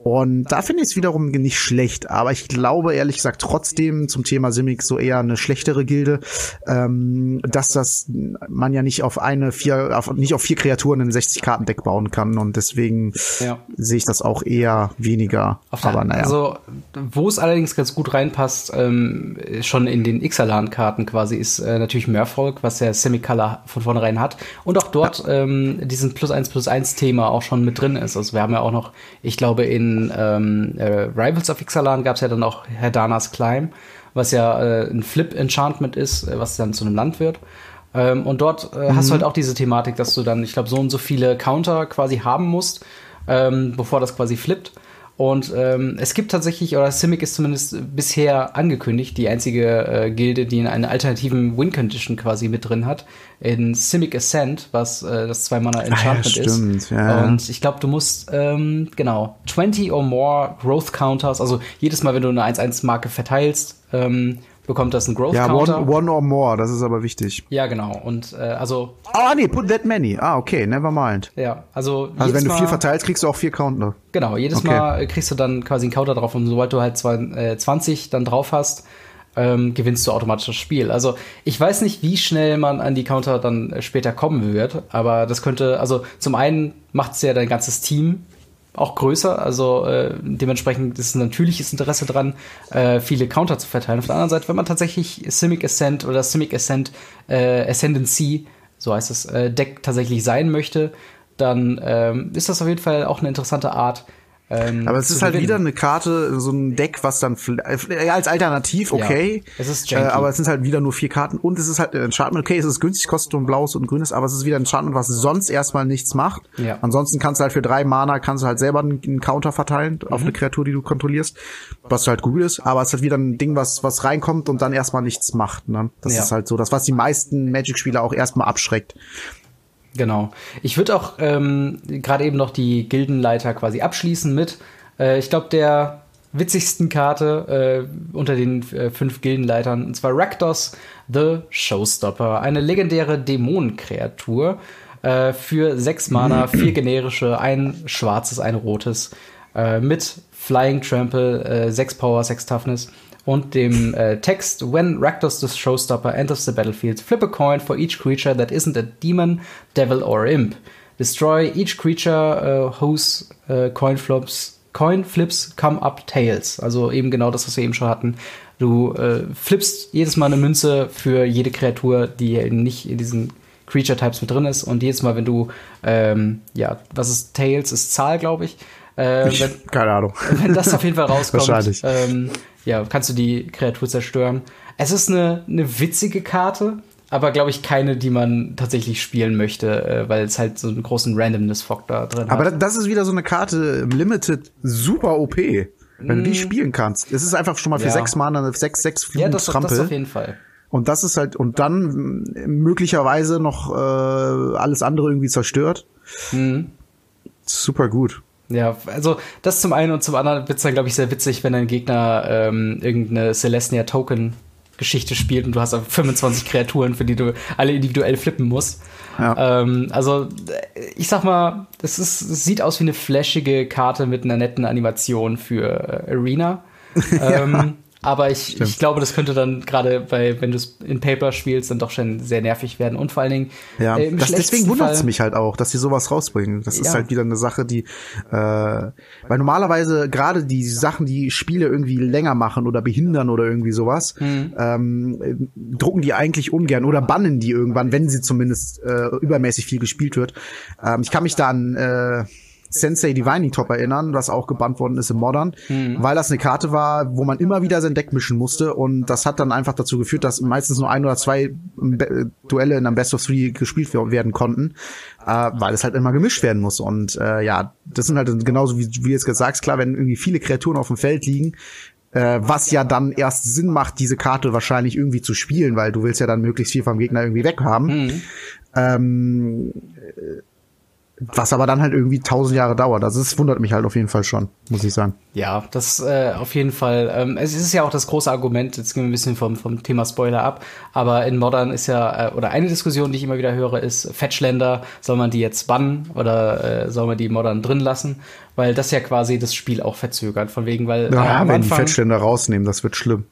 Und da finde ich es wiederum nicht schlecht, aber ich glaube ehrlich gesagt trotzdem zum Thema Simic so eher eine schlechtere Gilde, ähm, dass das man ja nicht auf eine vier, auf, nicht auf vier Kreaturen in 60 Karten Deck bauen kann und deswegen Ja. sehe ich das auch eher weniger. Auf aber naja. Also, wo es allerdings ganz gut reinpasst, ähm, schon in den Ixalan-Karten quasi, ist äh, natürlich Merfolk, was der Semicolor von vornherein hat. Und auch dort ähm, diesen Plus 1 Plus 1 Thema auch schon mit drin ist. Also wir haben ja auch noch, ich glaube, in ähm, äh, Rivals of Ixalan gab es ja dann auch Herdanas Climb, was ja äh, ein Flip-Enchantment ist, äh, was dann zu einem Land wird. Ähm, und dort äh, hast du halt auch diese Thematik, dass du dann, ich glaube, so und so viele Counter quasi haben musst, ähm, bevor das quasi flippt. Und ähm, es gibt tatsächlich, oder Simic ist zumindest bisher angekündigt, die einzige äh, Gilde, die in einer alternativen Win-Condition quasi mit drin hat, in Simic Ascent, was äh, das zwei-Mana Enchantment stimmt, ist. ja, ja. Und ich glaube, du musst, ähm, genau, 20 or more Growth Counters, also jedes Mal, wenn du eine 1-1-Marke verteilst, ähm, bekommt das einen Growth ja, Counter. one, one or more, das ist aber wichtig. Ja, genau. Und äh, also, Ah, nee, put that many. Ah, okay, never mind. ja, also. Also wenn du vier verteilst, kriegst du auch vier Counter. Genau, jedes Okay. Mal äh, kriegst du dann quasi einen Counter drauf und sobald du halt zwei, äh, 20 dann drauf hast, ähm, gewinnst du automatisch das Spiel. Also ich weiß nicht, wie schnell man an die Counter dann äh, später kommen wird, aber das könnte, also zum einen macht es ja dein ganzes Team auch größer, also äh, dementsprechend ist ein natürliches Interesse dran, äh, viele Counter zu verteilen. Auf der anderen Seite, wenn man tatsächlich Simic Ascent oder Simic Ascent äh, Ascendancy, so heißt es, äh, Deck tatsächlich sein möchte, dann ähm, ist das auf jeden Fall auch eine interessante Art. Ähm, Aber es ist halt gewinnen. wieder eine Karte, so ein Deck, was dann äh, als Alternativ, Ja, okay. es ist äh, janky. aber es sind halt wieder nur vier Karten und es ist halt ein Enchantment, okay, es ist günstig, kostet nur ein blaues und ein grünes, aber es ist wieder ein Enchantment, was sonst erstmal nichts macht. Ja. Ansonsten kannst du halt für drei Mana, kannst du halt selber einen, einen Counter verteilen auf Mhm. eine Kreatur, die du kontrollierst, was halt gut ist, aber es ist halt wieder ein Ding, was, was reinkommt und dann erstmal nichts macht. Ne? Das Ja. ist halt so, das, was die meisten Magic-Spieler auch erstmal abschreckt. Genau. Ich würde auch ähm, gerade eben noch die Gildenleiter quasi abschließen mit, äh, ich glaube, der witzigsten Karte äh, unter den äh, fünf Gildenleitern, und zwar Rakdos the Showstopper, eine legendäre Dämonenkreatur äh, für sechs Mana, vier generische, ein schwarzes, ein rotes, äh, mit Flying Trample, äh, sechs Power, sechs Toughness und dem äh, Text When Rakdos the Showstopper enters the battlefield, flip a coin for each creature that isn't a demon, devil or imp. Destroy each creature uh, whose uh, coin flops Coin Flips Come Up Tails. Also eben genau das, was wir eben schon hatten. Du äh, flippst jedes Mal eine Münze für jede Kreatur, die eben nicht in diesen Creature Types mit drin ist. Und jedes Mal, wenn du, ähm, ja, was ist Tails, ist Zahl, glaube ich. Äh, ich wenn, keine Ahnung. Wenn das auf jeden Fall rauskommt, Wahrscheinlich. Ähm, ja, kannst du die Kreatur zerstören. Es ist eine, eine witzige Karte, aber glaube ich keine, die man tatsächlich spielen möchte, äh, weil es halt so einen großen Randomness-Faktor drin aber hat. Aber das ist wieder so eine Karte im Limited super OP. Wenn mm. du die spielen kannst. Es ist einfach schon mal für ja. sechs Mana, sechs, sechs Fliegen Ja, das, das auf jeden Fall. Und das ist halt, und dann möglicherweise noch äh, alles andere irgendwie zerstört. Mhm. Super gut. Ja, also das zum einen und zum anderen wird es dann, glaube ich, sehr witzig, wenn dein Gegner ähm, irgendeine Celestia Token Geschichte spielt und du hast 25 Kreaturen, für die du alle individuell flippen musst. Ja. Ähm, also ich sag mal, es, ist, es sieht aus wie eine flashige Karte mit einer netten Animation für äh, Arena. ähm, aber ich, ich glaube, das könnte dann gerade bei, wenn du es in Paper spielst, dann doch schon sehr nervig werden. Und vor allen Dingen. Ja, äh, das, deswegen wundert es mich halt auch, dass sie sowas rausbringen. Das ja. ist halt wieder eine Sache, die, äh, weil normalerweise gerade die Sachen, die Spiele irgendwie länger machen oder behindern oder irgendwie sowas, mhm. ähm, drucken die eigentlich ungern oder bannen die irgendwann, wenn sie zumindest äh, übermäßig viel gespielt wird. Ähm, ich kann mich da an äh, Sensei Divining Top erinnern, was auch gebannt worden ist im Modern, mhm. weil das eine Karte war, wo man immer wieder sein Deck mischen musste und das hat dann einfach dazu geführt, dass meistens nur ein oder zwei Duelle in einem Best of Three gespielt werden konnten, äh, weil es halt immer gemischt werden muss und äh, ja, das sind halt genauso wie, wie jetzt gesagt, klar, wenn irgendwie viele Kreaturen auf dem Feld liegen, äh, was ja dann erst Sinn macht, diese Karte wahrscheinlich irgendwie zu spielen, weil du willst ja dann möglichst viel vom Gegner irgendwie weghaben. Mhm. Ähm, was aber dann halt irgendwie tausend Jahre dauert. Also es wundert mich halt auf jeden Fall schon, muss ich sagen. Ja, das äh, auf jeden Fall. Ähm, es ist ja auch das große Argument, jetzt gehen wir ein bisschen vom, vom Thema Spoiler ab, aber in Modern ist ja, äh, oder eine Diskussion, die ich immer wieder höre, ist Fetchländer, soll man die jetzt bannen oder äh, soll man die Modern drin lassen? Weil das ja quasi das Spiel auch verzögert, von wegen, weil. Ja, wenn die Fetchländer rausnehmen, das wird schlimm.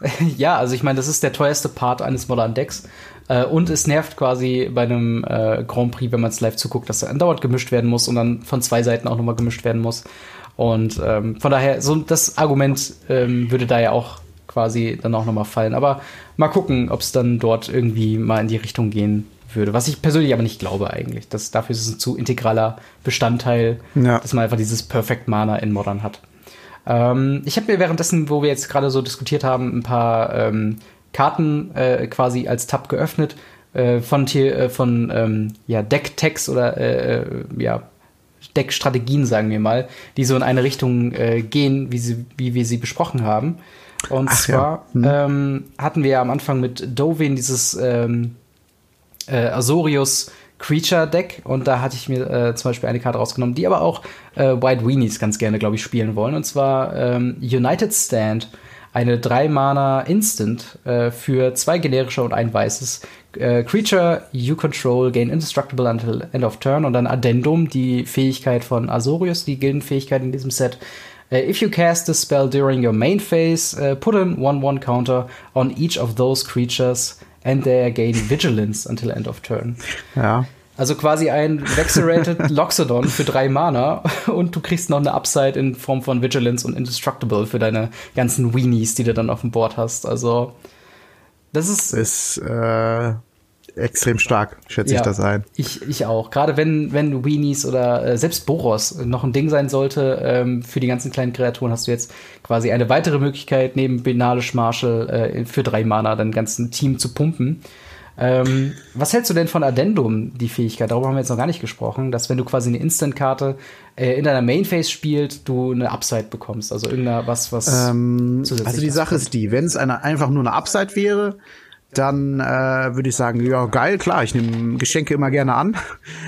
ja, also ich meine, das ist der teuerste Part eines Modern Decks. Äh, und es nervt quasi bei einem äh, Grand Prix, wenn man es live zuguckt, dass er andauernd gemischt werden muss und dann von zwei Seiten auch nochmal gemischt werden muss. Und ähm, von daher, so das Argument ähm, würde da ja auch quasi dann auch nochmal fallen. Aber mal gucken, ob es dann dort irgendwie mal in die Richtung gehen würde. Was ich persönlich aber nicht glaube eigentlich. Das, dafür ist es ein zu integraler Bestandteil, ja. dass man einfach dieses Perfect Mana in Modern hat. Ähm, ich habe mir währenddessen, wo wir jetzt gerade so diskutiert haben, ein paar ähm, Karten äh, quasi als Tab geöffnet äh, von, äh, von ähm, ja, Deck-Tags oder äh, äh, ja, Deck-Strategien, sagen wir mal, die so in eine Richtung äh, gehen, wie, sie, wie wir sie besprochen haben. Und Ach, zwar ja. hm. ähm, hatten wir ja am Anfang mit Dovin dieses ähm, äh, Azorius Creature Deck und da hatte ich mir äh, zum Beispiel eine Karte rausgenommen, die aber auch äh, White Weenies ganz gerne, glaube ich, spielen wollen. Und zwar ähm, United Stand eine 3-Mana Instant äh, für zwei generische und ein weißes äh, Creature you control gain indestructible until end of turn und dann Addendum, die Fähigkeit von Azorius, die Gildenfähigkeit in diesem Set. Uh, if you cast the spell during your main phase, uh, put an 1-1 counter on each of those creatures and they gain vigilance until end of turn. Ja. Also quasi ein Vexerated Loxodon für drei Mana und du kriegst noch eine Upside in Form von Vigilance und Indestructible für deine ganzen Weenies, die du dann auf dem Board hast. Also das ist. Ist äh, extrem stark, schätze ja, ich das ein. Ich, ich auch. Gerade wenn, wenn Weenies oder äh, selbst Boros noch ein Ding sein sollte, ähm, für die ganzen kleinen Kreaturen hast du jetzt quasi eine weitere Möglichkeit, neben Benalish Marshall äh, für drei Mana dein ganzen Team zu pumpen. Ähm, was hältst du denn von Addendum, die Fähigkeit? Darüber haben wir jetzt noch gar nicht gesprochen, dass wenn du quasi eine Instant-Karte äh, in deiner Main-Phase spielst, du eine Upside bekommst. Also irgendeiner was, was ähm, Also die Sache ist die, wenn es einfach nur eine Upside wäre, dann äh, würde ich sagen, ja geil, klar, ich nehme Geschenke immer gerne an.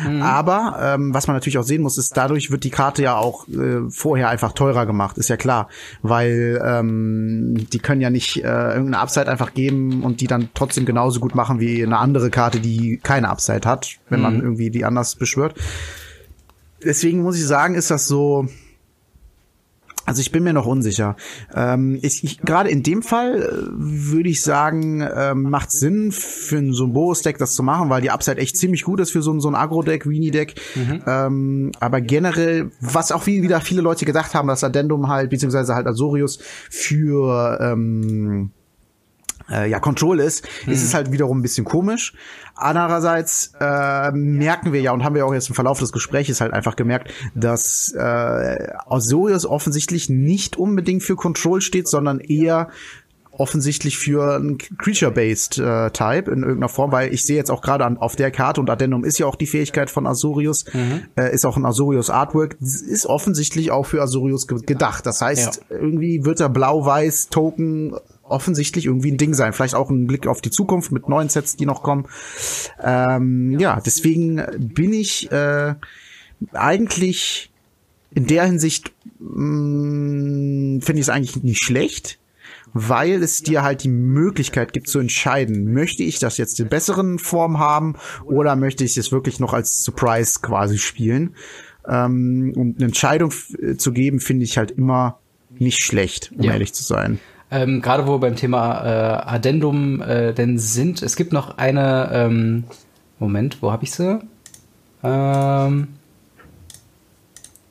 Mhm. Aber ähm, was man natürlich auch sehen muss, ist, dadurch wird die Karte ja auch äh, vorher einfach teurer gemacht, ist ja klar. Weil ähm, die können ja nicht äh, irgendeine Upside einfach geben und die dann trotzdem genauso gut machen wie eine andere Karte, die keine Upside hat, wenn mhm. man irgendwie die anders beschwört. Deswegen muss ich sagen, ist das so Also ich bin mir noch unsicher. Ähm, ich, ich, Gerade in dem Fall äh, würde ich sagen, ähm, macht Sinn für ein so ein Boros-Deck das zu machen, weil die Upside echt ziemlich gut ist für so, ein so ein Agro-Deck, Weenie-Deck. Mhm. Ähm, aber generell, was auch wie wieder viele Leute gedacht haben, dass Addendum halt, beziehungsweise halt Azorius für ähm, äh, ja, Control ist, mhm. ist es halt wiederum ein bisschen komisch. Andererseits äh, merken wir ja und haben wir auch jetzt im Verlauf des Gesprächs halt einfach gemerkt, dass äh, Azorius offensichtlich nicht unbedingt für Control steht, sondern eher offensichtlich für ein Creature-Based äh, Type in irgendeiner Form, weil ich sehe jetzt auch gerade auf der Karte und Addendum ist ja auch die Fähigkeit von Azorius, mhm. äh, ist auch ein Azorius Artwork, ist offensichtlich auch für Azorius ge gedacht. Das heißt, ja. irgendwie wird der blau-weiß Token offensichtlich irgendwie ein Ding sein. Vielleicht auch ein Blick auf die Zukunft mit neuen Sets, die noch kommen. Ähm, ja, deswegen bin ich äh, eigentlich in der Hinsicht mm, finde ich es eigentlich nicht schlecht, weil es dir halt die Möglichkeit gibt zu entscheiden, möchte ich das jetzt in besseren Form haben oder möchte ich es wirklich noch als Surprise quasi spielen. Ähm, und eine Entscheidung zu geben, finde ich halt immer nicht schlecht, um ja. ehrlich zu sein. Ähm, Gerade wo wir beim Thema äh, Addendum äh, denn sind, es gibt noch eine, ähm, Moment, wo habe ich sie? Ähm,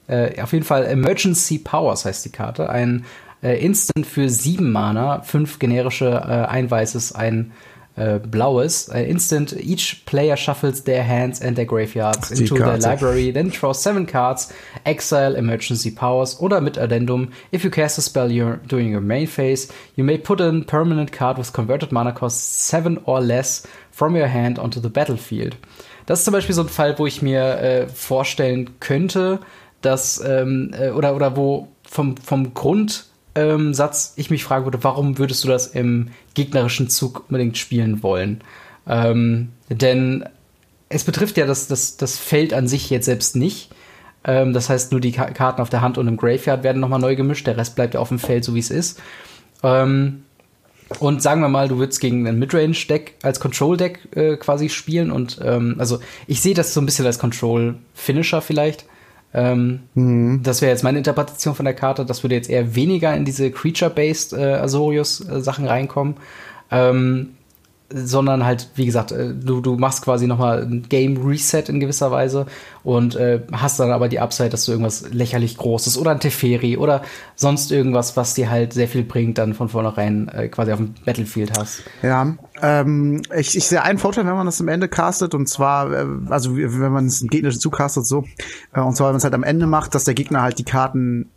äh, auf jeden Fall Emergency Powers heißt die Karte. Ein äh, Instant für sieben Mana, fünf generische, äh, ein weißes, ein äh, blaues. Uh, instant, each player shuffles their hands and their graveyards Ach, into their library, then draws seven cards, exile emergency powers oder mit Addendum. If you cast a spell your, during your main phase, you may put a permanent card with converted mana cost seven or less from your hand onto the battlefield. Das ist zum Beispiel so ein Fall, wo ich mir äh, vorstellen könnte, dass, ähm, äh, oder, oder wo vom, vom Grund ähm, Satz ich mich fragen würde, warum würdest du das im gegnerischen Zug unbedingt spielen wollen? Ähm, denn es betrifft ja das, das, das Feld an sich jetzt selbst nicht. Ähm, das heißt, nur die Karten auf der Hand und im Graveyard werden nochmal neu gemischt, der Rest bleibt ja auf dem Feld, so wie es ist. Ähm, und sagen wir mal, du würdest gegen ein Midrange-Deck als Control-Deck äh, quasi spielen. Und ähm, also ich sehe das so ein bisschen als Control-Finisher vielleicht. Ähm, mhm. Das wäre jetzt meine Interpretation von der Karte. Das würde jetzt eher weniger in diese Creature-Based äh, Azorius-Sachen reinkommen. Ähm, sondern halt, wie gesagt, äh, du, du machst quasi nochmal ein Game Reset in gewisser Weise und äh, hast dann aber die Upside, dass du irgendwas lächerlich Großes oder ein Teferi oder sonst irgendwas, was dir halt sehr viel bringt, dann von vornherein äh, quasi auf dem Battlefield hast. Ja, ähm, ich, ich sehe einen Vorteil, wenn man das am Ende castet und zwar, äh, also wenn man es gegnerischen zukastet so, äh, und zwar wenn man es halt am Ende macht, dass der Gegner halt die Karten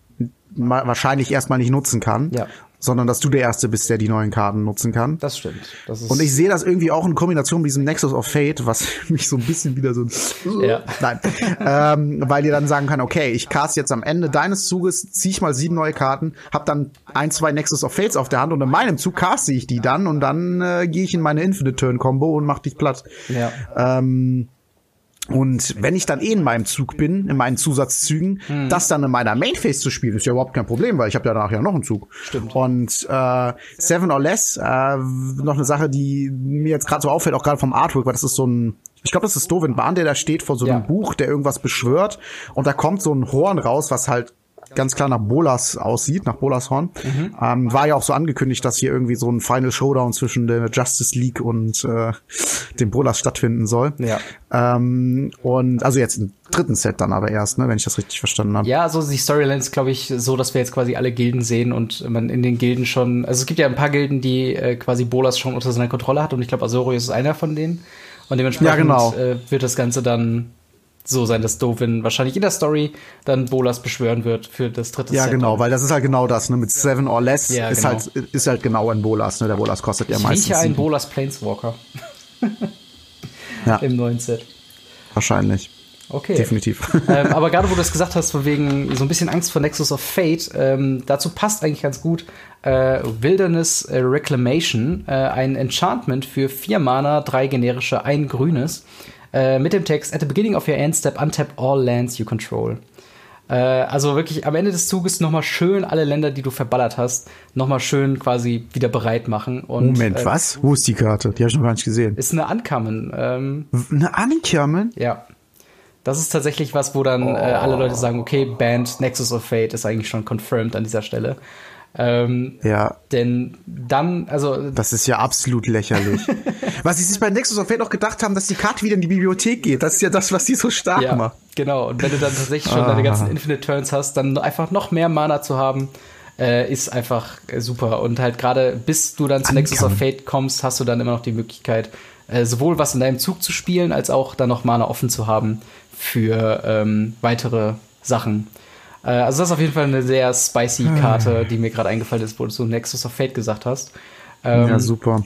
wahrscheinlich erstmal nicht nutzen kann. Ja sondern dass du der Erste bist, der die neuen Karten nutzen kann. Das stimmt. Das und ich sehe das irgendwie auch in Kombination mit diesem Nexus of Fate, was mich so ein bisschen wieder so ja. nein, ähm, weil ihr dann sagen kann, okay, ich cast jetzt am Ende deines Zuges, ziehe ich mal sieben neue Karten, hab dann ein, zwei Nexus of Fates auf der Hand und in meinem Zug caste ich die dann und dann äh, gehe ich in meine Infinite Turn Combo und mach dich platt. Ja. Ähm, und wenn ich dann eh in meinem Zug bin, in meinen Zusatzzügen, hm. das dann in meiner Mainphase zu spielen, ist ja überhaupt kein Problem, weil ich habe ja danach ja noch einen Zug. Stimmt. Und äh, Seven or Less, äh, noch eine Sache, die mir jetzt gerade so auffällt, auch gerade vom Artwork, weil das ist so ein, ich glaube, das ist Dovin Bahn, der da steht vor so einem ja. Buch, der irgendwas beschwört und da kommt so ein Horn raus, was halt ganz klar nach Bolas aussieht, nach Bolas Horn. Mhm. Ähm, war ja auch so angekündigt, dass hier irgendwie so ein Final Showdown zwischen der Justice League und äh, dem Bolas stattfinden soll. Ja. Ähm, und also jetzt im dritten Set dann aber erst, ne, wenn ich das richtig verstanden habe. Ja, also die Storyline ist, glaube ich, so, dass wir jetzt quasi alle Gilden sehen und man in den Gilden schon, also es gibt ja ein paar Gilden, die äh, quasi Bolas schon unter seiner Kontrolle hat und ich glaube, Azorius ist einer von denen. Und dementsprechend ja, genau. äh, wird das Ganze dann so sein, dass Dovin wahrscheinlich in der Story dann Bolas beschwören wird für das dritte Ja, Set genau, weil das ist halt genau das, ne? Mit Seven or Less ja, ist genau. halt ist halt genau ein Bolas, ne? Der Bolas kostet ja meistens. Ich rieche einen Bolas Planeswalker. ja. Im neuen Set. Wahrscheinlich. Okay. Definitiv. ähm, aber gerade wo du das gesagt hast, von wegen so ein bisschen Angst vor Nexus of Fate, ähm, dazu passt eigentlich ganz gut äh, Wilderness äh, Reclamation, äh, ein Enchantment für vier Mana, drei generische, ein grünes. Äh, mit dem Text: At the beginning of your end step, untap all lands you control. Äh, also wirklich am Ende des Zuges nochmal schön alle Länder, die du verballert hast, nochmal schön quasi wieder bereit machen. Und, Moment, äh, was? Wo ist die Karte? Die habe ich noch gar nicht gesehen. Ist eine Ankamen. Ähm, eine Ankamen? Ja. Das ist tatsächlich was, wo dann oh. äh, alle Leute sagen, okay, Band Nexus of Fate ist eigentlich schon confirmed an dieser Stelle. Ähm, ja. Denn dann, also. Das ist ja absolut lächerlich. was sie sich bei Nexus of Fate auch gedacht haben, dass die Karte wieder in die Bibliothek geht. Das ist ja das, was die so stark ja, macht. Genau. Und wenn du dann tatsächlich schon ah. deine ganzen Infinite Turns hast, dann einfach noch mehr Mana zu haben, äh, ist einfach super. Und halt gerade bis du dann zu Ankern. Nexus of Fate kommst, hast du dann immer noch die Möglichkeit, äh, sowohl was in deinem Zug zu spielen, als auch dann noch Mana offen zu haben für ähm, weitere Sachen. Äh, also das ist auf jeden Fall eine sehr spicy ah. Karte, die mir gerade eingefallen ist, wo du so Nexus of Fate gesagt hast. Ähm, ja, super.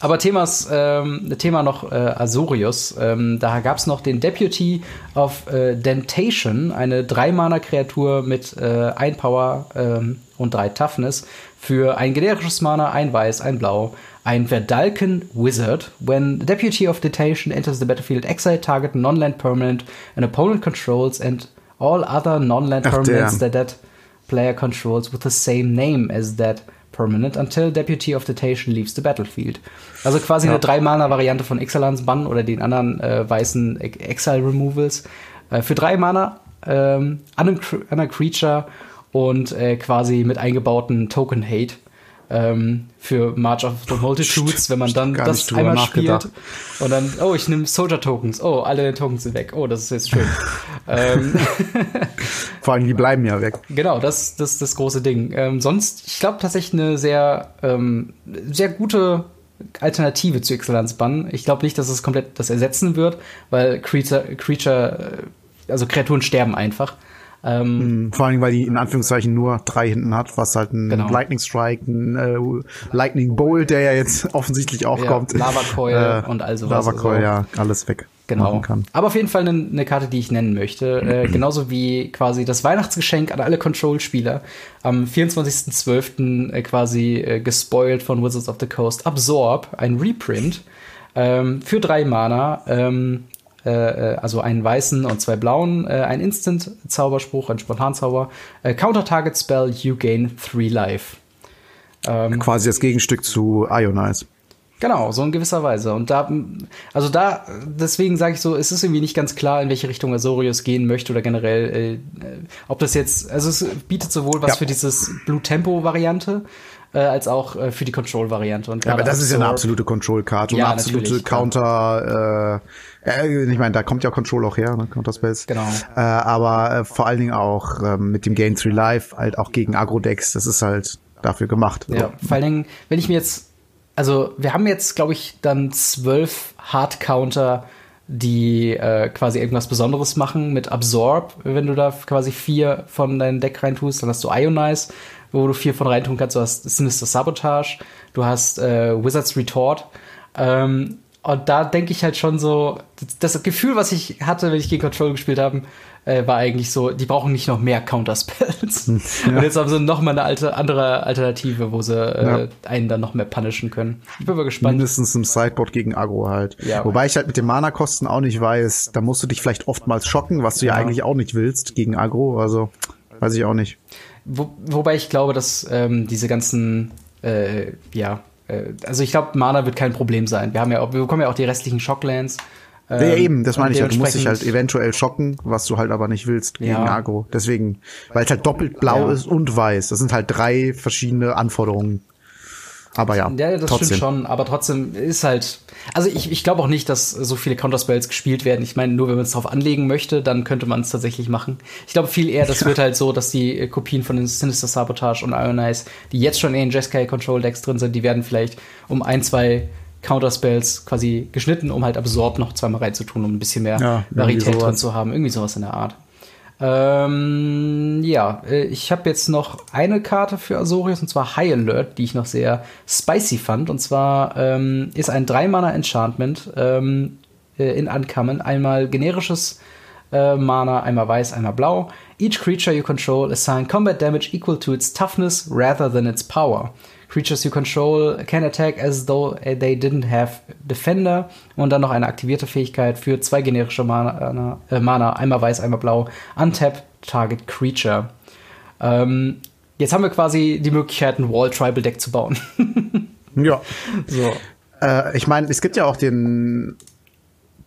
Aber Themas, ähm, Thema noch äh, Azorius. Ähm, da gab es noch den Deputy of äh, Dentation, eine 3-Mana-Kreatur mit äh, 1 Power ähm, und 3 Toughness für ein generisches Mana, ein Weiß, ein Blau, ein Verdalken Wizard. When the Deputy of Dentation enters the battlefield, exile target non-land permanent an opponent controls and all other non-land permanents that that player controls with the same name as that permanent until Deputy of Detation leaves the battlefield. Also quasi ja. eine drei-Mana-Variante von Exilans Bann oder den anderen äh, weißen Exile-Removals. Äh, für drei Mana ähm, an, einem, an einer Creature und äh, quasi mit eingebauten Token-Hate ähm, für March of the Multitudes, wenn man dann das einmal spielt und dann, oh, ich nehme Soldier Tokens, oh, alle Tokens sind weg, oh, das ist jetzt schön. ähm, Vor allem, die bleiben ja weg. Genau, das, das ist das große Ding. Ähm, sonst, ich glaube tatsächlich eine sehr, ähm, sehr gute Alternative zu Excellence Bann. Ich glaube nicht, dass es komplett das ersetzen wird, weil Creature, Creature äh, also Kreaturen sterben einfach. Ähm, mhm. Vor allem, weil die in Anführungszeichen nur drei hinten hat, was halt ein genau. Lightning Strike, ein äh, Lightning Bolt, der ja jetzt offensichtlich auch ja, kommt. Lava Coil äh, und also Lava Coil, also. ja, alles weg. Genau. Kann. Aber auf jeden Fall eine, eine Karte, die ich nennen möchte. Äh, genauso wie quasi das Weihnachtsgeschenk an alle Control-Spieler. Am 24.12. Äh, quasi äh, gespoilt von Wizards of the Coast. Absorb, ein Reprint. Ähm, für drei Mana. Ähm, äh, äh, also einen weißen und zwei blauen, äh, ein Instant-Zauberspruch, ein Spontanzauber. Äh, Counter-Target-Spell, you gain three life. Ähm, Quasi das Gegenstück zu Ionize. Genau, so in gewisser Weise. Und da, also da, deswegen sage ich so, es ist irgendwie nicht ganz klar, in welche Richtung Azorius gehen möchte oder generell, äh, ob das jetzt, also es bietet sowohl was ja. für dieses Blue Tempo Variante, äh, als auch äh, für die Control-Variante. Ja, aber das ist ja eine absolute Control-Karte ja, eine absolute Counter, äh, ich meine, da kommt ja Control auch her, ne? Counter Space. Genau. Äh, aber äh, vor allen Dingen auch äh, mit dem Gain 3 Life, halt auch gegen Agro-Decks, das ist halt dafür gemacht. Ja, so. vor allen Dingen, wenn ich mir jetzt, also wir haben jetzt, glaube ich, dann zwölf Hard-Counter, die äh, quasi irgendwas Besonderes machen mit Absorb, wenn du da quasi vier von deinem Deck reintust, dann hast du Ionize, wo du vier von reintun kannst, du hast Sinister Sabotage, du hast äh, Wizard's Retort, ähm, und da denke ich halt schon so, das Gefühl, was ich hatte, wenn ich gegen Control gespielt habe, äh, war eigentlich so, die brauchen nicht noch mehr Counterspells. Hm, ja. Und jetzt haben sie noch mal eine alte, andere Alternative, wo sie äh, ja. einen dann noch mehr punishen können. Ich bin mal gespannt. Mindestens im Sideboard gegen Agro halt. Ja, Wobei ich halt mit den Mana-Kosten auch nicht weiß, da musst du dich vielleicht oftmals schocken, was du ja, ja eigentlich auch nicht willst gegen Agro. Also weiß ich auch nicht. Wo, wobei ich glaube, dass ähm, diese ganzen äh, ja, äh, also ich glaube, Mana wird kein Problem sein. Wir haben ja auch, wir bekommen ja auch die restlichen Shocklands. Ähm, ja, eben, das meine ich ja. Du musst dich halt eventuell schocken, was du halt aber nicht willst gegen ja. Agro. Deswegen, weil es halt doppelt blau ja. ist und weiß. Das sind halt drei verschiedene Anforderungen. Aber ja, ja das trotzdem. stimmt schon. Aber trotzdem ist halt. Also ich, ich glaube auch nicht, dass so viele Counterspells gespielt werden. Ich meine, nur wenn man es drauf anlegen möchte, dann könnte man es tatsächlich machen. Ich glaube viel eher, das wird halt so, dass die äh, Kopien von den Sinister Sabotage und Ionize, die jetzt schon in den Jeskai Control Decks drin sind, die werden vielleicht um ein, zwei Counterspells quasi geschnitten, um halt Absorb noch zweimal reinzutun, um ein bisschen mehr ja, Varietät drin zu haben. Irgendwie sowas in der Art. Ähm, ja, äh, ich habe jetzt noch eine Karte für Azorius und zwar High Alert, die ich noch sehr spicy fand. Und zwar ähm, ist ein 3-Mana-Enchantment ähm, äh, in Ankamen. Einmal generisches äh, Mana, einmal weiß, einmal blau. Each creature you control assign combat damage equal to its toughness rather than its power. Creatures you control can attack as though they didn't have Defender. Und dann noch eine aktivierte Fähigkeit für zwei generische Mana, äh, Mana einmal weiß, einmal blau. Untap Target Creature. Ähm, jetzt haben wir quasi die Möglichkeit, ein Wall Tribal Deck zu bauen. ja. So. Äh, ich meine, es gibt ja auch den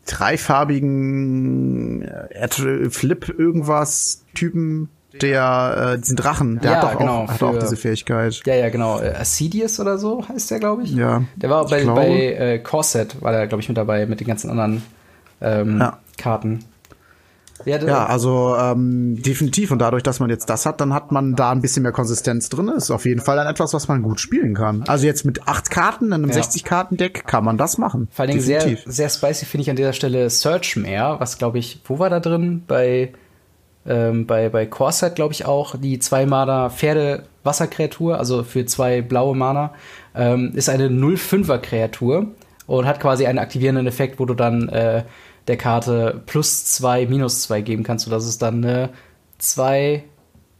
dreifarbigen äh, Flip irgendwas Typen, der äh, diesen Drachen, der Ja, hat doch genau, auch, hat für- auch diese Fähigkeit. Ja, ja, genau. Äh, Assidius oder so heißt der, glaube ich. Ja, Der war bei, glaube. bei äh, Corset, war der, glaube ich, mit dabei, mit den ganzen anderen ähm, Ja. Karten. Ja, Ja, also ähm, definitiv. Und dadurch, dass man jetzt das hat, dann hat man da ein bisschen mehr Konsistenz drin. Ist auf jeden Fall dann etwas, was man gut spielen kann. Also jetzt mit acht Karten in einem Ja. 60-Karten-Deck kann man das machen. Vor allen Dingen sehr, Definitiv. sehr spicy finde ich an dieser Stelle Search Mare, was glaube ich, wo war da drin? Bei, ähm, bei, bei Corset glaube ich auch, die zwei Mana Pferde Wasserkreatur, also für zwei blaue Mana, ähm, ist eine 0-5er Kreatur und hat quasi einen aktivierenden Effekt, wo du dann äh, der Karte plus zwei, minus zwei geben kannst, sodass es dann eine zwei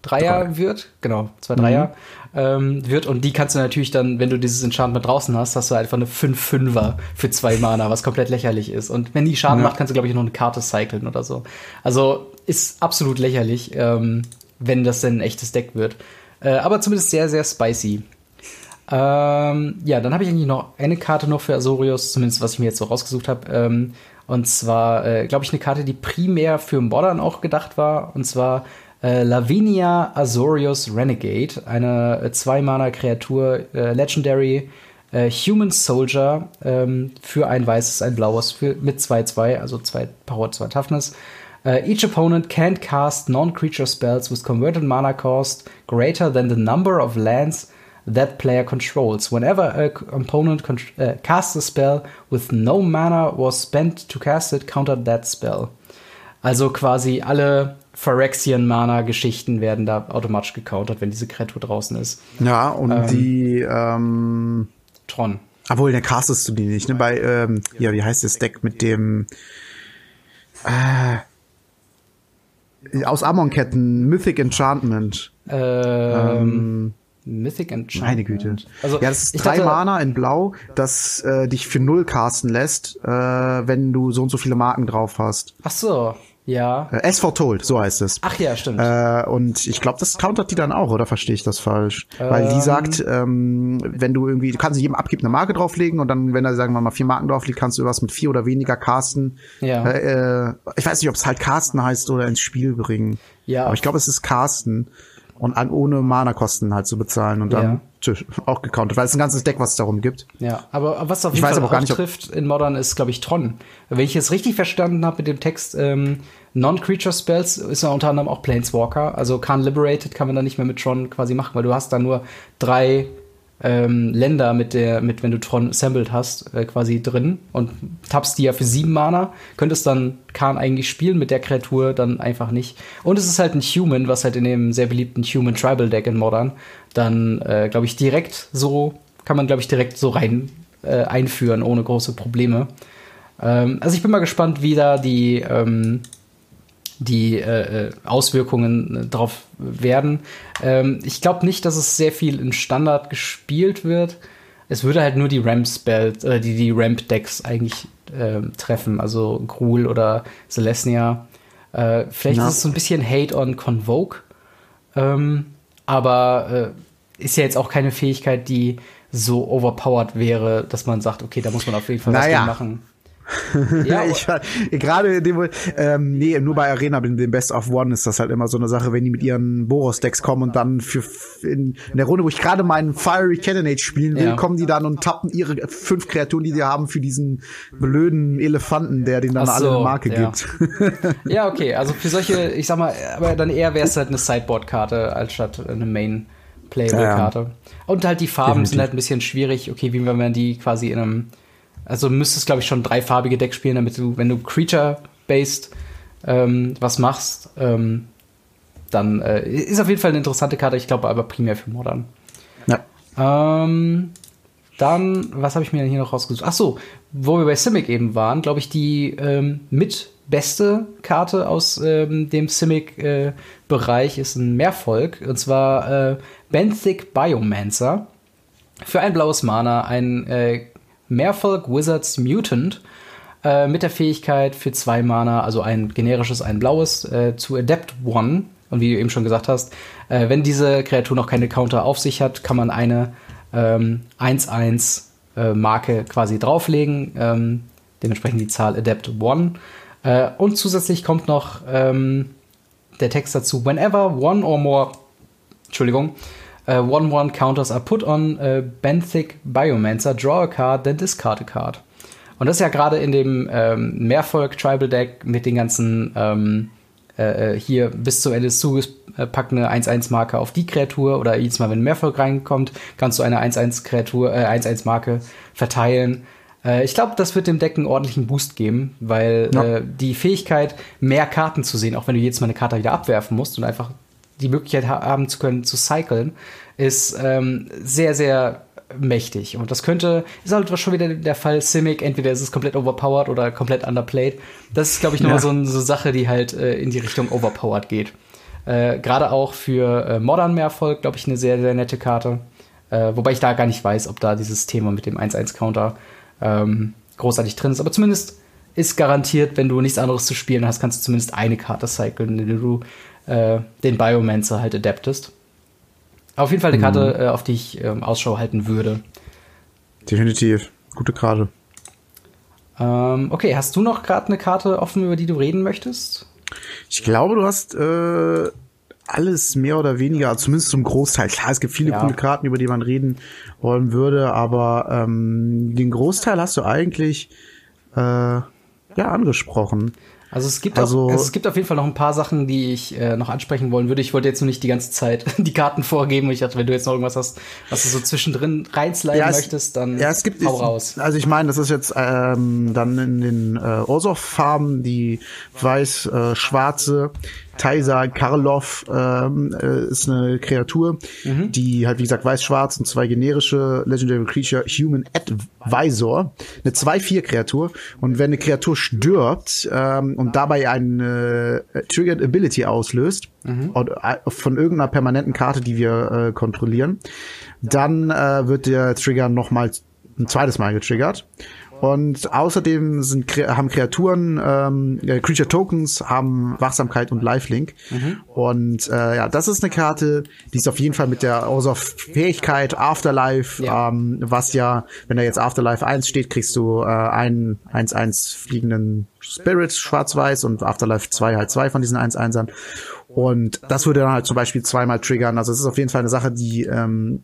Dreier wird, genau, zwei Dreier ähm, wird und die kannst du natürlich dann, wenn du dieses Enchantment draußen hast, hast du einfach eine 5-5er für zwei Mana, was komplett lächerlich ist. Und wenn die Schaden Ja. macht, kannst du, glaube ich, noch eine Karte cyclen oder so. Also ist absolut lächerlich, ähm, wenn das denn ein echtes Deck wird. Äh, aber zumindest sehr, sehr spicy. Ähm, ja, dann habe ich eigentlich noch eine Karte noch für Azorius, zumindest was ich mir jetzt so rausgesucht habe. Ähm, und zwar, äh, glaube ich, eine Karte, die primär für Modern auch gedacht war. Und zwar äh, Lavinia Azorius Renegade, eine äh, Zwei-Mana-Kreatur, äh, Legendary äh, Human Soldier ähm, für ein weißes, ein blaues für, mit 2-2, also 2 Power, 2 Toughness. Uh, each opponent can't cast non-creature spells with converted mana cost greater than the number of lands that player controls. Whenever a opponent uh, casts a spell with no mana was spent to cast it, counter that spell. Also quasi alle Phyrexian-Mana-Geschichten werden da automatisch gecountert, wenn diese Kreatur draußen ist. Ja, und die, ähm, Tron. obwohl, der castest du die nicht, ne? Bei, ähm, ja, wie heißt das Deck mit dem, äh, aus Amon-Ketten, Mythic Enchantment. Ähm, Mythic Enchantment. Meine Güte. Also, ja, das ist drei dachte- Mana in Blau, das äh, dich für null casten lässt, äh, wenn du so und so viele Marken drauf hast. Ach so, ja. Äh, S foretold, so heißt es. Ach ja, stimmt. Äh, und ich glaube, das countert die dann auch, oder verstehe ich das falsch? Weil die sagt, ähm, wenn du irgendwie, du kannst jedem Abgib eine Marke drauflegen und dann, wenn da, sagen wir mal, vier Marken drauf liegt, kannst du was mit vier oder weniger casten. Ja. Äh, äh, ich weiß nicht, ob es halt casten heißt oder ins Spiel bringen. Ja. Aber ich glaube, es ist casten und an, ohne Mana-Kosten halt zu bezahlen und dann Ja. tschö, auch gecountert, weil es ein ganzes Deck, was es darum gibt. Ja, aber was auf Ich jeden weiß Fall nicht, ob- trifft in Modern ist, glaube ich, Tron. Wenn ich es richtig verstanden habe mit dem Text, ähm, Non-Creature Spells ist ja unter anderem auch Planeswalker. Also Khan Liberated kann man da nicht mehr mit Tron quasi machen, weil du hast da nur drei ähm, Länder mit der, mit wenn du Tron assembled hast, äh, quasi drin und tappst die ja für sieben Mana, könntest dann Khan eigentlich spielen mit der Kreatur, dann einfach nicht. Und es ist halt ein Human, was halt in dem sehr beliebten Human Tribal Deck in Modern dann, äh, glaube ich, direkt so, kann man, glaube ich, direkt so rein äh, einführen, ohne große Probleme. Ähm, also ich bin mal gespannt, wie da die, ähm, die äh, äh, Auswirkungen äh, drauf werden. Ähm, ich glaube nicht, dass es sehr viel in Standard gespielt wird. Es würde halt nur die Ramp-Spells, äh, die, die Ramp-Decks eigentlich ähm, treffen, also Gruul oder Celestia. Äh, vielleicht Ja. ist es so ein bisschen Hate on Convoke. Ähm, aber äh, ist ja jetzt auch keine Fähigkeit, die so overpowered wäre, dass man sagt, okay, da muss man auf jeden Fall was Naja. gegen machen. Ja, ich, gerade in dem, ähm, nee, nur bei Arena, mit dem Best of One ist das halt immer so eine Sache, wenn die mit ihren Boros-Decks kommen und dann für in, in der Runde, wo ich gerade meinen Fiery Cannonade spielen will, Ja. kommen die dann und tappen ihre fünf Kreaturen, die die haben, für diesen blöden Elefanten, der denen dann Ach alle so, eine Marke ja. gibt. Ja, okay, also für solche, ich sag mal, aber dann eher wäre es halt eine Sideboard-Karte als statt eine Main-Playable-Karte. Und halt die Farben sind Definitiv. halt ein bisschen schwierig. Okay, wie wenn man die quasi in einem, also du müsstest, glaube ich, schon dreifarbige Deck spielen, damit du, wenn du Creature-based ähm, was machst, ähm, dann äh, ist auf jeden Fall eine interessante Karte, ich glaube aber primär für Modern. Ja. Ähm, dann, was habe ich mir denn hier noch rausgesucht? Ach so, wo wir bei Simic eben waren, glaube ich, die ähm, mit beste Karte aus ähm, dem Simic-Bereich ist ein Mehrvolk. Und zwar äh, Benthic Biomancer. Für ein blaues Mana, ein äh, Mehrvolk Wizards Mutant äh, mit der Fähigkeit für zwei Mana, also ein generisches, ein blaues, äh, zu Adept One. Und wie du eben schon gesagt hast, äh, wenn diese Kreatur noch keine Counter auf sich hat, kann man eine ähm, 1-1 äh, Marke quasi drauflegen. Ähm, dementsprechend die Zahl Adept 1. Äh, und zusätzlich kommt noch ähm, der Text dazu, whenever one or more, Entschuldigung, uh, one one counters are put on uh, Benthic Biomancer, draw a card, then discard a card. Und das ist ja gerade in dem ähm, Mehrvolk Tribal Deck mit den ganzen ähm, äh, hier bis zum Ende des Zuges äh, pack eine 1-1-Marke auf die Kreatur oder jedes Mal, wenn Mehrvolk reinkommt, kannst du eine 1-1-Kreatur, äh, 1-1-Marke verteilen. Äh, ich glaube, das wird dem Deck einen ordentlichen Boost geben, weil ja. äh, die Fähigkeit, mehr Karten zu sehen, auch wenn du jetzt mal eine Karte wieder abwerfen musst und einfach die Möglichkeit ha haben zu können, zu cyclen, ist ähm, sehr, sehr mächtig. Und das könnte, ist halt schon wieder der Fall Simic, entweder ist es komplett overpowered oder komplett underplayed. Das ist, glaube ich, nochmal ja. so eine so Sache, die halt äh, in die Richtung overpowered geht. Äh, Gerade auch für äh, Modern Mehrfolg, glaube ich, eine sehr, sehr nette Karte. Äh, wobei ich da gar nicht weiß, ob da dieses Thema mit dem 1-1-Counter ähm, großartig drin ist. Aber zumindest ist garantiert, wenn du nichts anderes zu spielen hast, kannst du zumindest eine Karte cyclen, indem du äh, den Biomancer halt adaptest. Auf jeden Fall eine Karte, mhm. äh, auf die ich ähm, Ausschau halten würde. Definitiv. Gute Karte. Ähm, okay, hast du noch gerade eine Karte offen, über die du reden möchtest? Ich glaube, du hast äh, alles mehr oder weniger, zumindest zum Großteil. Klar, es gibt viele ja. coole Karten, über die man reden wollen würde, aber ähm, den Großteil hast du eigentlich äh, ja angesprochen. Also es gibt also, auch, es gibt auf jeden Fall noch ein paar Sachen, die ich äh, noch ansprechen wollen würde. Ich wollte jetzt nur nicht die ganze Zeit die Karten vorgeben. Ich dachte, wenn du jetzt noch irgendwas hast, was du so zwischendrin reinsliden ja, möchtest, dann ja, es gibt, hau raus. Also ich meine, das ist jetzt ähm, dann in den äh, Orsov-Farben, die weiß-schwarze. Äh, Taisa Karlov ähm, äh, ist eine Kreatur, mhm. die halt wie gesagt weiß-schwarz und zwei generische Legendary Creature Human Advisor, eine 2-4 Kreatur und wenn eine Kreatur stirbt ähm, und dabei eine äh, Triggered Ability auslöst mhm. oder, äh, von irgendeiner permanenten Karte, die wir äh, kontrollieren, dann äh, wird der Trigger nochmal ein zweites Mal getriggert und außerdem sind, haben Kreaturen, ähm, Creature Tokens, haben Wachsamkeit und Lifelink. Mhm. Und äh, ja, das ist eine Karte, die ist auf jeden Fall mit der außer Fähigkeit Afterlife, ja. Ähm, was ja, wenn da jetzt Afterlife 1 steht, kriegst du äh, einen 1-1 fliegenden Spirit schwarz-weiß und Afterlife 2 halt zwei von diesen 1-1ern. Und das würde dann halt zum Beispiel zweimal triggern. Also es ist auf jeden Fall eine Sache, die ähm,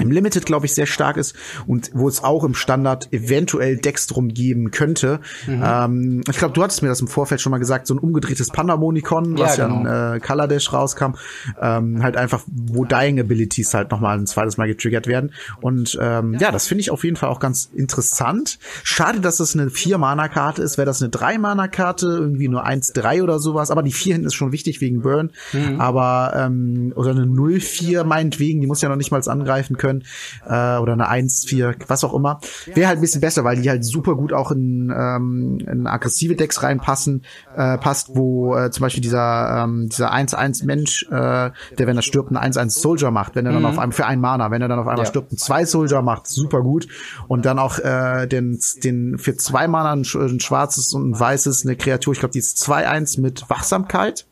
im Limited, glaube ich, sehr stark ist und wo es auch im Standard eventuell Decks drum geben könnte. Mhm. Ähm, ich glaube, du hattest mir das im Vorfeld schon mal gesagt, so ein umgedrehtes Pandamonikon, was ja, genau. in äh, Color Dash rauskam, ähm, halt einfach, wo Dying Abilities halt nochmal ein zweites Mal getriggert werden. Und ähm, ja, das finde ich auf jeden Fall auch ganz interessant. Schade, dass das eine 4-Mana-Karte ist. Wäre das eine 3-Mana-Karte, irgendwie nur 1-3 oder sowas. Aber die 4 hinten ist schon wichtig wegen Burn. Mhm. Aber, ähm, oder eine 0-4 meinetwegen, die muss ja noch nicht mal angreifen können können äh, oder eine 1-4, was auch immer. Wäre halt ein bisschen besser, weil die halt super gut auch in, ähm, in aggressive Decks reinpassen, äh, passt, wo äh, zum Beispiel dieser ähm, dieser 1-1 Mensch, äh, der wenn er stirbt, einen 1-1 Soldier macht, wenn er dann mhm. auf einmal für einen Mana, wenn er dann auf einmal ja. stirbt, einen 2 Soldier macht, super gut. Und dann auch äh, den, den für zwei Mana ein, ein schwarzes und ein weißes, eine Kreatur, ich glaube, die ist 2-1 mit Wachsamkeit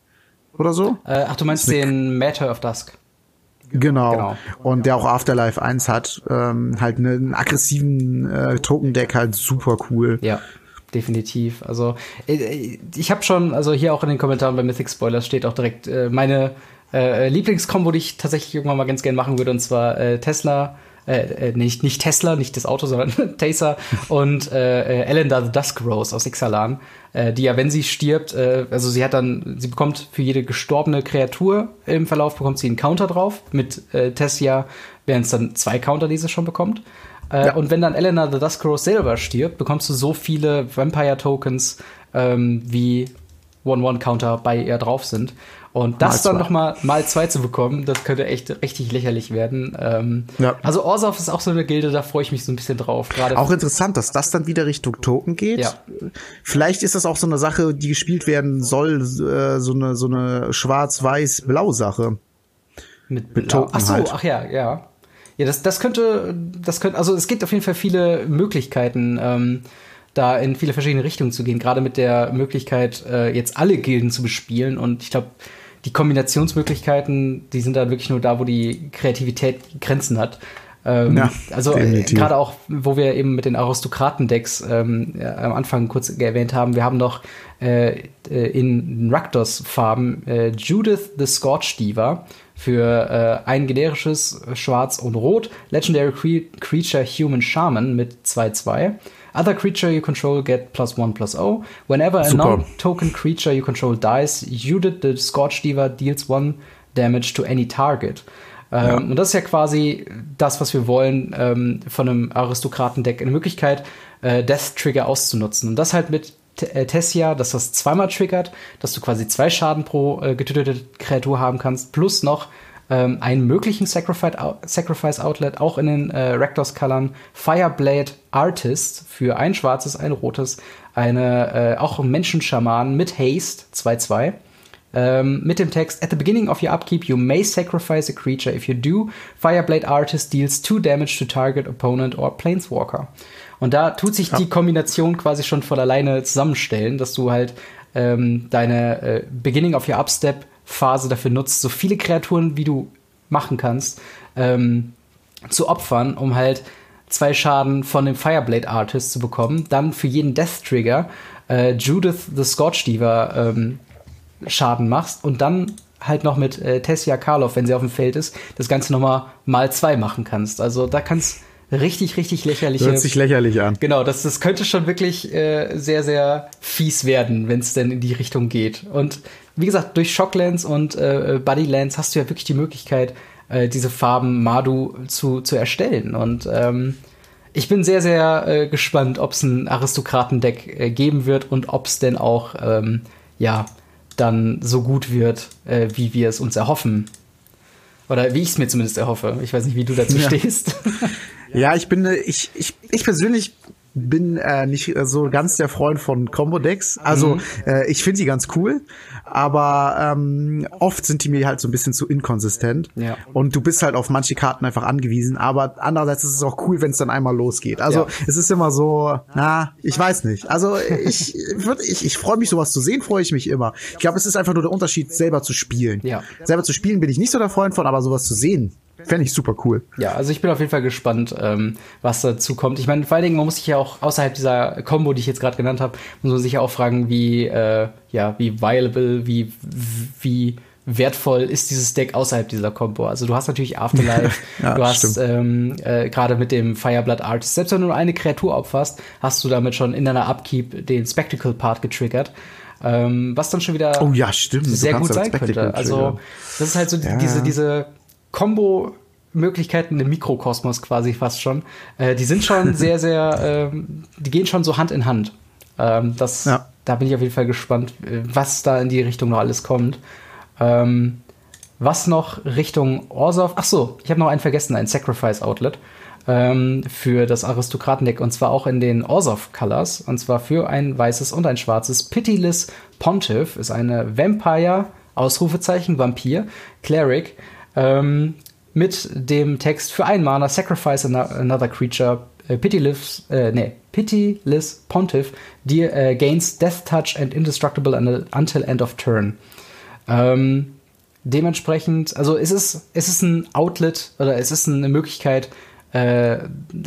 oder so. Äh, ach, du meinst den Matter of Dusk? Genau. genau. Und der auch Afterlife 1 hat, ähm, halt einen aggressiven äh, Token-Deck halt super cool. Ja. Definitiv. Also äh, ich habe schon, also hier auch in den Kommentaren bei Mythic Spoilers steht auch direkt äh, meine äh, Lieblingskombo, die ich tatsächlich irgendwann mal ganz gern machen würde, und zwar äh, Tesla äh, äh, nicht, nicht Tesla, nicht das Auto, sondern Taser und äh, äh, Elenda the Dusk Rose aus Ixalan, äh, die ja, wenn sie stirbt, äh, also sie hat dann, sie bekommt für jede gestorbene Kreatur im Verlauf, bekommt sie einen Counter drauf. Mit äh, Tessia wären es dann zwei Counter, die sie schon bekommt. Äh, ja. Und wenn dann Elena the Dusk Rose selber stirbt, bekommst du so viele Vampire-Tokens, ähm, wie One-One-Counter bei ihr drauf sind. Und das mal dann noch mal, zwei zu bekommen, das könnte echt richtig lächerlich werden. Ähm, ja. Also Orsov ist auch so eine Gilde, da freue ich mich so ein bisschen drauf. Gerade auch interessant, dass das dann wieder Richtung Token geht. Ja. Vielleicht ist das auch so eine Sache, die gespielt werden soll, äh, so eine so eine Schwarz-Weiß-Blau-Sache. Mit, mit Token Ach so, halt. ach ja, ja. Ja, das, das könnte, das könnte, also es gibt auf jeden Fall viele Möglichkeiten. Ähm, da in viele verschiedene Richtungen zu gehen, gerade mit der Möglichkeit, äh, jetzt alle Gilden zu bespielen. Und ich glaube, die Kombinationsmöglichkeiten, die sind da wirklich nur da, wo die Kreativität Grenzen hat. Ähm, ja, also äh, gerade auch, wo wir eben mit den Aristokraten-Decks ähm, ja, am Anfang kurz erwähnt haben, wir haben noch äh, äh in Rakdos-Farben äh, Judith the Scorch Diva für äh, ein generisches Schwarz und Rot, Legendary Cre Creature Human Shaman mit 2-2. Other creature you control get plus 1 plus 0. Whenever a non-token creature you control dies, Judith the Scorch Diva deals 1 damage to any target. Ähm, ja. Und das ist ja quasi das, was wir wollen ähm, von einem Aristokraten-Deck. Eine Möglichkeit, äh, Death-Trigger auszunutzen. Und das halt mit äh, Tessia, dass das zweimal triggert, dass du quasi zwei Schaden pro äh, getötete Kreatur haben kannst, plus noch ähm, einen möglichen Sacrifice, Sacrifice Outlet, auch in den äh, Rectors-Colors, Fireblade Artist für ein schwarzes, ein rotes, eine, äh, auch Menschenschaman mit Haste, 2-2 ähm, mit dem Text: At the beginning of your upkeep, you may sacrifice a creature. If you do, Fireblade Artist deals two damage to target opponent or Planeswalker. Und da tut sich ja. die Kombination quasi schon von alleine zusammenstellen, dass du halt ähm, deine äh, Beginning of your Upstep Phase dafür nutzt, so viele Kreaturen wie du machen kannst, ähm, zu opfern, um halt zwei Schaden von dem Fireblade Artist zu bekommen. Dann für jeden Death Trigger äh, Judith the Scorch Diva ähm, Schaden machst und dann halt noch mit äh, Tessia Karlov, wenn sie auf dem Feld ist, das Ganze nochmal mal zwei machen kannst. Also da kannst richtig, richtig lächerliche. Hört sich lächerlich an. Genau, das, das könnte schon wirklich äh, sehr, sehr fies werden, wenn es denn in die Richtung geht. Und wie gesagt, durch Shocklands und äh, Bodylands hast du ja wirklich die Möglichkeit, äh, diese Farben Madu zu, zu erstellen. Und ähm, ich bin sehr, sehr äh, gespannt, ob es ein Aristokratendeck äh, geben wird und ob es denn auch, ähm, ja, dann so gut wird, äh, wie wir es uns erhoffen. Oder wie ich es mir zumindest erhoffe. Ich weiß nicht, wie du dazu ja. stehst. ja, ich bin, äh, ich, ich, ich persönlich bin äh, nicht so ganz der Freund von Combo-Decks. Also mhm. äh, ich finde die ganz cool, aber ähm, oft sind die mir halt so ein bisschen zu inkonsistent. Ja. Und du bist halt auf manche Karten einfach angewiesen. Aber andererseits ist es auch cool, wenn es dann einmal losgeht. Also ja. es ist immer so, na, ich weiß nicht. Also ich würde, ich, ich freue mich, sowas zu sehen, freue ich mich immer. Ich glaube, es ist einfach nur der Unterschied, selber zu spielen. Ja. Selber zu spielen bin ich nicht so der Freund von, aber sowas zu sehen, Fände ich super cool. Ja, also ich bin auf jeden Fall gespannt, ähm, was dazu kommt. Ich meine, vor allen Dingen, man muss sich ja auch außerhalb dieser Combo, die ich jetzt gerade genannt habe, muss man sich ja auch fragen, wie, äh, ja, wie viable, wie, wie wertvoll ist dieses Deck außerhalb dieser Combo. Also du hast natürlich Afterlife, ja, du hast ähm, äh, gerade mit dem Fireblood Artist, selbst wenn du nur eine Kreatur opferst, hast du damit schon in deiner Upkeep den Spectacle Part getriggert. Ähm, was dann schon wieder oh, ja, stimmt. sehr gut sein könnte. Also das ist halt so ja. diese, diese Combo Möglichkeiten im Mikrokosmos quasi fast schon. Äh, die sind schon sehr, sehr, ähm, die gehen schon so Hand in Hand. Ähm, das, ja. Da bin ich auf jeden Fall gespannt, äh, was da in die Richtung noch alles kommt. Ähm, was noch Richtung Orsov? Ach so, ich habe noch einen vergessen, ein Sacrifice Outlet ähm, für das Aristokratendeck und zwar auch in den Orsov Colors und zwar für ein weißes und ein schwarzes. Pitiless Pontiff ist eine Vampire Ausrufezeichen Vampir Cleric ähm, mit dem Text für ein Mana Sacrifice another creature äh, Pitiless, äh, nee, Pitiless Pontiff die, äh, gains Death Touch and Indestructible until end of turn. Ähm, dementsprechend, also es ist, es ist ein Outlet oder es ist eine Möglichkeit, äh,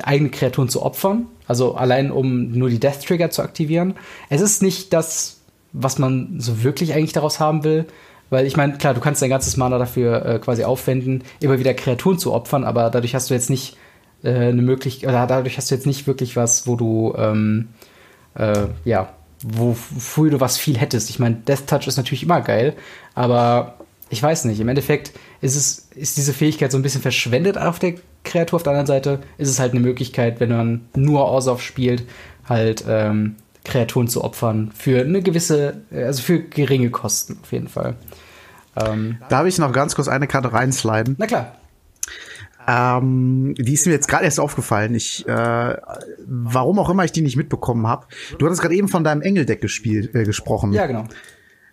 eigene Kreaturen zu opfern. Also allein um nur die Death Trigger zu aktivieren. Es ist nicht das, was man so wirklich eigentlich daraus haben will. Weil ich meine, klar, du kannst dein ganzes Mana dafür äh, quasi aufwenden, immer wieder Kreaturen zu opfern, aber dadurch hast du jetzt nicht äh, eine Möglichkeit, dadurch hast du jetzt nicht wirklich was, wo du, ähm, äh, ja, wofür du was viel hättest. Ich meine, Death Touch ist natürlich immer geil, aber ich weiß nicht. Im Endeffekt ist es, ist diese Fähigkeit so ein bisschen verschwendet auf der Kreatur. Auf der anderen Seite ist es halt eine Möglichkeit, wenn man nur Orsov spielt, halt ähm, Kreaturen zu opfern für eine gewisse, also für geringe Kosten auf jeden Fall. Ähm, Darf ich noch ganz kurz eine Karte reinsliden? Na klar. Ähm, die ist mir jetzt gerade erst aufgefallen. Ich, äh, warum auch immer ich die nicht mitbekommen habe. Du hattest gerade eben von deinem Engeldeck gespielt, äh, gesprochen. Ja, genau.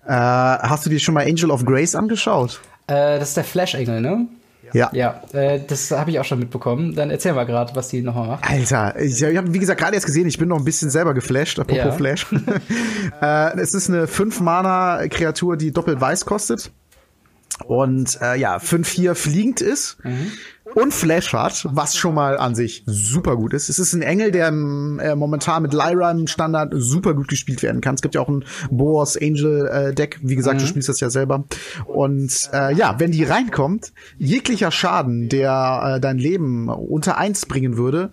Äh, hast du dir schon mal Angel of Grace angeschaut? Äh, das ist der Flash-Engel, ne? Ja. Ja, äh, das habe ich auch schon mitbekommen. Dann erzähl mal gerade, was die nochmal macht. Alter, ich, ich habe wie gesagt gerade erst gesehen, ich bin noch ein bisschen selber geflasht, apropos ja. Flash. äh, es ist eine 5-Mana-Kreatur, die doppelt weiß kostet. Und äh, ja, 5-4 fliegend ist. Mhm und Flash hat, was schon mal an sich super gut ist. Es ist ein Engel, der äh, momentan mit Lyra im Standard super gut gespielt werden kann. Es gibt ja auch ein Boas Angel äh, Deck, wie gesagt, mhm. du spielst das ja selber. Und äh, ja, wenn die reinkommt, jeglicher Schaden, der äh, dein Leben unter eins bringen würde,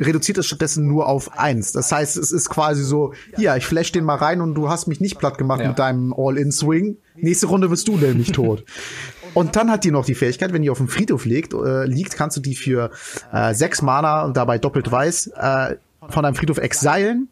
reduziert es stattdessen nur auf eins. Das heißt, es ist quasi so, ja, ich flash den mal rein und du hast mich nicht platt gemacht ja. mit deinem All-In-Swing. Nächste Runde wirst du nämlich tot. Und dann hat die noch die Fähigkeit, wenn die auf dem Friedhof liegt, äh, liegt, kannst du die für äh, sechs Mana und dabei doppelt weiß äh, von deinem Friedhof exilen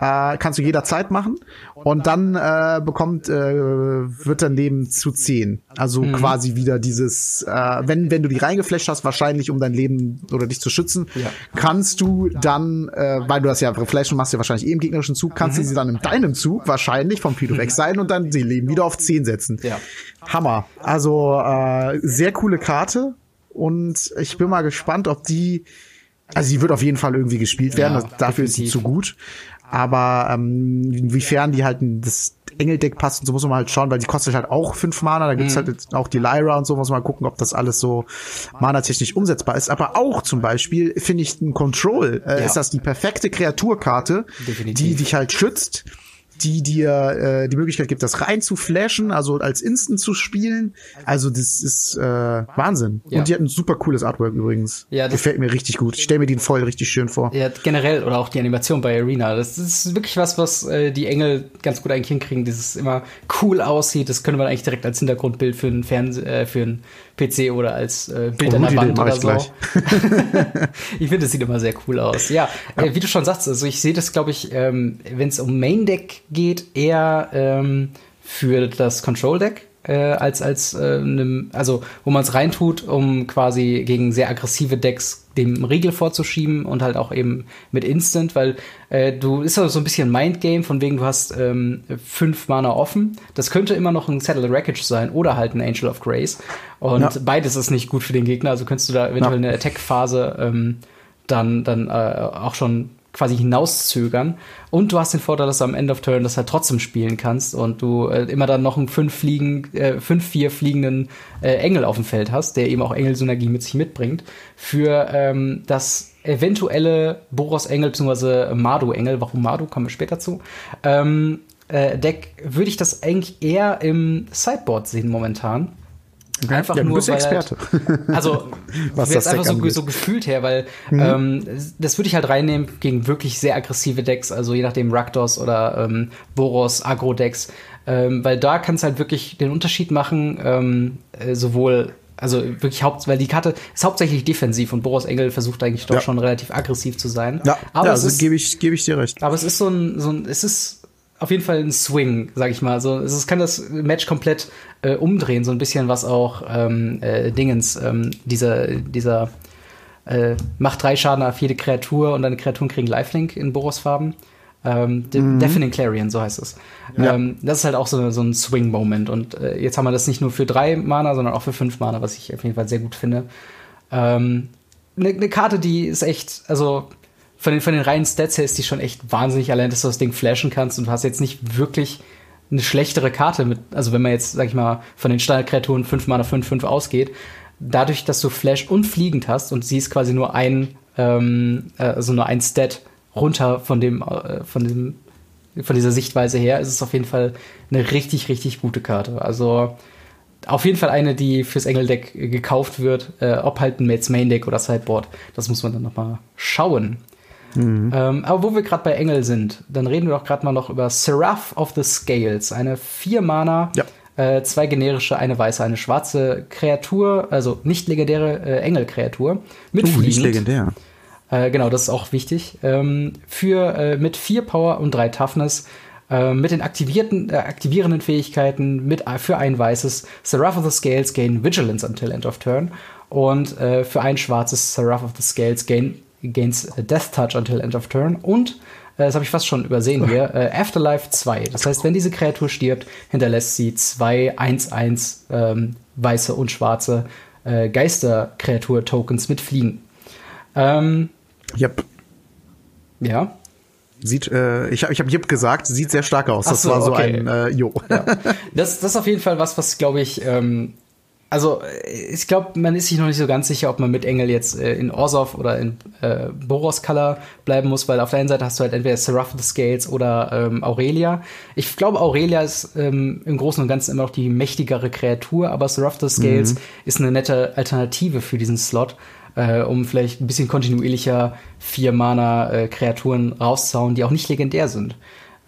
äh, kannst du jederzeit machen. Und dann äh, bekommt, äh, wird dein Leben zu 10. Also mhm. quasi wieder dieses, äh, wenn, wenn du die reingeflasht hast, wahrscheinlich um dein Leben oder dich zu schützen, ja. kannst du dann, äh, weil du das ja flashen machst, ja wahrscheinlich eh im gegnerischen Zug, kannst du mhm. sie dann in deinem Zug wahrscheinlich vom Friedhof mhm. sein und dann sie Leben wieder auf 10 setzen. Ja. Hammer. Also äh, sehr coole Karte. Und ich bin mal gespannt, ob die also sie wird auf jeden Fall irgendwie gespielt werden. Ja, dafür definitiv. ist sie zu gut. Aber ähm, inwiefern die halt in das Engeldeck passt und so muss man halt schauen, weil die kostet halt auch fünf Mana. Da gibt's mhm. halt auch die Lyra und so, muss man mal gucken, ob das alles so mana-technisch umsetzbar ist. Aber auch zum Beispiel finde ich ein Control, äh, ja. ist das die perfekte Kreaturkarte, Definitiv. die dich halt schützt die dir äh, die Möglichkeit gibt, das rein zu flashen, also als Instant zu spielen. Also das ist äh, Wahnsinn. Ja. Und die hat ein super cooles Artwork übrigens. Ja, das Gefällt mir richtig gut. Ich stelle mir den voll richtig schön vor. Ja, generell oder auch die Animation bei Arena. Das ist wirklich was, was äh, die Engel ganz gut eigentlich hinkriegen. Dieses immer cool aussieht. Das können wir eigentlich direkt als Hintergrundbild für einen Fernseher, äh, für einen PC oder als äh, Bild oh, an der Wand oder so. ich finde, es sieht immer sehr cool aus. Ja, ja. Äh, wie du schon sagst, also ich sehe das, glaube ich, ähm, wenn es um Main Deck geht, eher ähm, für das Control Deck äh, als als äh, ne, also wo man es reintut, um quasi gegen sehr aggressive Decks dem Riegel vorzuschieben und halt auch eben mit Instant, weil äh, du ist ja so ein bisschen Mindgame, von wegen du hast ähm, fünf Mana offen. Das könnte immer noch ein Settle Wreckage sein oder halt ein Angel of Grace. Und ja. beides ist nicht gut für den Gegner, also könntest du da eventuell ja. eine Attack-Phase ähm, dann, dann äh, auch schon quasi hinauszögern. Und du hast den Vorteil, dass du am End of Turn das halt trotzdem spielen kannst und du äh, immer dann noch einen 5 fliegen, äh, fünf, vier fliegenden äh, Engel auf dem Feld hast, der eben auch Engelsynergie mit sich mitbringt, für ähm, das eventuelle Boros Engel bzw. Mardu Engel, warum Mardu, kommen wir später zu, ähm, äh, Deck würde ich das eigentlich eher im Sideboard sehen momentan. Einfach ja, nur, bist weil Experte. Halt, also was das einfach so, so, gefühlt her, weil mhm. ähm, das würde ich halt reinnehmen gegen wirklich sehr aggressive Decks, also je nachdem Rakdos oder ähm, Boros, Agro-Decks, ähm, weil da kann es halt wirklich den Unterschied machen, ähm, äh, sowohl also wirklich haupt, weil die Karte ist hauptsächlich defensiv und Boros Engel versucht eigentlich doch ja. schon relativ aggressiv zu sein. Ja, aber ja, also gebe ich, gebe ich dir recht. Aber es ist so ein, so ein, es ist auf jeden Fall ein Swing, sag ich mal. So, es kann das Match komplett äh, umdrehen, so ein bisschen was auch ähm, äh, Dingens, ähm, dieser, dieser äh, macht drei Schaden auf jede Kreatur und deine Kreaturen kriegen Lifelink in Boros-Farben. Ähm, mhm. Deafening Clarion, so heißt es. Ja. Ähm, das ist halt auch so, so ein Swing-Moment. Und äh, jetzt haben wir das nicht nur für drei Mana, sondern auch für fünf Mana, was ich auf jeden Fall sehr gut finde. Eine ähm, ne, ne Karte, die ist echt, also von den, von den reinen Stats her ist die schon echt wahnsinnig, allein, dass du das Ding flashen kannst und du hast jetzt nicht wirklich eine schlechtere Karte mit, also wenn man jetzt, sag ich mal, von den Standardkreaturen 5 Mana 5, 5 ausgeht, dadurch, dass du Flash und fliegend hast und sie ist quasi nur ein, ähm, also nur ein Stat runter von dem, äh, von dem, von dieser Sichtweise her, ist es auf jeden Fall eine richtig, richtig gute Karte. Also auf jeden Fall eine, die fürs Engeldeck gekauft wird, äh, ob halt ein Mates Main Deck oder Sideboard, das muss man dann noch mal schauen. Mhm. Ähm, aber wo wir gerade bei Engel sind, dann reden wir doch gerade mal noch über Seraph of the Scales, eine vier Mana, ja. äh, zwei generische, eine weiße, eine schwarze Kreatur, also nicht legendäre äh, Engelkreatur mit uh, nicht legendär. Äh, genau, das ist auch wichtig. Ähm, für äh, mit vier Power und drei Toughness äh, mit den aktivierten, äh, aktivierenden Fähigkeiten mit für ein weißes Seraph of the Scales gain Vigilance until end of turn und äh, für ein schwarzes Seraph of the Scales gain gains Death Touch until end of turn und äh, das habe ich fast schon übersehen hier, äh, Afterlife 2. Das heißt, wenn diese Kreatur stirbt, hinterlässt sie zwei 1-1 ähm, weiße und schwarze äh, Geisterkreatur-Tokens mit Fliegen. Ähm, yep. Ja. Sieht, äh, ich habe ich hab Jip gesagt, sieht sehr stark aus. Das so, war so okay. ein äh, Jo. Ja. Das, das ist auf jeden Fall was, was glaube ich ähm, also ich glaube, man ist sich noch nicht so ganz sicher, ob man mit Engel jetzt äh, in Orsov oder in äh, Boros Color bleiben muss, weil auf der einen Seite hast du halt entweder Seraph the Scales oder ähm, Aurelia. Ich glaube, Aurelia ist ähm, im Großen und Ganzen immer noch die mächtigere Kreatur, aber Seraph the Scales mhm. ist eine nette Alternative für diesen Slot. Äh, um vielleicht ein bisschen kontinuierlicher vier Mana äh, Kreaturen rauszuhauen, die auch nicht legendär sind.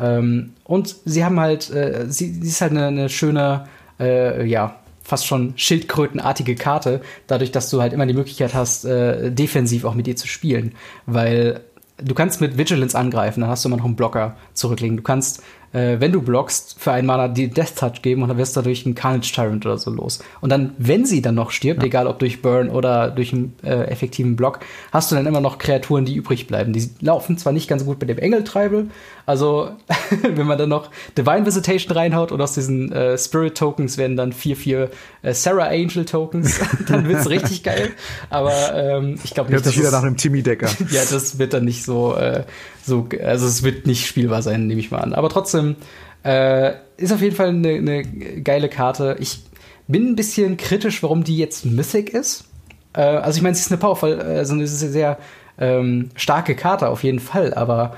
Ähm, und sie haben halt, äh, sie, sie ist halt eine, eine schöne, äh, ja, fast schon schildkrötenartige Karte, dadurch, dass du halt immer die Möglichkeit hast, äh, defensiv auch mit ihr zu spielen. Weil du kannst mit Vigilance angreifen, dann hast du immer noch einen Blocker zurücklegen. Du kannst äh, wenn du blockst, für einen Mana die Death Touch geben und dann wirst du dadurch einen Carnage Tyrant oder so los. Und dann, wenn sie dann noch stirbt, ja. egal ob durch Burn oder durch einen äh, effektiven Block, hast du dann immer noch Kreaturen, die übrig bleiben. Die laufen zwar nicht ganz gut mit dem Engel-Tribal, also wenn man dann noch Divine Visitation reinhaut und aus diesen äh, Spirit Tokens werden dann vier, vier äh, Sarah Angel Tokens, dann wird's richtig geil. Aber ähm, ich glaube nicht, Hört sich wieder nach einem Timmy-Decker. ja, das wird dann nicht so, äh, so, also es wird nicht spielbar sein, nehme ich mal an. Aber trotzdem äh, ist auf jeden Fall eine, eine geile Karte. Ich bin ein bisschen kritisch, warum die jetzt Mythic ist. Äh, also ich meine, sie ist eine Powerful, also es ist eine sehr ähm, starke Karte auf jeden Fall, aber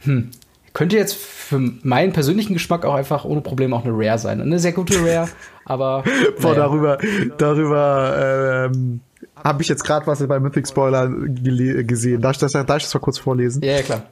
hm, könnte jetzt für meinen persönlichen Geschmack auch einfach ohne Probleme auch eine Rare sein. Eine sehr gute Rare, aber. Boah, naja. darüber, darüber ähm, habe ich jetzt gerade was bei Mythic Spoiler gesehen. Darf ich das, darf ich das mal kurz vorlesen? Ja, ja klar.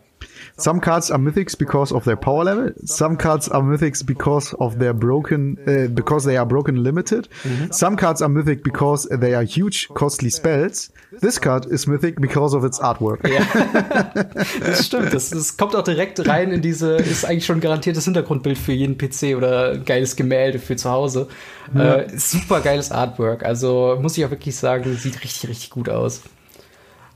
Some cards are mythics because of their power level. Some cards are mythics because of their broken, uh, because they are broken limited. Mhm. Some cards are mythic because they are huge, costly spells. This card is mythic because of its artwork. Ja. das stimmt. Das, das kommt auch direkt rein in diese, ist eigentlich schon ein garantiertes Hintergrundbild für jeden PC oder ein geiles Gemälde für zu Hause. Ja. Äh, super geiles Artwork. Also muss ich auch wirklich sagen, sieht richtig, richtig gut aus.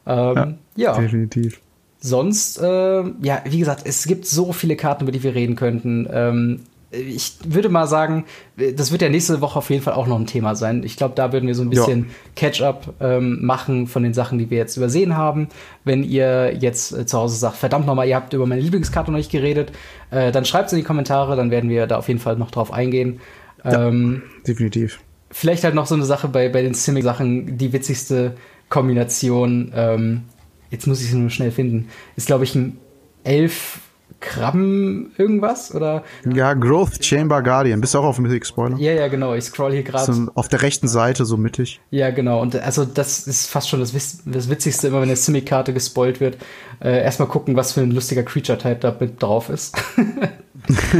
Ähm, ja, ja. Definitiv sonst, äh, ja, wie gesagt, es gibt so viele Karten, über die wir reden könnten. Ähm, ich würde mal sagen, das wird ja nächste Woche auf jeden Fall auch noch ein Thema sein. Ich glaube, da würden wir so ein bisschen Catch-up ähm, machen von den Sachen, die wir jetzt übersehen haben. Wenn ihr jetzt äh, zu Hause sagt, verdammt nochmal, ihr habt über meine Lieblingskarte noch nicht geredet, äh, dann schreibt es in die Kommentare, dann werden wir da auf jeden Fall noch drauf eingehen. Ja, ähm, definitiv. Vielleicht halt noch so eine Sache bei, bei den Simic-Sachen, die witzigste Kombination. Ähm, jetzt muss ich sie nur schnell finden, ist, glaube ich, ein elf Krabben irgendwas oder? Ja, Growth Chamber Guardian. Bist du auch auf Mythic Spoiler? Ja, ja, genau. Ich scroll hier gerade. So auf der rechten Seite, so mittig. Ja, genau. Und also das ist fast schon das, das Witzigste, immer wenn eine Simic-Karte gespoilt wird. Äh, erstmal gucken, was für ein lustiger Creature-Type da mit drauf ist.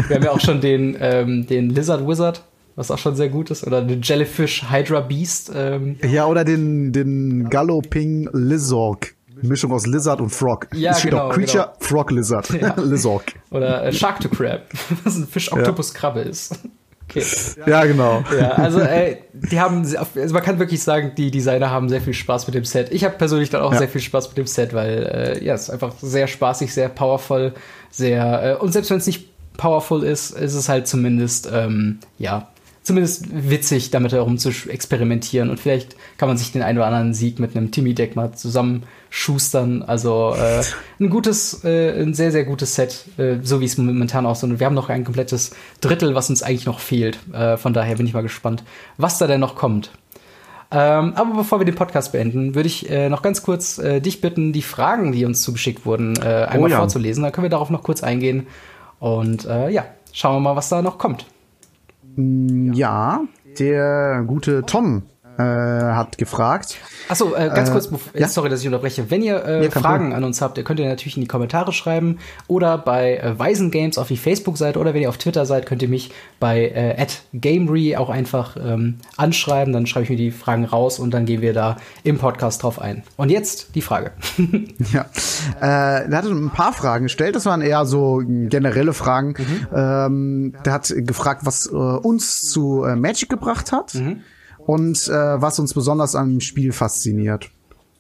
Wir haben ja auch schon den, ähm, den Lizard Wizard was auch schon sehr gut ist. Oder den Jellyfish Hydra Beast. Ähm. Ja, oder den, den Galloping Lizorg. Mischung aus Lizard und Frog. Ja, Steht genau. Creature, genau. Frog, Lizard. Ja. Lizard. Oder äh, Shark to Crab, was ein Fisch-Oktopus-Krabbe ist. Okay. Ja, genau. Ja, also ey, die haben, also man kann wirklich sagen, die Designer haben sehr viel Spaß mit dem Set. Ich habe persönlich dann auch ja. sehr viel Spaß mit dem Set, weil äh, ja, es ist einfach sehr spaßig, sehr powerful, sehr äh, und selbst wenn es nicht powerful ist, ist es halt zumindest ähm, ja zumindest witzig, damit herum zu experimentieren. Und vielleicht kann man sich den einen oder anderen Sieg mit einem Timmy-Deck mal zusammenschustern. Also äh, ein gutes, äh, ein sehr, sehr gutes Set, äh, so wie es momentan auch so. Und wir haben noch ein komplettes Drittel, was uns eigentlich noch fehlt. Äh, von daher bin ich mal gespannt, was da denn noch kommt. Ähm, aber bevor wir den Podcast beenden, würde ich äh, noch ganz kurz äh, dich bitten, die Fragen, die uns zugeschickt wurden, äh, einmal oh ja. vorzulesen. Dann können wir darauf noch kurz eingehen. Und äh, ja, schauen wir mal, was da noch kommt. Mm, ja, der gute Tom äh, hat gefragt. Achso, äh, ganz äh, kurz, ja? sorry, dass ich unterbreche. Wenn ihr äh, ja, Fragen an uns habt, ihr könnt ihr natürlich in die Kommentare schreiben oder bei äh, Weisen Games auf die Facebook-Seite oder wenn ihr auf Twitter seid, könnt ihr mich bei äh, Gamery auch einfach ähm, anschreiben. Dann schreibe ich mir die Fragen raus und dann gehen wir da im Podcast drauf ein. Und jetzt die Frage. ja, äh, er hatte ein paar Fragen gestellt. Das waren eher so generelle Fragen. Mhm. Ähm, der hat gefragt, was äh, uns zu äh, Magic gebracht hat. Mhm und äh, was uns besonders am Spiel fasziniert.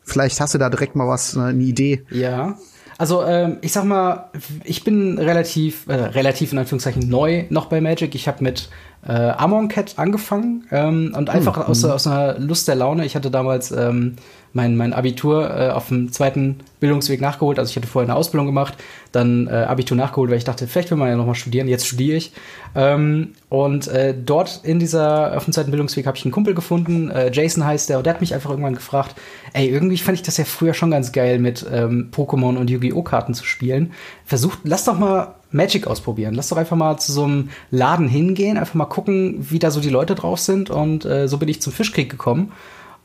Vielleicht hast du da direkt mal was, äh, eine Idee. Ja. Also ähm, ich sag mal, ich bin relativ, äh, relativ in Anführungszeichen neu noch bei Magic. Ich habe mit äh, Amon Cat angefangen ähm, und einfach hm. aus, aus einer Lust der Laune. Ich hatte damals ähm, mein, mein Abitur äh, auf dem zweiten Bildungsweg nachgeholt. Also ich hatte vorher eine Ausbildung gemacht, dann äh, Abitur nachgeholt, weil ich dachte, vielleicht will man ja noch mal studieren. Jetzt studiere ich. Ähm, und äh, dort in dieser, auf dem zweiten Bildungsweg habe ich einen Kumpel gefunden, äh, Jason heißt der, und der hat mich einfach irgendwann gefragt, ey, irgendwie fand ich das ja früher schon ganz geil, mit ähm, Pokémon und Yu-Gi-Oh! Karten zu spielen. Versucht, lass doch mal Magic ausprobieren. Lass doch einfach mal zu so einem Laden hingehen, einfach mal gucken, wie da so die Leute drauf sind. Und äh, so bin ich zum Fischkrieg gekommen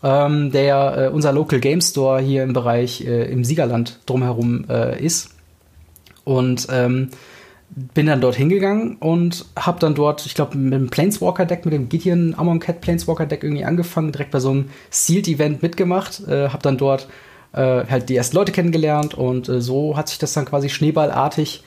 ähm, der äh, unser Local Game Store hier im Bereich äh, im Siegerland drumherum äh, ist. Und ähm, bin dann dort hingegangen und habe dann dort, ich glaube, mit dem Planeswalker-Deck, mit dem Gideon Amon Cat Planeswalker-Deck irgendwie angefangen, direkt bei so einem Sealed-Event mitgemacht, äh, habe dann dort äh, halt die ersten Leute kennengelernt und äh, so hat sich das dann quasi schneeballartig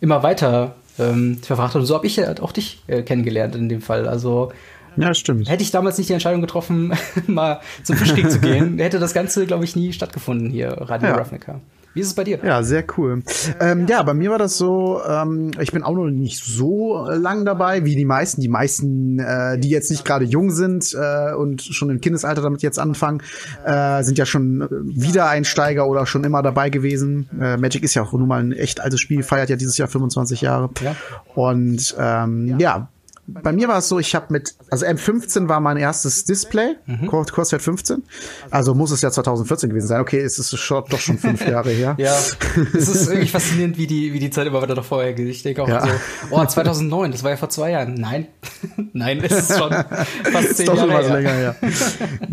immer weiter ähm, verfrachtet. Und so habe ich halt auch dich äh, kennengelernt in dem Fall. Also ja, stimmt. Hätte ich damals nicht die Entscheidung getroffen, mal zum Fischkrieg zu gehen, hätte das Ganze, glaube ich, nie stattgefunden hier, Radio ja. Ravnica. Wie ist es bei dir? Ja, sehr cool. Ähm, ja, bei mir war das so, ähm, ich bin auch noch nicht so lang dabei wie die meisten. Die meisten, äh, die jetzt nicht gerade jung sind äh, und schon im Kindesalter damit jetzt anfangen, äh, sind ja schon Wiedereinsteiger oder schon immer dabei gewesen. Äh, Magic ist ja auch nun mal ein echt altes Spiel, feiert ja dieses Jahr 25 Jahre. Ja. Und ähm, ja, bei mir war es so, ich habe mit, also M15 war mein erstes Display, mhm. Corsair 15. Also muss es ja 2014 gewesen sein. Okay, es ist schon, doch schon fünf Jahre her. ja, es ist irgendwie faszinierend, wie die, wie die Zeit immer weiter noch vorher geht. Ich denke auch ja. so, oh, 2009, das war ja vor zwei Jahren. Nein, nein, es ist schon fast zehn ist doch Jahre schon was länger her.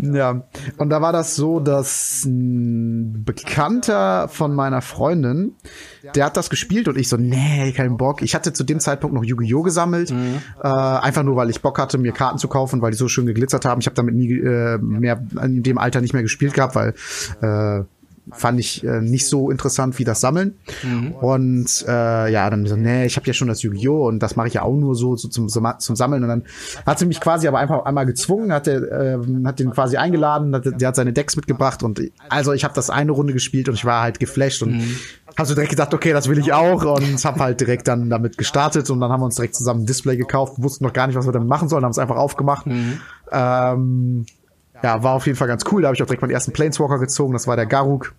ja, und da war das so, dass ein Bekannter von meiner Freundin, der hat das gespielt und ich so, nee, keinen Bock. Ich hatte zu dem Zeitpunkt noch Yu-Gi-Oh! gesammelt. Mhm. Äh, einfach nur, weil ich Bock hatte, mir Karten zu kaufen, weil die so schön geglitzert haben. Ich habe damit nie äh, mehr in dem Alter nicht mehr gespielt gehabt, weil äh, fand ich äh, nicht so interessant wie das Sammeln. Mhm. Und äh, ja, dann so, nee, ich habe ja schon das Yu-Gi-Oh! und das mache ich ja auch nur so, so zum, zum Sammeln. Und dann hat sie mich quasi aber einfach einmal gezwungen, hat, der, äh, hat den quasi eingeladen, hat, der hat seine Decks mitgebracht und also ich habe das eine Runde gespielt und ich war halt geflasht und mhm. Hast du direkt gesagt, okay, das will ich auch und habe halt direkt dann damit gestartet und dann haben wir uns direkt zusammen ein Display gekauft, wussten noch gar nicht, was wir damit machen sollen, haben es einfach aufgemacht. Mhm. Ähm, ja, war auf jeden Fall ganz cool. Da habe ich auch direkt meinen ersten Planeswalker gezogen, das war der Garuk.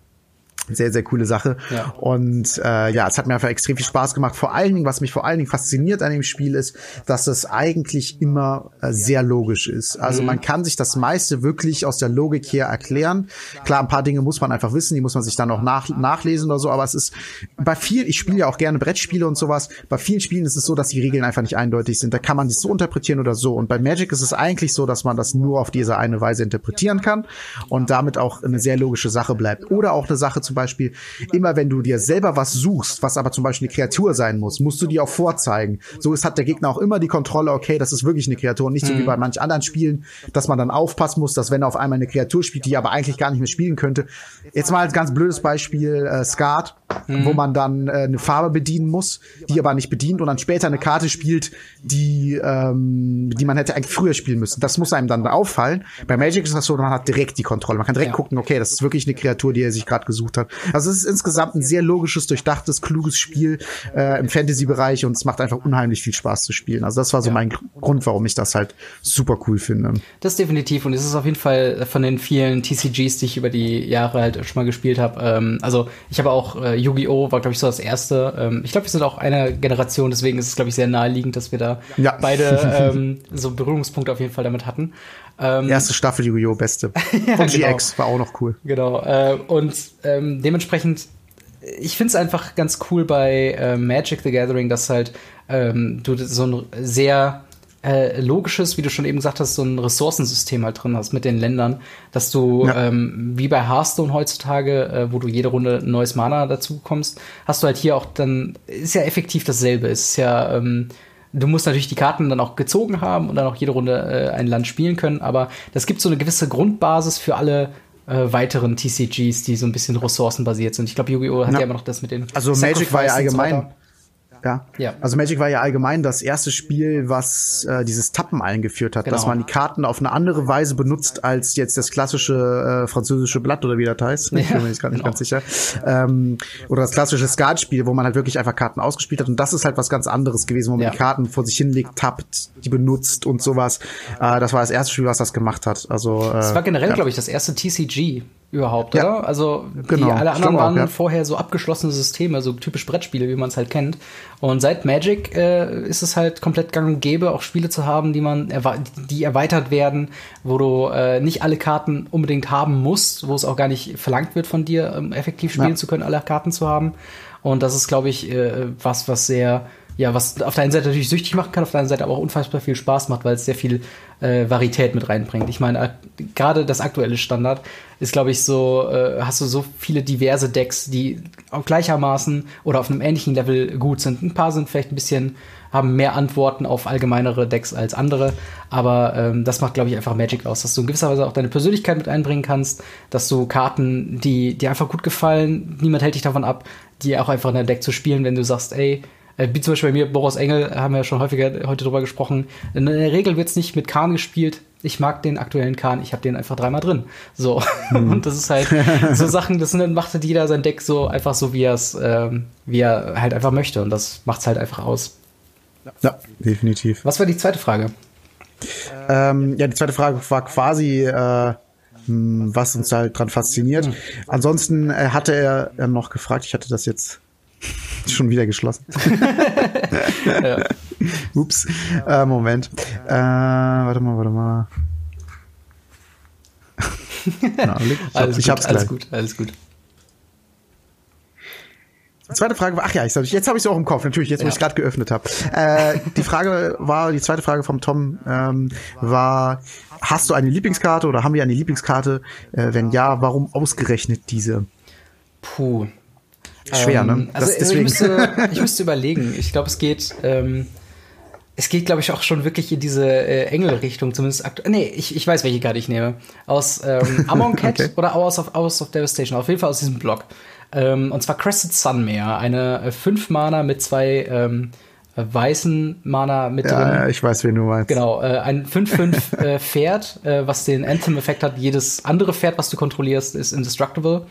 Sehr, sehr coole Sache. Ja. Und äh, ja, es hat mir einfach extrem viel Spaß gemacht. Vor allen Dingen, was mich vor allen Dingen fasziniert an dem Spiel ist, dass es eigentlich immer äh, sehr logisch ist. Also mhm. man kann sich das meiste wirklich aus der Logik her erklären. Klar, ein paar Dinge muss man einfach wissen, die muss man sich dann auch nach, nachlesen oder so, aber es ist bei vielen, ich spiele ja auch gerne Brettspiele und sowas, bei vielen Spielen ist es so, dass die Regeln einfach nicht eindeutig sind. Da kann man das so interpretieren oder so. Und bei Magic ist es eigentlich so, dass man das nur auf diese eine Weise interpretieren kann und damit auch eine sehr logische Sache bleibt. Oder auch eine Sache zum Beispiel, immer wenn du dir selber was suchst, was aber zum Beispiel eine Kreatur sein muss, musst du die auch vorzeigen. So ist, hat der Gegner auch immer die Kontrolle, okay, das ist wirklich eine Kreatur, nicht so mhm. wie bei manch anderen Spielen, dass man dann aufpassen muss, dass wenn er auf einmal eine Kreatur spielt, die aber eigentlich gar nicht mehr spielen könnte. Jetzt mal als ganz blödes Beispiel, äh, Skat, mhm. wo man dann äh, eine Farbe bedienen muss, die aber nicht bedient und dann später eine Karte spielt, die, ähm, die man hätte eigentlich früher spielen müssen. Das muss einem dann auffallen. Bei Magic ist das so, man hat direkt die Kontrolle. Man kann direkt ja. gucken, okay, das ist wirklich eine Kreatur, die er sich gerade gesucht hat. Also es ist insgesamt ein sehr logisches, durchdachtes, kluges Spiel äh, im Fantasy-Bereich und es macht einfach unheimlich viel Spaß zu spielen. Also das war so ja. mein Grund, warum ich das halt super cool finde. Das definitiv und es ist auf jeden Fall von den vielen TCGs, die ich über die Jahre halt schon mal gespielt habe. Ähm, also ich habe auch äh, Yu-Gi-Oh! war, glaube ich, so das erste. Ähm, ich glaube, wir sind auch eine Generation, deswegen ist es, glaube ich, sehr naheliegend, dass wir da ja. beide ähm, so Berührungspunkte auf jeden Fall damit hatten. Ähm, Erste Staffel Yu-Gi-Oh! Beste. ja, Von genau. GX war auch noch cool. Genau. Äh, und ähm, dementsprechend, ich finde es einfach ganz cool bei äh, Magic the Gathering, dass halt ähm, du so ein sehr äh, logisches, wie du schon eben gesagt hast, so ein Ressourcensystem halt drin hast mit den Ländern, dass du ja. ähm, wie bei Hearthstone heutzutage, äh, wo du jede Runde ein neues Mana dazu bekommst, hast du halt hier auch dann, ist ja effektiv dasselbe. Ist ja, ähm, du musst natürlich die Karten dann auch gezogen haben und dann auch jede Runde äh, ein Land spielen können, aber das gibt so eine gewisse Grundbasis für alle äh, weiteren TCGs, die so ein bisschen ressourcenbasiert sind. Ich glaube, Yu-Gi-Oh! hat ja. ja immer noch das mit den Also Magic war ja allgemein Ja. ja. Also Magic war ja allgemein das erste Spiel, was äh, dieses Tappen eingeführt hat, genau. dass man die Karten auf eine andere Weise benutzt als jetzt das klassische äh, französische Blatt oder wie das heißt. Ich bin mir jetzt gar nicht genau. ganz sicher. Ähm, oder das klassische Skatspiel, wo man halt wirklich einfach Karten ausgespielt hat. Und das ist halt was ganz anderes gewesen, wo man ja. die Karten vor sich hinlegt, tappt, die benutzt und sowas. Äh, das war das erste Spiel, was das gemacht hat. Also äh, das war generell, ja. glaube ich, das erste TCG überhaupt, ja. oder? Also genau. die, alle anderen waren auch, ja. vorher so abgeschlossene Systeme, so typisch Brettspiele, wie man es halt kennt. Und seit Magic äh, ist es halt komplett gang und gäbe, auch Spiele zu haben, die man die erweitert werden, wo du äh, nicht alle Karten unbedingt haben musst, wo es auch gar nicht verlangt wird von dir, um effektiv spielen ja. zu können, alle Karten zu haben. Und das ist, glaube ich, äh, was, was sehr ja, was auf der einen Seite natürlich süchtig machen kann, auf der anderen Seite aber auch unfassbar viel Spaß macht, weil es sehr viel äh, Varietät mit reinbringt. Ich meine, gerade das aktuelle Standard ist, glaube ich, so, äh, hast du so viele diverse Decks, die auch gleichermaßen oder auf einem ähnlichen Level gut sind. Ein paar sind vielleicht ein bisschen, haben mehr Antworten auf allgemeinere Decks als andere, aber ähm, das macht, glaube ich, einfach Magic aus, dass du in gewisser Weise auch deine Persönlichkeit mit einbringen kannst, dass du Karten, die dir einfach gut gefallen, niemand hält dich davon ab, die auch einfach in dein Deck zu spielen, wenn du sagst, ey, wie zum Beispiel bei mir, Boros Engel, haben wir ja schon häufiger heute drüber gesprochen. In der Regel wird es nicht mit Kahn gespielt. Ich mag den aktuellen Kahn, ich habe den einfach dreimal drin. So. Hm. Und das ist halt so Sachen, das sind, macht halt jeder sein Deck so einfach so, wie er es, ähm, wie er halt einfach möchte. Und das macht es halt einfach aus. Ja, definitiv. Was war die zweite Frage? Ähm, ja, die zweite Frage war quasi, äh, hm, was uns halt dran fasziniert. Hm. Ansonsten äh, hatte er noch gefragt, ich hatte das jetzt Schon wieder geschlossen. ja. Ups. Äh, Moment. Äh, warte mal, warte mal. Na, ich, alles ich gut, hab's gleich. Alles gut, alles gut. Die zweite Frage war, ach ja, ich, jetzt habe ich es auch im Kopf, natürlich, jetzt, wo ja. ich es gerade geöffnet habe. Äh, die Frage war, die zweite Frage vom Tom ähm, war, hast du eine Lieblingskarte oder haben wir eine Lieblingskarte? Äh, wenn ja, warum ausgerechnet diese? Puh, Schwer, ne? ähm, ne? Also, also ich, müsste, ich müsste überlegen. Ich glaube, es geht. Ähm, es geht, glaube ich, auch schon wirklich in diese äh, Engel-Richtung, zumindest aktuell. Nee, ich, ich weiß, welche Karte ich nehme. Aus ähm, Amon Cat okay. oder Hours of, Hours of Devastation. Auf jeden Fall aus diesem Block. Ähm, und zwar Crested Sunmare. Eine 5 äh, Mana mit zwei ähm, weißen Mana mit ja, drin. Ja, ich weiß, wen du meinst. Genau, äh, ein 5-5 äh, äh, was den Anthem-Effekt hat. Jedes andere Pferd, was du kontrollierst, ist indestructible.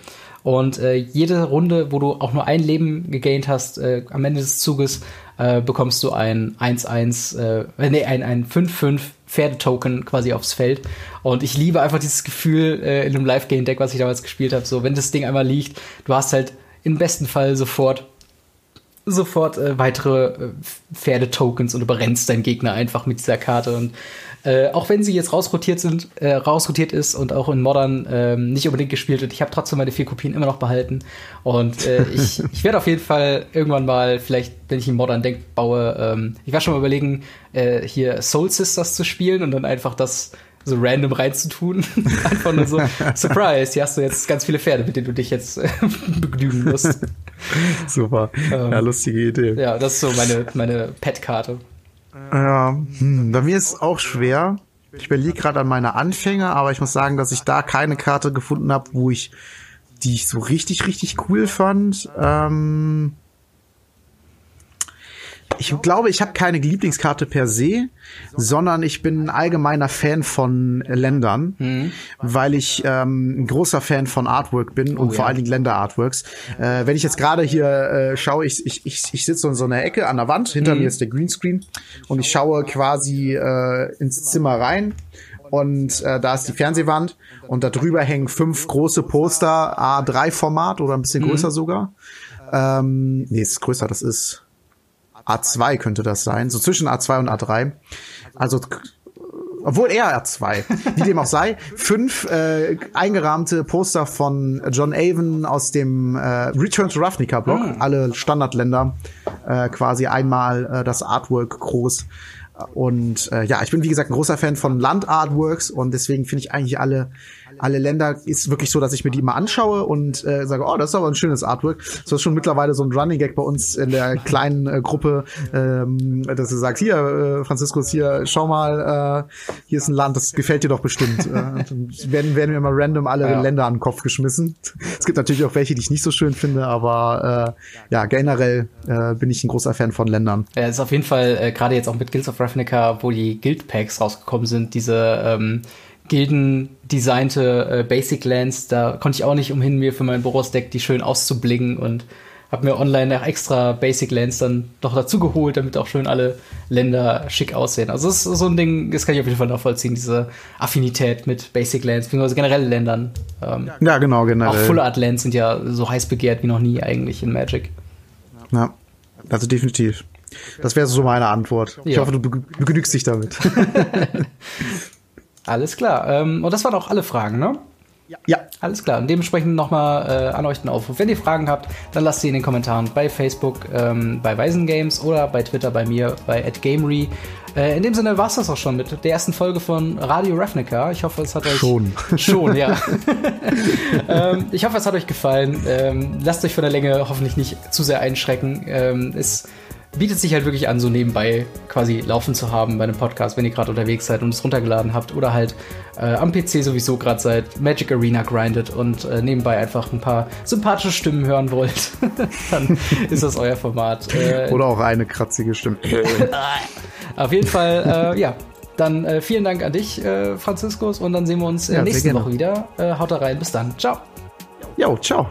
Und äh, jede Runde, wo du auch nur ein Leben gegaint hast, äh, am Ende des Zuges, äh, bekommst du ein 1-1, äh, nee, ein, ein 5-5 Pferdetoken quasi aufs Feld. Und ich liebe einfach dieses Gefühl äh, in einem Live-Game-Deck, was ich damals gespielt habe. So, wenn das Ding einmal liegt, du hast halt im besten Fall sofort sofort äh, weitere äh, Pferdetokens und überrennst deinen Gegner einfach mit dieser Karte. Und äh, auch wenn sie jetzt rausrotiert sind, äh, rausrotiert ist und auch in Modern äh, nicht unbedingt gespielt wird, ich habe trotzdem meine vier Kopien immer noch behalten. Und äh, ich, ich werde auf jeden Fall irgendwann mal, vielleicht, wenn ich ein Modern Deck baue, ähm, ich war schon mal überlegen, äh, hier Soul Sisters zu spielen und dann einfach das so random reinzutun. Einfach nur so, Surprise, hier hast du jetzt ganz viele Pferde, mit denen du dich jetzt äh, begnügen musst. Super. Ähm, ja, lustige Idee. Ja, das ist so meine, meine Pet-Karte. Ja, hm, bei mir ist es auch schwer. Ich überlege gerade an meine Anfänge, aber ich muss sagen, dass ich da keine Karte gefunden habe, wo ich die ich so richtig, richtig cool fand. Ähm, ich glaube, ich habe keine Lieblingskarte per se, sondern ich bin ein allgemeiner Fan von Ländern, mhm. weil ich ähm, ein großer Fan von Artwork bin oh, und ja. vor allen Dingen Länder-Artworks. Äh, wenn ich jetzt gerade hier äh, schaue, ich, ich, ich, ich sitze in so einer Ecke an der Wand, hinter mhm. mir ist der Greenscreen und ich schaue quasi äh, ins Zimmer rein und äh, da ist die Fernsehwand und da drüber hängen fünf große Poster, A3-Format oder ein bisschen mhm. größer sogar. Ähm, nee, ist größer, das ist A2 könnte das sein, so zwischen A2 und A3. Also obwohl eher R2, wie dem auch sei, fünf äh, eingerahmte Poster von John Avon aus dem äh, Return to Ravnica Block, mhm. alle Standardländer, äh, quasi einmal äh, das Artwork groß. Und äh, ja, ich bin wie gesagt ein großer Fan von Land-Artworks und deswegen finde ich eigentlich alle alle Länder ist wirklich so, dass ich mir die mal anschaue und äh, sage, oh, das ist aber ein schönes Artwork. So ist schon mittlerweile so ein Running Gag bei uns in der kleinen äh, Gruppe, ähm, dass du sagst, hier, äh, Franziskus, hier, schau mal, äh, hier ist ein Land, das gefällt dir doch bestimmt. äh, dann werden, werden mir immer random alle ja. Länder an den Kopf geschmissen. Es gibt natürlich auch welche, die ich nicht so schön finde, aber äh, ja, generell äh, bin ich ein großer Fan von Ländern. Ja, ist auf jeden Fall, äh, gerade jetzt auch mit Guilds of Ravnica, wo die Guild Packs rausgekommen sind, diese ähm, Gilden-designte äh, Basic Lands, da konnte ich auch nicht umhin, mir für mein Boros-Deck die schön auszublingen und habe mir online nach extra Basic Lands dann noch dazu geholt, damit auch schön alle Länder schick aussehen. Also das ist so ein Ding, das kann ich auf jeden Fall nachvollziehen, diese Affinität mit Basic Lands, beziehungsweise generell Ländern. Ähm, ja, genau, generell. Auch Full Art Lands sind ja so heiß begehrt wie noch nie eigentlich in Magic. Ja, also definitiv. Das wäre so meine Antwort. Ich hoffe, du begnügst dich damit. Alles klar. Ähm, und das waren auch alle Fragen, ne? Ja. ja. Alles klar. Und dementsprechend nochmal äh, an euch den Aufruf. Wenn ihr Fragen habt, dann lasst sie in den Kommentaren bei Facebook, ähm, bei Weisen Games oder bei Twitter bei mir, bei @gamery. Äh, in dem Sinne war es das auch schon mit der ersten Folge von Radio Ravnica. Ich hoffe, es hat euch. Schon. Schon, ja. ähm, ich hoffe, es hat euch gefallen. Ähm, lasst euch von der Länge hoffentlich nicht zu sehr einschrecken. Ähm, es bietet sich halt wirklich an, so nebenbei quasi laufen zu haben bei einem Podcast, wenn ihr gerade unterwegs seid und es runtergeladen habt oder halt äh, am PC sowieso gerade seid, Magic Arena grindet und äh, nebenbei einfach ein paar sympathische Stimmen hören wollt, dann ist das euer Format. Äh, oder auch eine kratzige Stimme. Auf jeden Fall, äh, ja. Dann äh, vielen Dank an dich, äh, Franziskus, und dann sehen wir uns ja, nächste Woche wieder. haut da rein, bis dann. Ciao. Jo, ciao.